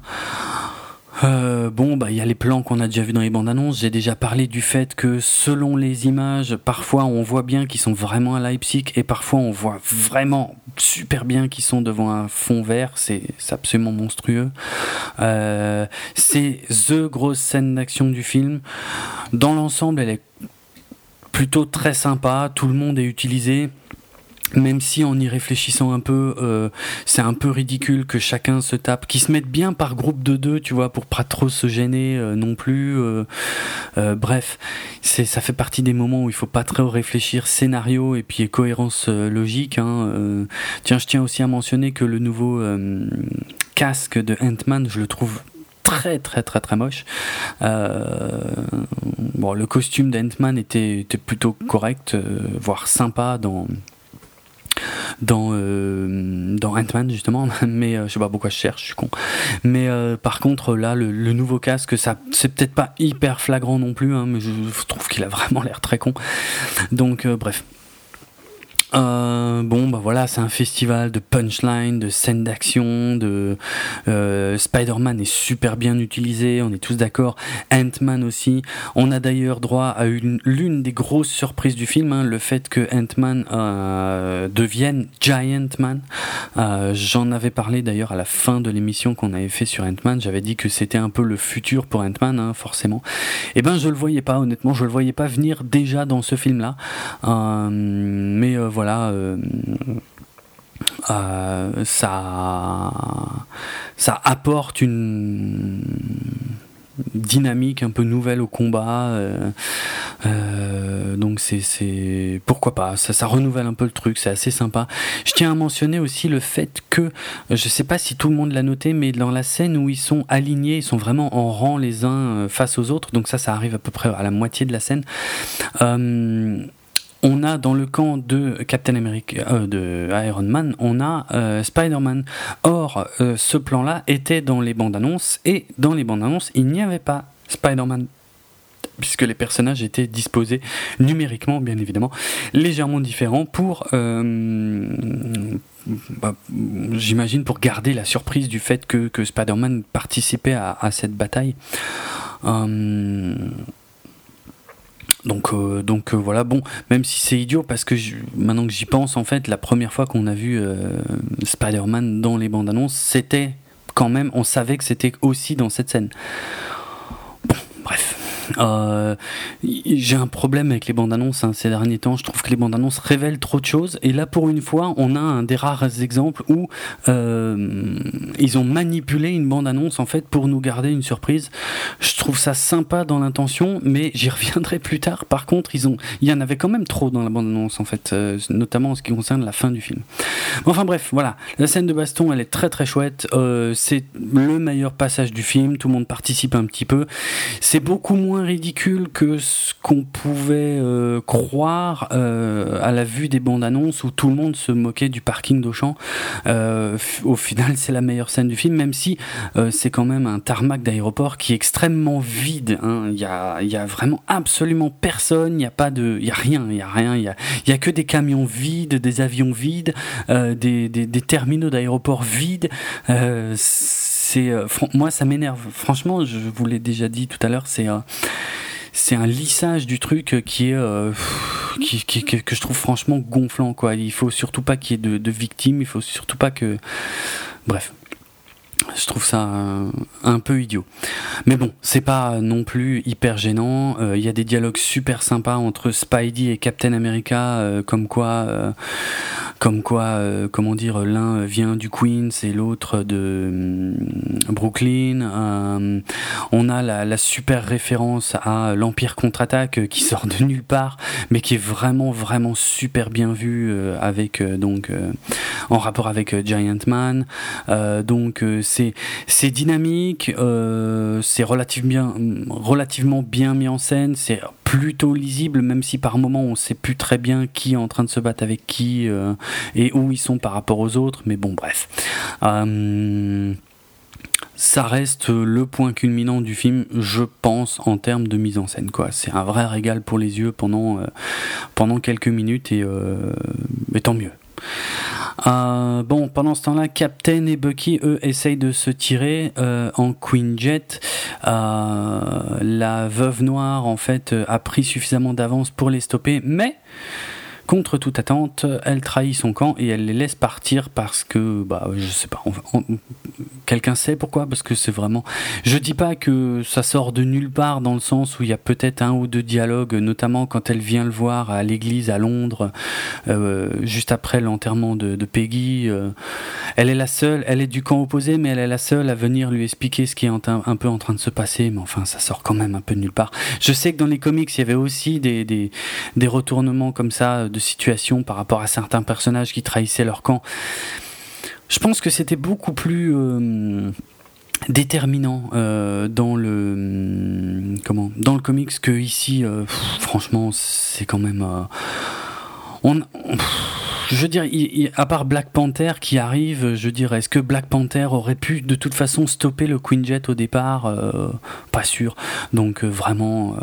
Speaker 1: Euh, bon, bah il y a les plans qu'on a déjà vus dans les bandes annonces. J'ai déjà parlé du fait que selon les images, parfois on voit bien qu'ils sont vraiment à Leipzig et parfois on voit vraiment super bien qu'ils sont devant un fond vert. C'est absolument monstrueux. Euh, c'est the grosse scène d'action du film. Dans l'ensemble, elle est plutôt très sympa. Tout le monde est utilisé même si en y réfléchissant un peu, euh, c'est un peu ridicule que chacun se tape, qu'ils se mettent bien par groupe de deux, tu vois, pour pas trop se gêner euh, non plus. Euh, bref, ça fait partie des moments où il faut pas trop réfléchir scénario et puis cohérence logique. Hein, tiens, je tiens aussi à mentionner que le nouveau casque de Ant-Man, je le trouve très très très très moche. bon, le costume d'Ant-Man était, plutôt correct, voire sympa dans dans euh, dans Ant-Man justement. Mais euh, je sais pas pourquoi je cherche je suis con. Mais euh, par contre là le, nouveau casque ça c'est peut-être pas hyper flagrant non plus hein, mais je, trouve qu'il a vraiment l'air très con. Donc bref Euh, bon, bah voilà, c'est un festival de punchline, de scènes d'action, de euh, Spider-Man est super bien utilisé, on est tous d'accord. Ant-Man aussi. On a d'ailleurs droit à l'une des grosses surprises du film, hein, le fait que Ant-Man euh, devienne Giant Man. Euh, j'en avais parlé d'ailleurs à la fin de l'émission qu'on avait fait sur Ant-Man. J'avais dit que c'était un peu le futur pour Ant-Man, hein, forcément. Et eh ben, je le voyais pas, honnêtement, je le voyais pas venir déjà dans ce film-là. mais. Euh, euh, ça, apporte une dynamique un peu nouvelle au combat. Euh, donc c'est pourquoi pas. Ça, renouvelle un peu le truc. C'est assez sympa. Je tiens à mentionner aussi le fait que je sais pas si tout le monde l'a noté, mais dans la scène où ils sont alignés, ils sont vraiment en rang les uns face aux autres. Donc ça, ça arrive à peu près à la moitié de la scène on a dans le camp de Captain America, euh, de Iron Man, on a euh, Spider-Man. Or, euh, ce plan-là était dans les bandes annonces et dans les bandes annonces, il n'y avait pas Spider-Man puisque les personnages étaient disposés numériquement, bien évidemment, légèrement différents pour, bah, j'imagine, pour garder la surprise du fait que, Spider-Man participait à, à, cette bataille. Donc, euh, euh, voilà, bon, même si c'est idiot, parce que maintenant que j'y pense, en fait, la première fois qu'on a vu euh, Spider-Man dans les bandes annonces, c'était quand même, on savait que c'était aussi dans cette scène. Bon, bref. Euh, j'ai un problème avec les bandes annonces hein, ces derniers temps. Je trouve que les bandes annonces révèlent trop de choses. Et là, pour une fois, on a un des rares exemples où euh, ils ont manipulé une bande annonce en fait pour nous garder une surprise. Je trouve ça sympa dans l'intention, mais j'y reviendrai plus tard. Par contre, ils ont, il y en avait quand même trop dans la bande annonce en fait, euh, notamment en ce qui concerne la fin du film. Enfin bref, voilà. La scène de baston, elle est très très chouette. c'est le meilleur passage du film. Tout le monde participe un petit peu. C'est beaucoup moins ridicule que ce qu'on pouvait euh, croire euh, à la vue des bandes annonces où tout le monde se moquait du parking d'Auchan. Euh, au final, c'est la meilleure scène du film, même si c'est quand même un tarmac d'aéroport qui est extrêmement vide. Hein. Il y, a, y, a, vraiment absolument personne, il n'y a pas de, il y a rien, il y a rien, il y a, que des camions vides, des avions vides, des, terminaux d'aéroport vides. Moi ça m'énerve. Franchement, je vous l'ai déjà dit tout à l'heure, c'est c'est un lissage du truc qui est euh, que je trouve franchement gonflant quoi. Il faut surtout pas qu'il y ait de, de, victimes, il faut surtout pas que bref. Je trouve ça euh, un, peu idiot. Mais bon, c'est pas non plus hyper gênant. Euh, il y a des dialogues super sympas entre Spidey et Captain America, comme quoi comme quoi, euh, comment dire, l'un vient du Queens et l'autre de hum, Brooklyn. Euh, on a la, super référence à l'Empire contre-attaque qui sort de nulle part, mais qui est vraiment vraiment super bien vu euh, avec donc en rapport avec Giant Man. donc c'est dynamique, c'est relativement bien, mis en scène, c'est plutôt lisible, même si par moment on sait plus très bien qui est en train de se battre avec qui euh, et où ils sont par rapport aux autres. Mais bon, bref. Euh, ça reste le point culminant du film, je pense, en termes de mise en scène. C'est un vrai régal pour les yeux pendant, euh, quelques minutes et tant mieux. Euh, bon, pendant ce temps-là, Captain et Bucky, eux, essayent de se tirer euh, en Queen Jet. Euh, la veuve noire, en fait, a pris suffisamment d'avance pour les stopper, mais Contre toute attente, elle trahit son camp et elle les laisse partir parce que, bah, je sais pas, quelqu'un sait pourquoi Parce que c'est vraiment. Je dis pas que ça sort de nulle part dans le sens où il y a peut-être un ou deux dialogues, notamment quand elle vient le voir à l'église à Londres, euh, juste après l'enterrement de, Peggy. Euh, elle est la seule, elle est du camp opposé, mais elle est la seule à venir lui expliquer ce qui est un, peu en train de se passer. Mais enfin, ça sort quand même un peu de nulle part. Je sais que dans les comics, il y avait aussi des, des, retournements comme ça situation par rapport à certains personnages qui trahissaient leur camp. Je pense que c'était beaucoup plus euh, déterminant euh, dans le hum, comment dans le comics que ici. Euh, franchement, c'est quand même. on, je veux dire, à part Black Panther qui arrive, je dire, est-ce que Black Panther aurait pu de toute façon stopper le Queen Jet au départ? Pas sûr. Donc vraiment,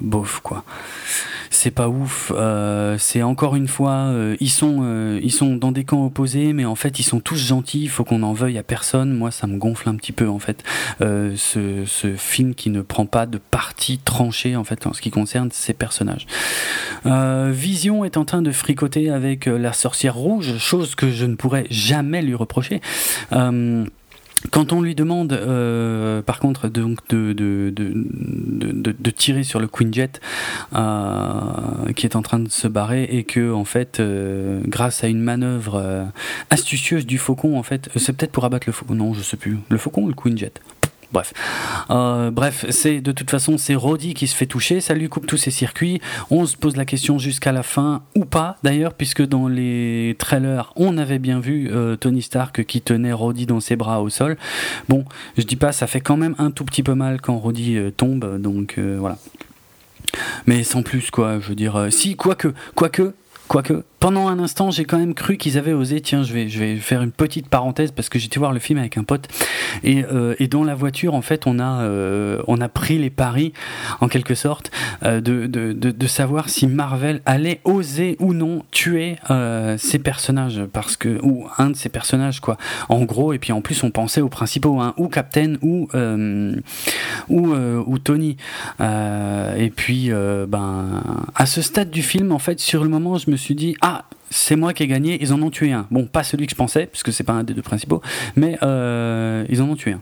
Speaker 1: bof quoi c'est pas ouf. c'est encore une fois, ils sont ils sont dans des camps opposés, mais en fait ils sont tous gentils. Il faut qu'on en veuille à personne. Moi, ça me gonfle un petit peu en fait. ce, film qui ne prend pas de parti tranché en fait en ce qui concerne ces personnages. Vision est en train de fricoter avec la rouge, chose que je ne pourrais jamais lui reprocher. Euh, quand on lui demande, euh, par contre, donc de, de, de, de, tirer sur le Queen Jet euh, qui est en train de se barrer et que, en fait, grâce à une manœuvre astucieuse du Faucon, en fait, c'est peut-être pour abattre le Faucon, non, je sais plus, le Faucon ou le Queen Jet? Bref, euh, bref, c'est de toute façon c'est Roddy qui se fait toucher, ça lui coupe tous ses circuits. On se pose la question jusqu'à la fin ou pas d'ailleurs, puisque dans les trailers on avait bien vu euh, Tony Stark qui tenait Roddy dans ses bras au sol. Bon, je dis pas, ça fait quand même un tout petit peu mal quand Roddy euh, tombe, donc voilà. Mais sans plus quoi, je veux dire, si quoique, quoique, quoique, pendant un instant, j'ai quand même cru qu'ils avaient osé. Tiens, je vais, je vais faire une petite parenthèse parce que j'étais voir le film avec un pote et, euh, et dans la voiture, en fait, on a, euh, on a pris les paris, en quelque sorte, euh, de, de, de, savoir si Marvel allait oser ou non tuer ces personnages parce que ou un de ces personnages, quoi. En gros, et puis en plus, on pensait aux principaux, hein, ou Captain ou ou, ou Tony. et puis, ben, à ce stade du film, en fait, sur le moment, je me suis dit ah c'est moi qui ai gagné, ils en ont tué un. Bon, pas celui que je pensais, puisque c'est pas un des deux principaux, mais euh, ils en ont tué un.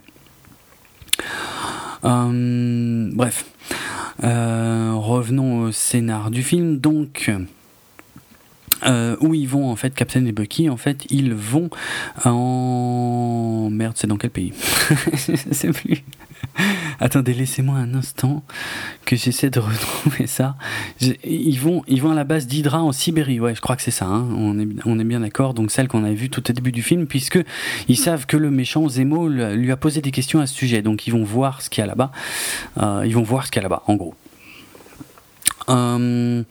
Speaker 1: Euh, bref, euh, revenons au scénar du film. Donc, où ils vont en fait, Captain et Bucky, en fait, ils vont en merde, c'est dans quel pays? Je sais plus. Attendez, laissez-moi un instant que j'essaie de retrouver ça. ils, vont, ils vont à la base d'Hydra en Sibérie, ouais, je crois que c'est ça, hein. on, est, on est bien d'accord, donc celle qu'on avait vue tout au début du film, puisque ils savent que le méchant Zemo lui a posé des questions à ce sujet, donc ils vont voir ce qu'il y a là-bas, euh, ils vont voir ce qu'il y a là-bas, en gros. Euh,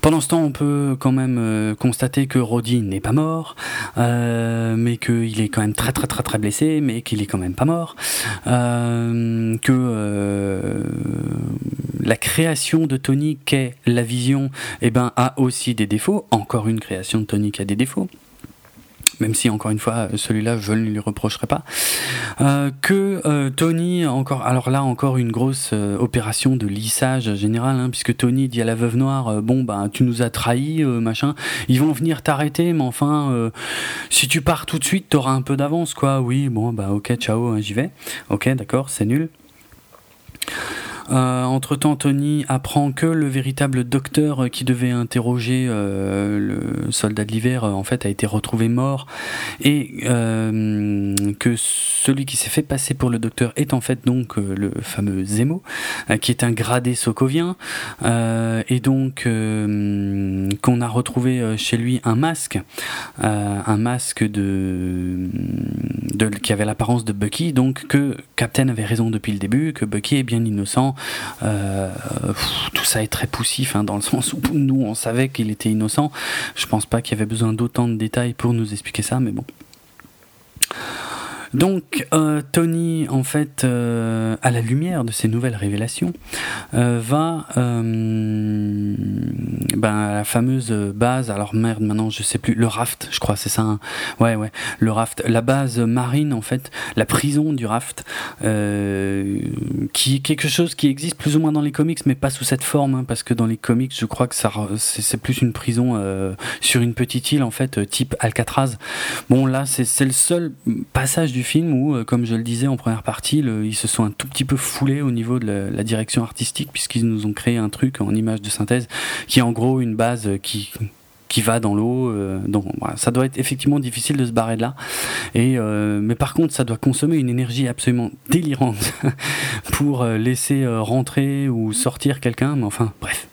Speaker 1: pendant ce temps, on peut quand même euh, constater que Roddy n'est pas mort, euh, mais qu'il est quand même très très très très blessé, mais qu'il est quand même pas mort, que la création de Tony qu'est la vision, eh ben, a aussi des défauts. Encore une création de Tony qui a des défauts même si encore une fois celui-là je ne lui reprocherai pas. Euh, que euh, Tony encore alors là encore une grosse euh, opération de lissage général hein, puisque Tony dit à la veuve noire bon bah tu nous as trahi machin. Ils vont venir t'arrêter mais enfin si tu pars tout de suite t'auras un peu d'avance quoi. Oui bon bah ok ciao hein, j'y vais. Ok d'accord c'est nul entre-temps, Tony apprend que le véritable docteur qui devait interroger euh, le soldat de l'hiver, euh, en fait, a été retrouvé mort et que celui qui s'est fait passer pour le docteur est en fait donc le fameux Zemo, qui est un gradé sokovien, et donc qu'on a retrouvé chez lui un masque, un masque qui avait l'apparence de Bucky, donc que Captain avait raison depuis le début, que Bucky est bien innocent euh, tout ça est très poussif, hein, dans le sens où nous, on savait qu'il était innocent. Je pense pas qu'il y avait besoin d'autant de détails pour nous expliquer ça, mais bon. Donc euh, Tony, en fait, euh, à la lumière de ces nouvelles révélations, euh, va ben, à la fameuse base, alors merde, maintenant je sais plus, le raft, je crois, c'est ça. Hein. ouais, ouais, le raft, la base marine, en fait, la prison du raft, qui est quelque chose qui existe plus ou moins dans les comics, mais pas sous cette forme, hein, parce que dans les comics, je crois que ça, c'est plus une prison sur une petite île, en fait, type Alcatraz. Bon, là, c'est le seul passage du film où, euh, comme je le disais en première partie, ils se sont un tout petit peu foulés au niveau de la, direction artistique puisqu'ils nous ont créé un truc en image de synthèse qui est en gros une base qui qui va dans l'eau. Euh, donc ça doit être effectivement difficile de se barrer de là. Et euh, mais par contre, ça doit consommer une énergie absolument délirante pour laisser rentrer ou sortir quelqu'un. Mais enfin, bref.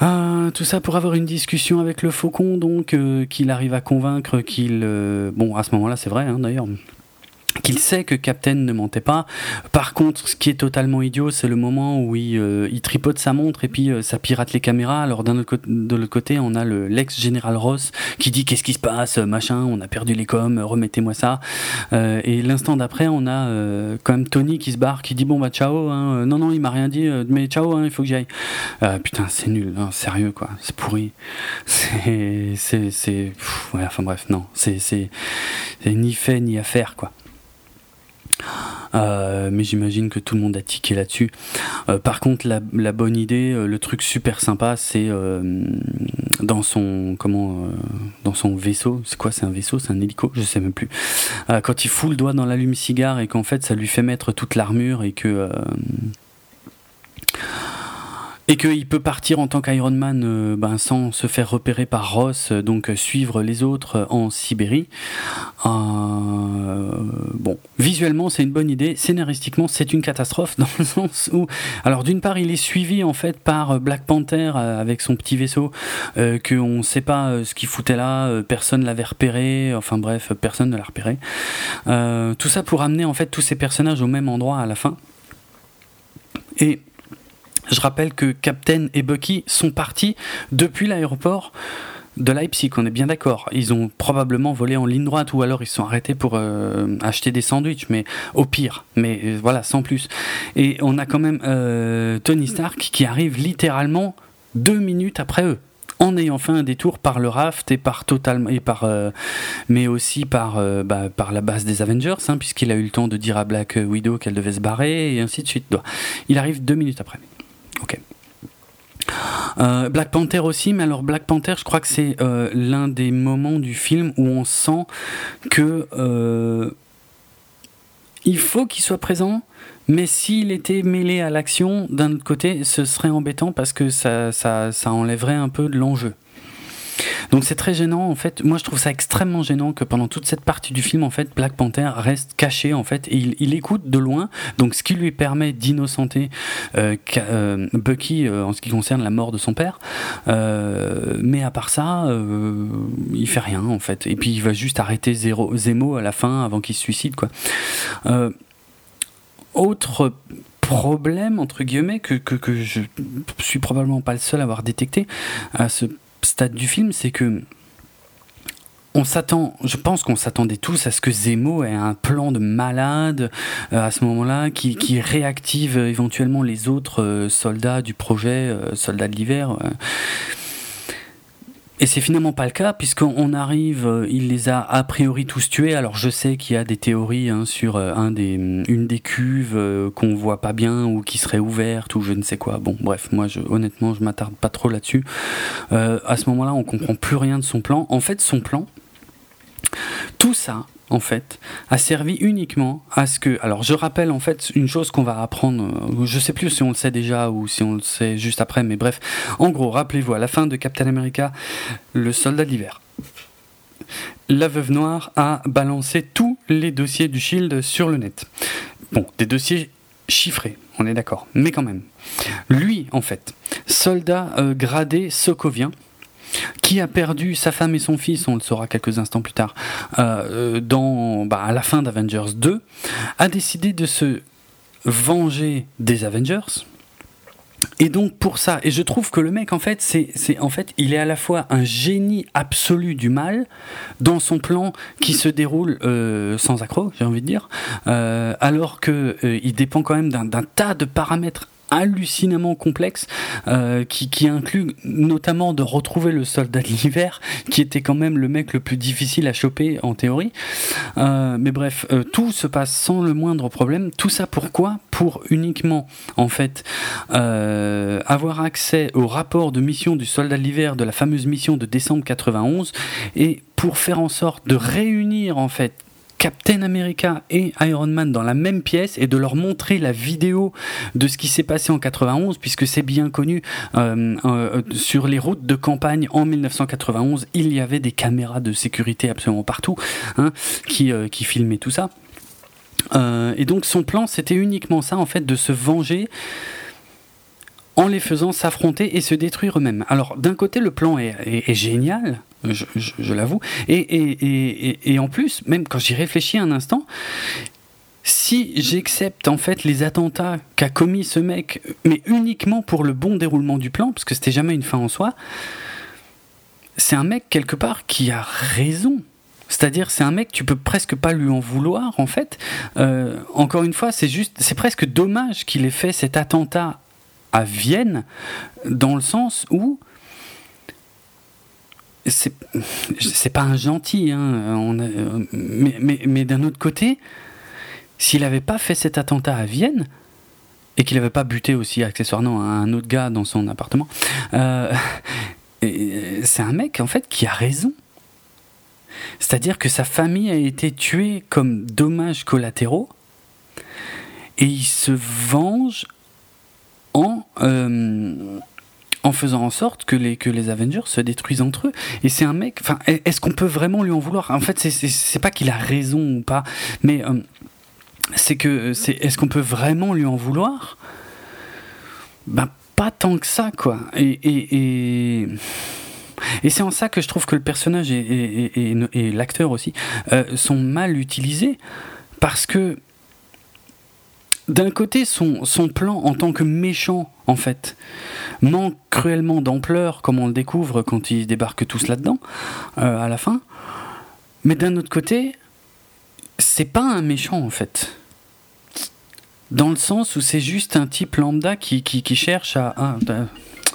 Speaker 1: Ah, tout ça pour avoir une discussion avec le faucon, donc euh, qu'il arrive à convaincre qu'il... Euh, bon, à ce moment-là, c'est vrai, hein, d'ailleurs. Qu'il sait que Captain ne mentait pas. Par contre, ce qui est totalement idiot, c'est le moment où il, euh, tripote sa montre et puis euh, ça pirate les caméras. Alors d'un de l'autre côté, on a l'ex-général Ross qui dit qu'est-ce qui se passe, machin, on a perdu les coms, remettez-moi ça. Euh, et l'instant d'après, on a quand même Tony qui se barre, qui dit bon bah ciao, hein, non non il m'a rien dit, mais ciao, hein, il faut que j'aille. putain c'est nul, hein, sérieux quoi, c'est pourri. C'est, c'est, ouais, enfin bref, non, c'est, c'est ni fait ni à faire quoi. Euh, mais j'imagine que tout le monde a tiqué là-dessus. Euh, par contre, la, bonne idée, euh, le truc super sympa, c'est dans son comment dans son vaisseau. C'est quoi C'est un vaisseau? C'est un hélico? Je sais même plus. quand il fout le doigt dans l'allume-cigare et qu'en fait ça lui fait mettre toute l'armure et que et qu'il peut partir en tant qu'Iron Man euh, ben, sans se faire repérer par Ross, euh, donc euh, suivre les autres en Sibérie. bon, visuellement c'est une bonne idée, scénaristiquement c'est une catastrophe dans le sens où, alors d'une part il est suivi en fait par Black Panther avec son petit vaisseau, euh, qu'on ne sait pas ce qu'il foutait là, personne l'avait repéré, enfin bref, personne ne l'a repéré. tout ça pour amener en fait tous ces personnages au même endroit à la fin. Et je rappelle que Captain et Bucky sont partis depuis l'aéroport de Leipzig, on est bien d'accord. Ils ont probablement volé en ligne droite ou alors ils sont arrêtés pour euh, acheter des sandwichs, mais au pire. Mais euh, voilà, sans plus. Et on a quand même euh, Tony Stark qui arrive littéralement deux minutes après eux en ayant fait un détour par le raft et par totalement et par mais aussi par bah, par la base des Avengers hein, puisqu'il a eu le temps de dire à Black Widow qu'elle devait se barrer et ainsi de suite. Il arrive deux minutes après. Ok. Euh, Black Panther aussi, mais alors Black Panther, je crois que c'est euh, l'un des moments du film où on sent que euh, il faut qu'il soit présent, mais s'il était mêlé à l'action, d'un autre côté, ce serait embêtant parce que ça, enlèverait un peu de l'enjeu. Donc c'est très gênant en fait. Moi je trouve ça extrêmement gênant que pendant toute cette partie du film en fait Black Panther reste caché en fait et il, écoute de loin. Donc ce qui lui permet d'innocenter euh, euh, Bucky euh, en ce qui concerne la mort de son père. mais à part ça, il fait rien en fait. Et puis il va juste arrêter Zemo à la fin avant qu'il se suicide quoi. autre problème entre guillemets que, que, que je suis probablement pas le seul à avoir détecté à ce stade du film, c'est que on s'attend, je pense qu'on s'attendait tous à ce que Zemo ait un plan de malade euh, à ce moment-là, qui, réactive éventuellement les autres euh, soldats du projet, euh, soldats de l'hiver. Et c'est finalement pas le cas, puisqu'on arrive, euh, il les a a priori tous tués. Alors je sais qu'il y a des théories hein, sur euh, des, une des cuves euh, qu'on voit pas bien ou qui serait ouverte ou je ne sais quoi. Bon, bref, moi je, honnêtement je m'attarde pas trop là-dessus. à ce moment-là, on comprend plus rien de son plan. En fait, son plan, tout ça, en fait, a servi uniquement à ce que. Alors, je rappelle en fait une chose qu'on va apprendre. Euh, je sais plus si on le sait déjà ou si on le sait juste après, mais bref. En gros, rappelez-vous, à la fin de Captain America, le soldat d'hiver. La veuve noire a balancé tous les dossiers du Shield sur le net. Bon, des dossiers chiffrés, on est d'accord, mais quand même. Lui, en fait, soldat euh, gradé sokovien, qui a perdu sa femme et son fils, on le saura quelques instants plus tard, euh, dans, bah, à la fin d'Avengers 2, a décidé de se venger des Avengers. Et donc pour ça, et je trouve que le mec en fait, c'est, en fait, il est à la fois un génie absolu du mal dans son plan qui se déroule euh, sans accroc, j'ai envie de dire, euh, alors que il dépend quand même d'un tas de paramètres hallucinamment complexe euh, qui, inclut notamment de retrouver le soldat de l'hiver qui était quand même le mec le plus difficile à choper en théorie. Euh, mais bref euh, tout se passe sans le moindre problème. Tout ça pourquoi? Pour uniquement en fait avoir accès au rapport de mission du soldat de l'hiver de la fameuse mission de décembre 91 et pour faire en sorte de réunir en fait Captain America et Iron Man dans la même pièce et de leur montrer la vidéo de ce qui s'est passé en 91, puisque c'est bien connu, euh, euh, sur les routes de campagne en 1991, il y avait des caméras de sécurité absolument partout hein, qui, euh, qui filmaient tout ça. et donc son plan, c'était uniquement ça, en fait, de se venger en les faisant s'affronter et se détruire eux-mêmes. Alors d'un côté, le plan est, génial, je, l'avoue, et, et, en plus, même quand j'y réfléchis un instant, si j'accepte en fait les attentats qu'a commis ce mec, mais uniquement pour le bon déroulement du plan, parce que c'était jamais une fin en soi, c'est un mec quelque part qui a raison. C'est-à-dire, c'est un mec, tu peux presque pas lui en vouloir, en fait. Euh, encore une fois, c'est juste, c'est presque dommage qu'il ait fait cet attentat à Vienne, dans le sens où c'est, pas un gentil, hein, mais, mais, mais d'un autre côté, s'il n'avait pas fait cet attentat à Vienne, et qu'il n'avait pas buté aussi accessoirement un autre gars dans son appartement, euh, c'est un mec en fait qui a raison. C'est-à-dire que sa famille a été tuée comme dommages collatéraux et il se venge en, euh, en faisant en sorte que les, que les Avengers se détruisent entre eux. Et c'est un mec. Enfin, est-ce qu'on peut vraiment lui en vouloir? En fait, c'est pas qu'il a raison ou pas, mais euh, c'est que c'est est-ce qu'on peut vraiment lui en vouloir? Ben pas tant que ça quoi. Et, et, et, c'est en ça que je trouve que le personnage et, et l'acteur aussi euh, sont mal utilisés parce que d'un côté, son, plan en tant que méchant, en fait, manque cruellement d'ampleur, comme on le découvre quand ils débarquent tous là-dedans, euh, à la fin. Mais d'un autre côté, c'est pas un méchant, en fait. Dans le sens où c'est juste un type lambda qui, qui, cherche à. Ah,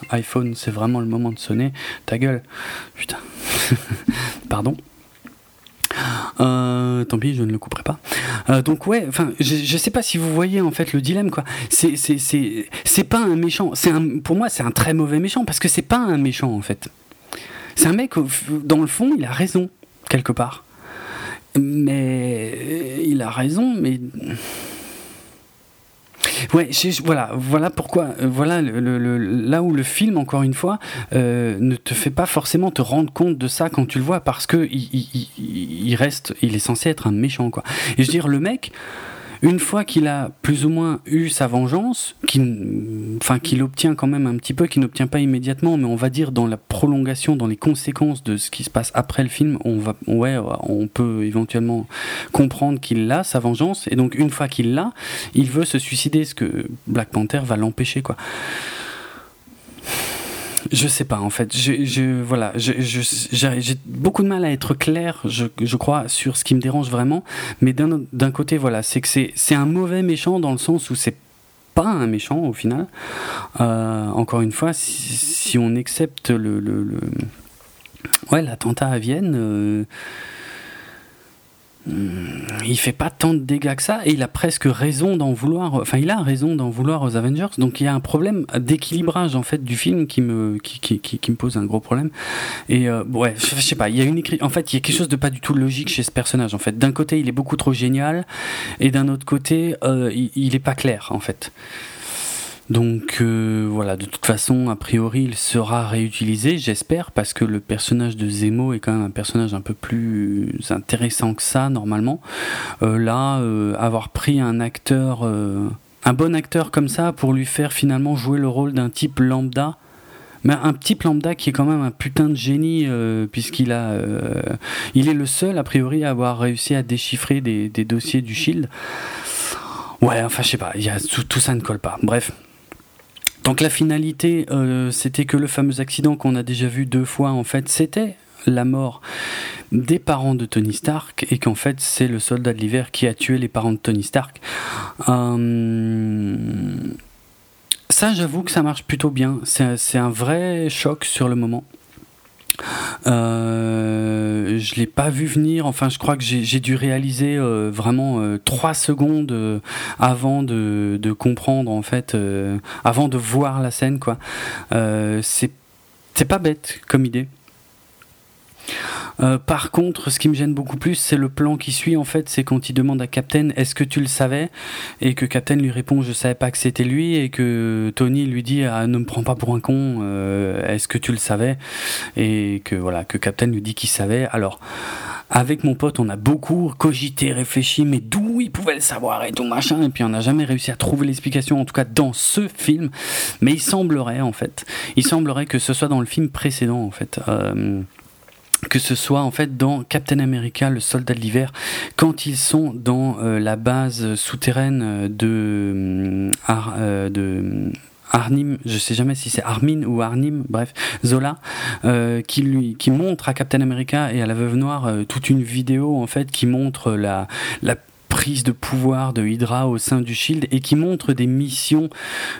Speaker 1: iPhone, c'est vraiment le moment de sonner. Ta gueule. Putain. Pardon. Euh, tant pis, je ne le couperai pas. Euh, donc ouais, enfin, je, je sais pas si vous voyez en fait le dilemme quoi. C'est c'est c'est c'est pas un méchant. C'est un pour moi c'est un très mauvais méchant parce que c'est pas un méchant en fait. C'est un mec dans le fond il a raison quelque part. Mais il a raison, mais Ouais, voilà, voilà pourquoi, euh, voilà là où le film, encore une fois, euh, ne te fait pas forcément te rendre compte de ça quand tu le vois, parce que il, il reste, il est censé être un méchant, quoi. Et je veux dire, le mec, une fois qu'il a plus ou moins eu sa vengeance, qu'il enfin, qu'il obtient quand même un petit peu, qu'il n'obtient pas immédiatement, mais on va dire dans la prolongation, dans les conséquences de ce qui se passe après le film, on, va, ouais, on peut éventuellement comprendre qu'il a sa vengeance, et donc une fois qu'il l'a, il veut se suicider, ce que Black Panther va l'empêcher, quoi. Je sais pas en fait. Je, je voilà, j'ai beaucoup de mal à être clair, je, je, crois, sur ce qui me dérange vraiment. Mais d'un côté, voilà, c'est que c'est un mauvais méchant dans le sens où c'est pas un méchant au final. Euh, encore une fois, si, si on accepte le, le, le ouais l'attentat à Vienne. Euh, il fait pas tant de dégâts que ça et il a presque raison d'en vouloir enfin il a raison d'en vouloir aux Avengers. Donc il y a un problème d'équilibrage en fait du film qui me qui, qui, qui, me pose un gros problème. Et euh, ouais je sais pas il y a une en fait il y a quelque chose de pas du tout logique chez ce personnage en fait. D'un côté il est beaucoup trop génial et d'un autre côté euh, il, il est pas clair en fait donc euh, voilà, de toute façon, a priori, il sera réutilisé, j'espère, parce que le personnage de Zemo est quand même un personnage un peu plus intéressant que ça, normalement. Euh, là, euh, avoir pris un acteur, un bon acteur comme ça, pour lui faire finalement jouer le rôle d'un type lambda, mais un type lambda qui est quand même un putain de génie, puisqu'il a, il est le seul, a priori, à avoir réussi à déchiffrer des, dossiers du Shield. Ouais, enfin, je sais pas, tout ça ne colle pas. Bref. Donc la finalité, euh, c'était que le fameux accident qu'on a déjà vu deux fois, en fait, c'était la mort des parents de Tony Stark et qu'en fait c'est le soldat de l'hiver qui a tué les parents de Tony Stark. Euh, ça j'avoue que ça marche plutôt bien. C'est un vrai choc sur le moment. Euh, je l'ai pas vu venir. Enfin, je crois que j'ai dû réaliser euh, vraiment euh, trois secondes euh, avant de, de, comprendre en fait, avant de voir la scène quoi. c'est pas bête comme idée. Euh, par contre, ce qui me gêne beaucoup plus, c'est le plan qui suit. En fait, c'est quand il demande à Captain Est-ce que tu le savais? Et que Captain lui répond Je savais pas que c'était lui. Et que Tony lui dit ah, Ne me prends pas pour un con. Euh, est-ce que tu le savais? Et que voilà, que Captain lui dit qu'il savait. Alors. Avec mon pote, on a beaucoup cogité, réfléchi, mais d'où il pouvait le savoir et tout machin, et puis on n'a jamais réussi à trouver l'explication, en tout cas dans ce film. Mais il semblerait, en fait, il semblerait que ce soit dans le film précédent, en fait. Euh, que ce soit en fait dans Captain America, le soldat de l'hiver, quand ils sont dans euh, la base souterraine de, euh, de Arnim, je sais jamais si c'est Armin ou Arnim, bref, Zola, euh, qui lui, qui montre à Captain America et à la Veuve Noire toute une vidéo en fait qui montre la, la prise de pouvoir de Hydra au sein du Shield et qui montre des missions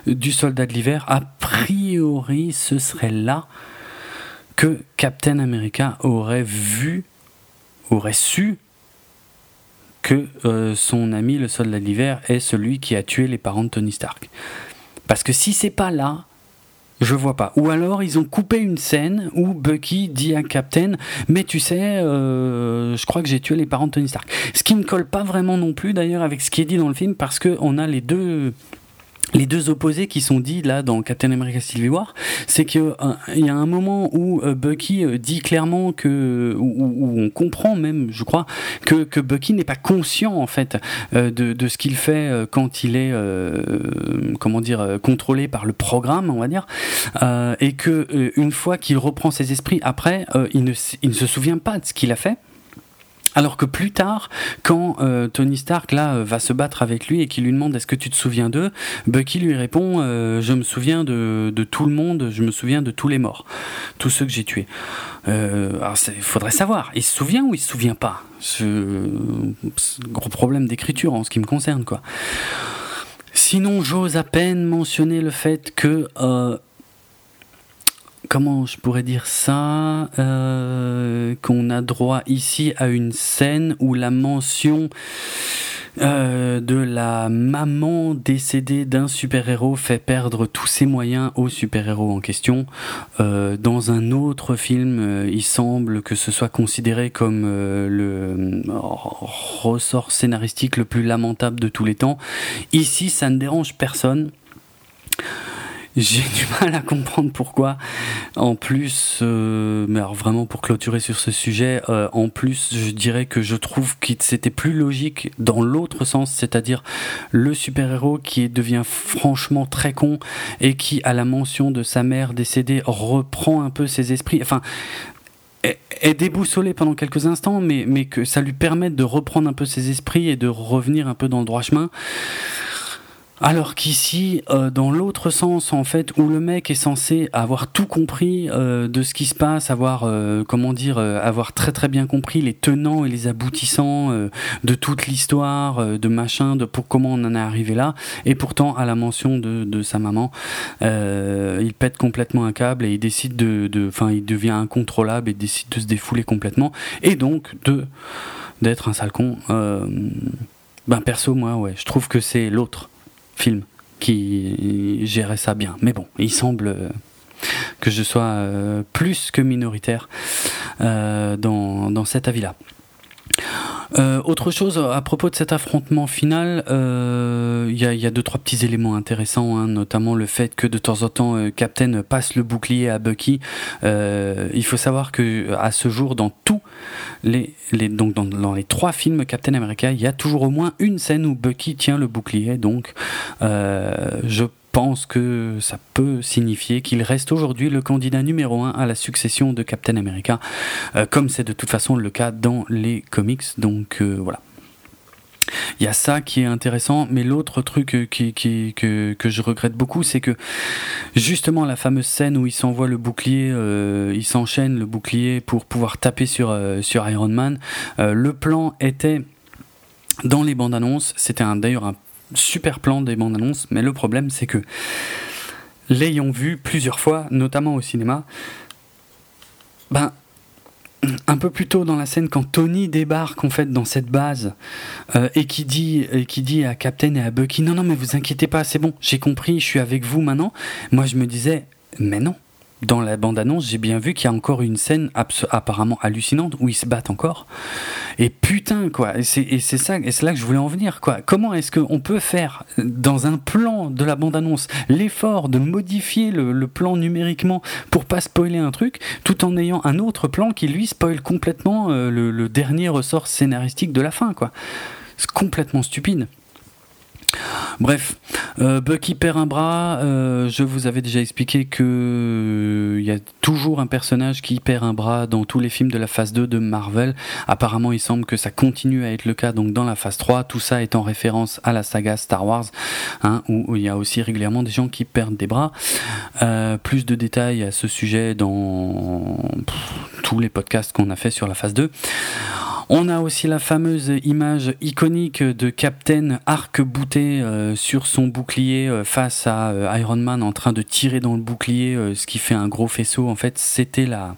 Speaker 1: du soldat de l'hiver. A priori, ce serait là que Captain America aurait vu, aurait su que euh, son ami le soldat de l'hiver est celui qui a tué les parents de Tony Stark. Parce que si c'est pas là, je vois pas. Ou alors ils ont coupé une scène où Bucky dit à Captain Mais tu sais, euh, je crois que j'ai tué les parents de Tony Stark. Ce qui ne colle pas vraiment non plus d'ailleurs avec ce qui est dit dans le film parce qu'on a les deux les deux opposés qui sont dits là dans Captain America Civil War, c'est qu'il euh, y a un moment où euh, Bucky euh, dit clairement que, où, on comprend même, je crois, que, que Bucky n'est pas conscient en fait de, de, ce qu'il fait quand il est, comment dire, contrôlé par le programme, on va dire, et que une fois qu'il reprend ses esprits après, il il ne se souvient pas de ce qu'il a fait. Alors que plus tard, quand euh, Tony Stark là euh, va se battre avec lui et qu'il lui demande est-ce que tu te souviens d'eux, Bucky lui répond euh, je me souviens de, tout le monde, je me souviens de tous les morts, tous ceux que j'ai tués. alors il faudrait savoir, il se souvient ou il se souvient pas? Ce gros problème d'écriture en ce qui me concerne quoi. Sinon, j'ose à peine mentionner le fait que comment je pourrais dire ça euh, Qu'on a droit ici à une scène où la mention euh, de la maman décédée d'un super-héros fait perdre tous ses moyens au super-héros en question. Euh, dans un autre film, il semble que ce soit considéré comme le ressort scénaristique le plus lamentable de tous les temps. Ici, ça ne dérange personne. J'ai du mal à comprendre pourquoi. En plus, euh, mais alors vraiment pour clôturer sur ce sujet, euh, en plus, je dirais que je trouve que c'était plus logique dans l'autre sens, c'est-à-dire le super-héros qui devient franchement très con et qui, à la mention de sa mère décédée, reprend un peu ses esprits. Enfin, est déboussolé pendant quelques instants, mais, mais que ça lui permette de reprendre un peu ses esprits et de revenir un peu dans le droit chemin. Alors qu'ici, euh, dans l'autre sens, en fait, où le mec est censé avoir tout compris euh, de ce qui se passe, avoir, euh, comment dire, avoir très très bien compris les tenants et les aboutissants de toute l'histoire, de machin, de pour comment on en est arrivé là, et pourtant à la mention de, sa maman, il pète complètement un câble et il décide de, enfin, il devient incontrôlable et décide de se défouler complètement, et donc de d'être un sale con. ben perso, moi, ouais, je trouve que c'est l'autre film qui gérait ça bien. Mais bon, il semble euh, que je sois euh, plus que minoritaire euh, dans, dans cet avis-là. Euh, autre chose à propos de cet affrontement final, il euh, y, a, deux trois petits éléments intéressants, hein, notamment le fait que de temps en temps euh, Captain passe le bouclier à Bucky. il faut savoir que à ce jour, dans tous les, donc dans, les trois films Captain America, il y a toujours au moins une scène où Bucky tient le bouclier. Donc, je pense que ça peut signifier qu'il reste aujourd'hui le candidat numéro un à la succession de Captain America, euh, comme c'est de toute façon le cas dans les comics. Donc euh, voilà. Il y a ça qui est intéressant, mais l'autre truc euh, qui, que, que, je regrette beaucoup, c'est que justement la fameuse scène où il s'envoie le bouclier, il s'enchaîne le bouclier pour pouvoir taper sur, sur Iron Man, le plan était dans les bandes annonces, c'était d'ailleurs un super plan des bandes annonces, mais le problème c'est que l'ayant vu plusieurs fois, notamment au cinéma, ben un peu plus tôt dans la scène, quand Tony débarque en fait dans cette base euh, et qui dit et qui dit à Captain et à Bucky non non mais vous inquiétez pas c'est bon j'ai compris je suis avec vous maintenant moi je me disais mais non dans la bande-annonce, j'ai bien vu qu'il y a encore une scène apparemment hallucinante où ils se battent encore. Et putain, quoi. Et c'est ça, et c'est là que je voulais en venir, quoi. Comment est-ce qu'on peut faire, dans un plan de la bande-annonce, l'effort de modifier le, plan numériquement pour pas spoiler un truc, tout en ayant un autre plan qui, lui, spoil complètement euh, le, le dernier ressort scénaristique de la fin, quoi. C'est complètement stupide. Bref, euh, Bucky perd un bras. Euh, je vous avais déjà expliqué que il euh, y a toujours un personnage qui perd un bras dans tous les films de la phase 2 de Marvel. Apparemment, il semble que ça continue à être le cas donc dans la phase 3. Tout ça est en référence à la saga Star Wars, hein, où, il y a aussi régulièrement des gens qui perdent des bras. plus de détails à ce sujet dans tous les podcasts qu'on a fait sur la phase 2. On a aussi la fameuse image iconique de Captain arc-bouté euh, sur son bouclier euh, face à euh, Iron Man en train de tirer dans le bouclier, ce qui fait un gros faisceau. En fait, c'était la,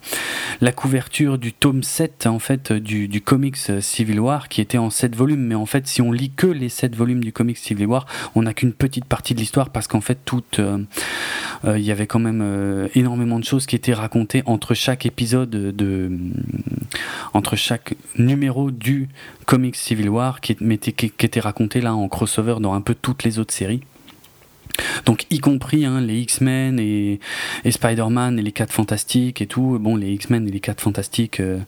Speaker 1: la couverture du tome 7 en fait, du, du comics Civil War qui était en 7 volumes. Mais en fait, si on lit que les 7 volumes du comics Civil War, on n'a qu'une petite partie de l'histoire parce qu'en fait, tout, il y avait quand même énormément de choses qui étaient racontées entre chaque épisode de, entre chaque numéro du comics Civil War qui, qui, était raconté là en crossover dans un peu toutes les autres séries. Donc y compris hein, les X-Men et, Spider-Man et les 4 Fantastiques et tout. Bon, les X-Men et les 4 Fantastiques, euh,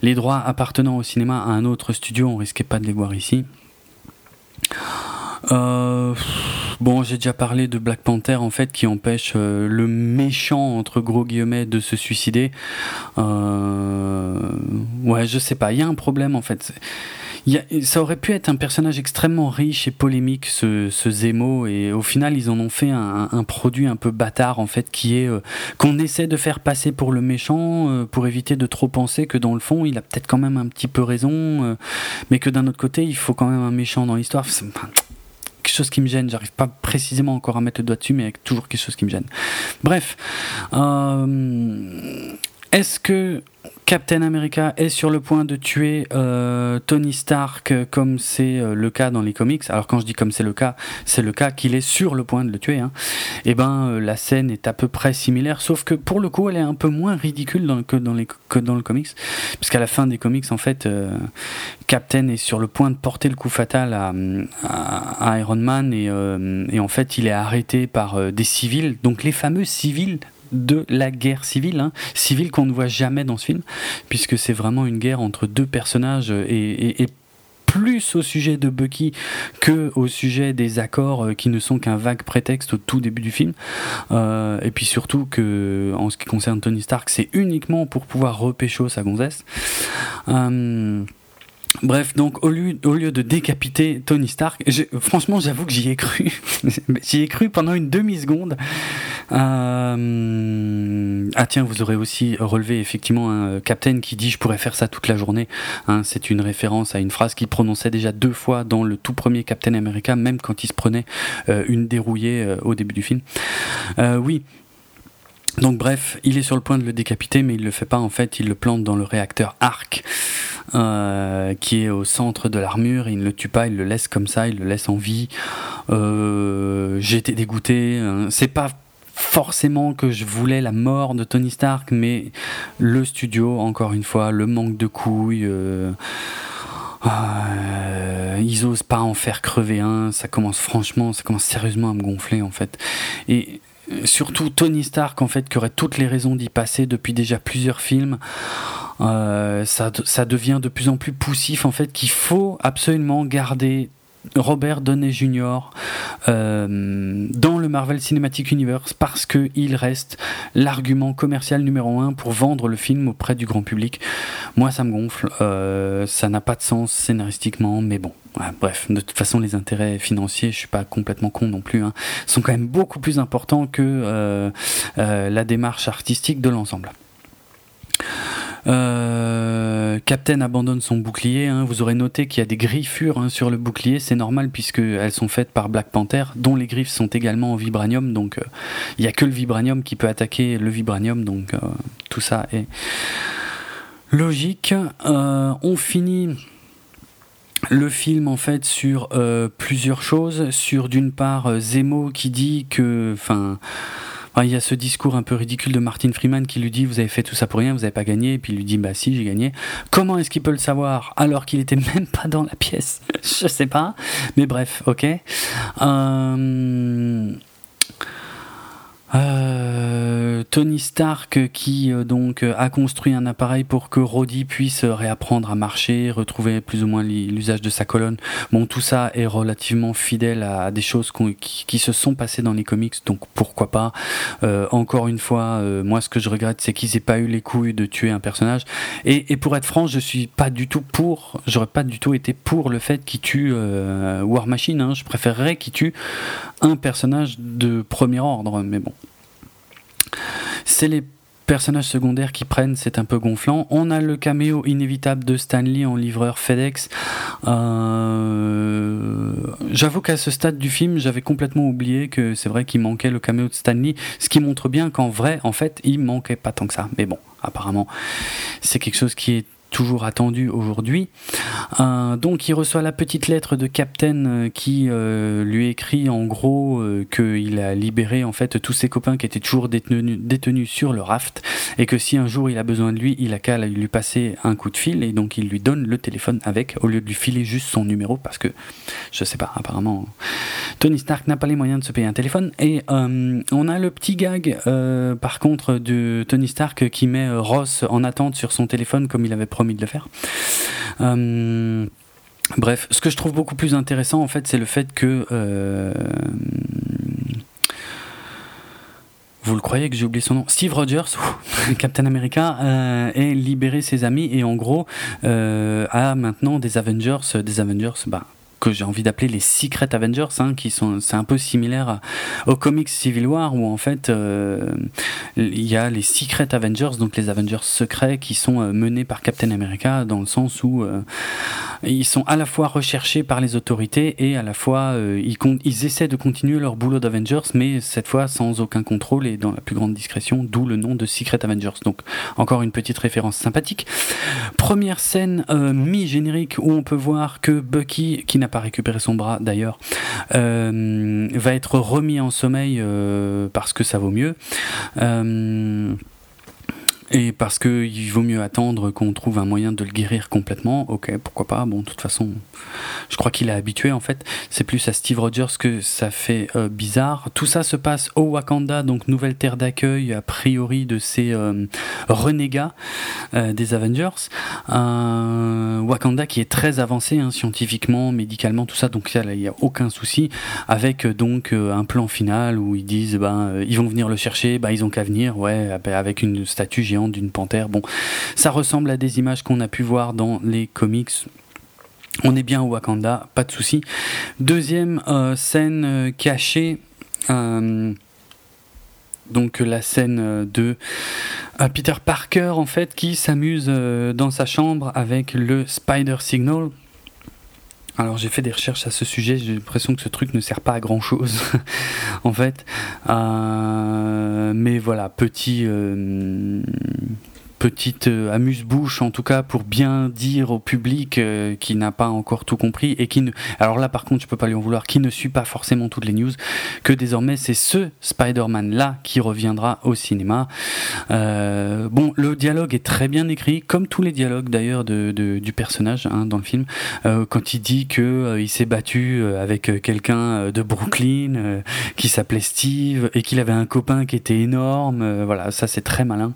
Speaker 1: les droits appartenant au cinéma à un autre studio, on risquait pas de les voir ici. Euh, bon, j'ai déjà parlé de Black Panther en fait qui empêche euh, le méchant entre gros guillemets de se suicider. Euh, ouais, je sais pas, il y a un problème en fait. ça aurait pu être un personnage extrêmement riche et polémique, ce, ce Zemo, et au final ils en ont fait un, un produit un peu bâtard en fait, qui est qu'on essaie de faire passer pour le méchant pour éviter de trop penser que dans le fond il a peut-être quand même un petit peu raison, mais que d'un autre côté il faut quand même un méchant dans l'histoire quelque chose qui me gêne. J'arrive pas précisément encore à mettre le doigt dessus, mais il y a toujours quelque chose qui me gêne. Bref, euh, est-ce que Captain America est sur le point de tuer euh, Tony Stark comme c'est euh, le cas dans les comics? Alors quand je dis comme c'est le cas, c'est le cas qu'il est sur le point de le tuer. Hein. Et eh ben euh, la scène est à peu près similaire, sauf que pour le coup elle est un peu moins ridicule que, dans le comics, puisqu'à la fin des comics en fait, Captain est sur le point de porter le coup fatal à, Iron Man et, en fait il est arrêté par des civils, donc les fameux civils de la guerre civile, hein, civile qu'on ne voit jamais dans ce film, puisque c'est vraiment une guerre entre deux personnages et, plus au sujet de Bucky que au sujet des accords euh, qui ne sont qu'un vague prétexte au tout début du film. Euh, et puis surtout que, en ce qui concerne Tony Stark, c'est uniquement pour pouvoir repêcher sa gonzesse. Euh, Bref, donc au lieu, au lieu de décapiter Tony Stark, franchement j'avoue que j'y ai cru. j'y ai cru pendant une demi-seconde. Euh, ah tiens, vous aurez aussi relevé effectivement un Captain qui dit je pourrais faire ça toute la journée. Hein, c'est une référence à une phrase qu'il prononçait déjà deux fois dans le tout premier Captain America, même quand il se prenait euh, une dérouillée euh, au début du film. oui, donc bref, il est sur le point de le décapiter, mais il le fait pas en fait, il le plante dans le réacteur Arc, euh, qui est au centre de l'armure, il ne le tue pas, il le laisse comme ça, il le laisse en vie. Euh, été dégoûté, hein. c'est pas forcément que je voulais la mort de Tony Stark, mais le studio, encore une fois, le manque de couilles... Euh, ils osent pas en faire crever un, ça commence franchement, ça commence sérieusement à me gonfler en fait. Et surtout Tony Stark en fait qui aurait toutes les raisons d'y passer depuis déjà plusieurs films. Euh, ça, ça devient de plus en plus poussif en fait qu'il faut absolument garder Robert Downey Jr. Euh, dans le Marvel Cinematic Universe parce qu'il reste l'argument commercial numéro un pour vendre le film auprès du grand public. Moi, ça me gonfle. Euh, ça n'a pas de sens scénaristiquement, mais bon. bref, de toute façon, les intérêts financiers, je suis pas complètement con non plus, hein, sont quand même beaucoup plus importants que euh, la démarche artistique de l'ensemble. Euh, Captain abandonne son bouclier. Hein. Vous aurez noté qu'il y a des griffures hein, sur le bouclier. C'est normal puisqu'elles sont faites par Black Panther, dont les griffes sont également en vibranium. Donc euh, il n'y a que le vibranium qui peut attaquer le vibranium. Donc euh, tout ça est logique. on finit le film en fait sur plusieurs choses. Sur d'une part Zemo qui dit que, enfin il y a ce discours un peu ridicule de Martin Freeman qui lui dit Vous avez fait tout ça pour rien, vous n'avez pas gagné. Et puis il lui dit Bah si, j'ai gagné. Comment est-ce qu'il peut le savoir alors qu'il était même pas dans la pièce? Je sais pas. Mais bref, ok. Euh, euh, Tony Stark qui euh, donc a construit un appareil pour que Roddy puisse réapprendre à marcher, retrouver plus ou moins l'usage de sa colonne. Bon, tout ça est relativement fidèle à des choses qui, se sont passées dans les comics, donc pourquoi pas. Euh, encore une fois, moi ce que je regrette, c'est qu'ils aient pas eu les couilles de tuer un personnage. Et, pour être franc, je suis pas du tout pour, j'aurais pas du tout été pour le fait qu'ils tue War Machine. Hein. Je préférerais qu'ils tue un personnage de premier ordre, mais bon. C'est les personnages secondaires qui prennent, c'est un peu gonflant. On a le caméo inévitable de Stanley en livreur FedEx. Euh, j'avoue qu'à ce stade du film, j'avais complètement oublié que c'est vrai qu'il manquait le caméo de Stanley, ce qui montre bien qu'en vrai, en fait, il manquait pas tant que ça. Mais bon, apparemment, c'est quelque chose qui est toujours attendu aujourd'hui. Euh, donc il reçoit la petite lettre de Captain euh, qui euh, lui écrit en gros qu'il a libéré en fait tous ses copains qui étaient toujours détenus, détenus sur le raft et que si un jour il a besoin de lui, il a qu'à lui passer un coup de fil et donc il lui donne le téléphone avec au lieu de lui filer juste son numéro parce que je sais pas apparemment Tony Stark n'a pas les moyens de se payer un téléphone et on a le petit gag par contre de Tony Stark qui met Ross en attente sur son téléphone comme il avait promis de le faire. Euh, bref, ce que je trouve beaucoup plus intéressant, en fait, c'est le fait que. Euh, vous le croyez que j'ai oublié son nom? Steve Rogers, Captain America, euh, est libéré ses amis et en gros a maintenant des Avengers, des Avengers, bah, que j'ai envie d'appeler les Secret Avengers, hein, qui sont, c'est un peu similaire aux comics Civil War où en fait euh, il y a les Secret Avengers, donc les Avengers secrets qui sont euh, menés par Captain America dans le sens où euh, ils sont à la fois recherchés par les autorités et à la fois ils, ils essaient de continuer leur boulot d'Avengers, mais cette fois sans aucun contrôle et dans la plus grande discrétion, d'où le nom de Secret Avengers. Donc encore une petite référence sympathique. Première scène mi-générique où on peut voir que Bucky, qui n'a pas récupéré son bras d'ailleurs, euh, va être remis en sommeil euh, parce que ça vaut mieux. Et parce qu'il vaut mieux attendre qu'on trouve un moyen de le guérir complètement, ok, pourquoi pas. Bon, de toute façon, je crois qu'il est habitué en fait. C'est plus à Steve Rogers que ça fait euh, bizarre. Tout ça se passe au Wakanda, donc nouvelle terre d'accueil a priori de ces euh, renégats euh, des Avengers. Wakanda qui est très avancé hein, scientifiquement, médicalement, tout ça. Donc il n'y a aucun souci. Avec donc un plan final où ils disent, ben, ils vont venir le chercher, ben, ils ont qu'à venir, ouais, avec une statue géante d'une panthère. Bon, ça ressemble à des images qu'on a pu voir dans les comics. On est bien au Wakanda, pas de souci. Deuxième euh, scène euh, cachée. Euh, donc la scène de Peter Parker en fait qui s'amuse dans sa chambre avec le Spider Signal alors j'ai fait des recherches à ce sujet, j'ai l'impression que ce truc ne sert pas à grand chose en fait. Euh, mais voilà, petit, euh, petite euh, amuse-bouche en tout cas pour bien dire au public euh, qui n'a pas encore tout compris et qui ne alors là par contre je peux pas lui en vouloir qui ne suit pas forcément toutes les news que désormais c'est ce Spider-Man là qui reviendra au cinéma. Euh, bon le dialogue est très bien écrit comme tous les dialogues d'ailleurs du personnage hein, dans le film. Quand il dit que il s'est battu avec quelqu'un de Brooklyn qui s'appelait Steve et qu'il avait un copain qui était énorme voilà ça c'est très malin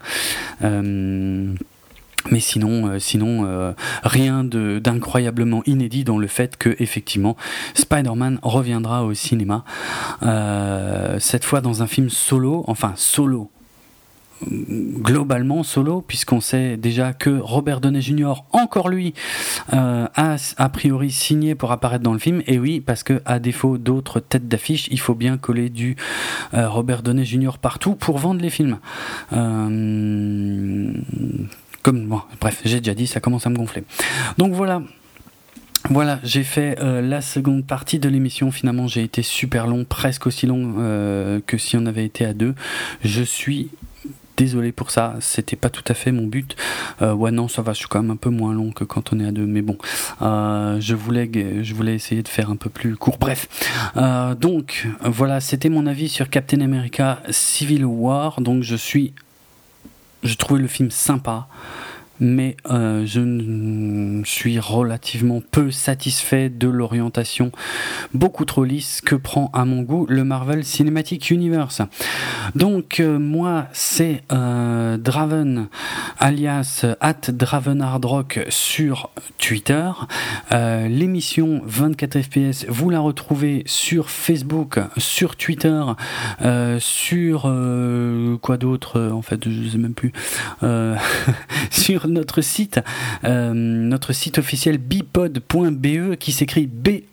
Speaker 1: mais sinon, euh, sinon euh, rien d'incroyablement inédit dans le fait que effectivement Spider-Man reviendra au cinéma cette fois dans un film solo, enfin solo globalement solo, puisqu'on sait déjà que Robert Downey Jr., encore lui, euh, a a priori signé pour apparaître dans le film. Et oui, parce que à défaut d'autres têtes d'affiche, il faut bien coller du euh, Robert Downey Jr. partout pour vendre les films. Euh, comme bref, j'ai déjà dit, ça commence à me gonfler. Donc voilà. Voilà, j'ai fait la seconde partie de l'émission. Finalement, j'ai été super long, presque aussi long que si on avait été à deux. Je suis désolé pour ça, c'était pas tout à fait mon but. Euh, ouais, non, ça va, je suis quand même un peu moins long que quand on est à deux, mais bon, euh, je, voulais, essayer de faire un peu plus court. Bref, euh, donc voilà, c'était mon avis sur Captain America Civil War. Donc je suis. Je trouvais le film sympa mais euh, je suis relativement peu satisfait de l'orientation beaucoup trop lisse que prend à mon goût le Marvel Cinematic Universe. Donc euh, moi c'est euh, Draven alias at Draven Rock sur Twitter. L'émission 24 FPS vous la retrouvez sur Facebook, sur Twitter, sur quoi d'autre en fait je sais même plus notre site, euh, notre site officiel bipod.be qui s'écrit B-E-P-O-D.be.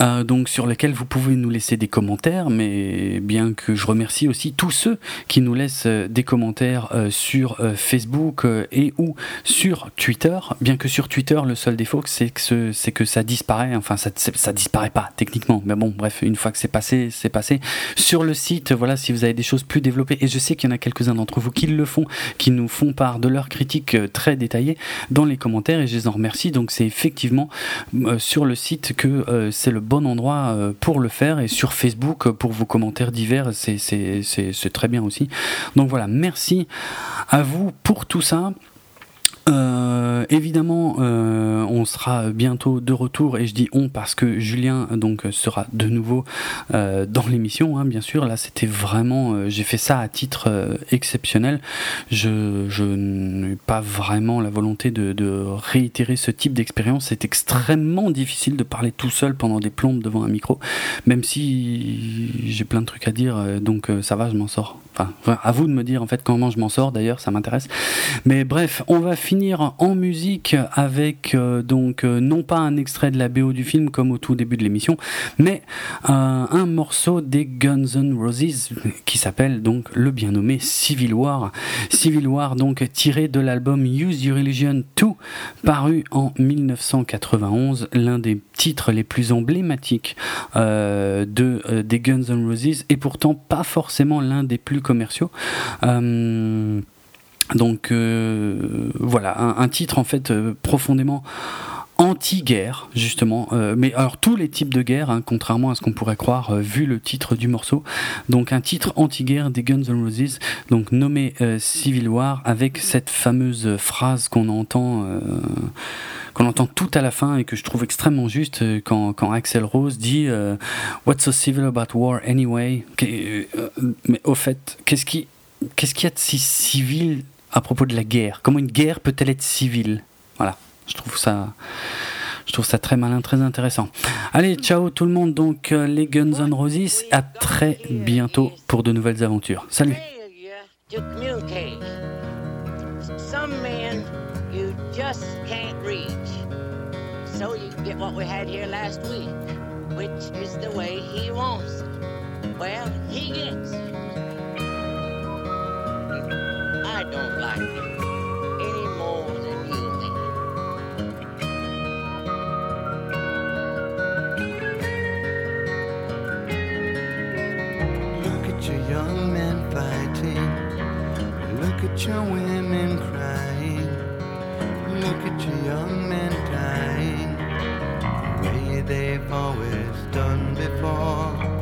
Speaker 1: Euh, donc sur lesquels vous pouvez nous laisser des commentaires, mais bien que je remercie aussi tous ceux qui nous laissent euh, des commentaires euh, sur Facebook et ou sur Twitter, bien que sur Twitter le seul défaut c'est que que ça disparaît, enfin ça ça disparaît pas techniquement, mais bon bref une fois que c'est passé c'est passé. Sur le site voilà si vous avez des choses plus développées et je sais qu'il y en a quelques-uns d'entre vous qui le font, qui nous font part de leurs critiques très détaillées dans les commentaires et je les en remercie. Donc c'est effectivement sur le site que c'est le bon endroit euh, pour le faire et sur Facebook euh, pour vos commentaires divers, c'est très bien aussi. Donc voilà, merci à vous pour tout ça. Euh, évidemment, euh, on sera bientôt de retour et je dis on parce que Julien donc sera de nouveau euh, dans l'émission, hein, bien sûr. Là, c'était vraiment, j'ai fait ça à titre exceptionnel. Je, n'ai pas vraiment la volonté de, de réitérer ce type d'expérience. C'est extrêmement difficile de parler tout seul pendant des plombes devant un micro, même si j'ai plein de trucs à dire. Donc ça va, je m'en sors. Enfin, à vous de me dire en fait comment je m'en sors. D'ailleurs, ça m'intéresse. Mais bref, on va finir en musique avec euh, donc euh, non pas un extrait de la BO du film comme au tout début de l'émission, mais euh, un morceau des Guns N' Roses qui s'appelle donc le bien nommé Civil War. Civil War donc tiré de l'album Use Your Religion 2 paru en 1991, l'un des titres les plus emblématiques de des Guns N' Roses et pourtant pas forcément l'un des plus commerciaux. Donc euh, voilà, un, titre en fait euh, profondément anti-guerre justement, euh, mais alors tous les types de guerre, hein, contrairement à ce qu'on pourrait croire vu le titre du morceau. Donc un titre anti-guerre des Guns N' Roses, donc nommé Civil War, avec cette fameuse phrase qu'on entend qu'on entend tout à la fin et que je trouve extrêmement juste quand, quand Axel Rose dit What's so civil about war anyway? Mais au fait, qu'est-ce qui qu'est-ce qu'il y a de si civil à propos de la guerre. Comment une guerre peut-elle être civile? Voilà, je trouve ça. Je trouve ça très malin, très intéressant. Allez, ciao tout le monde. Donc, euh, les Guns N' Roses, à très bientôt pour de nouvelles aventures. Salut I don't like it any more than you do. Look at your young men fighting. Look at your women crying. Look at your young men dying. The way they've always done before.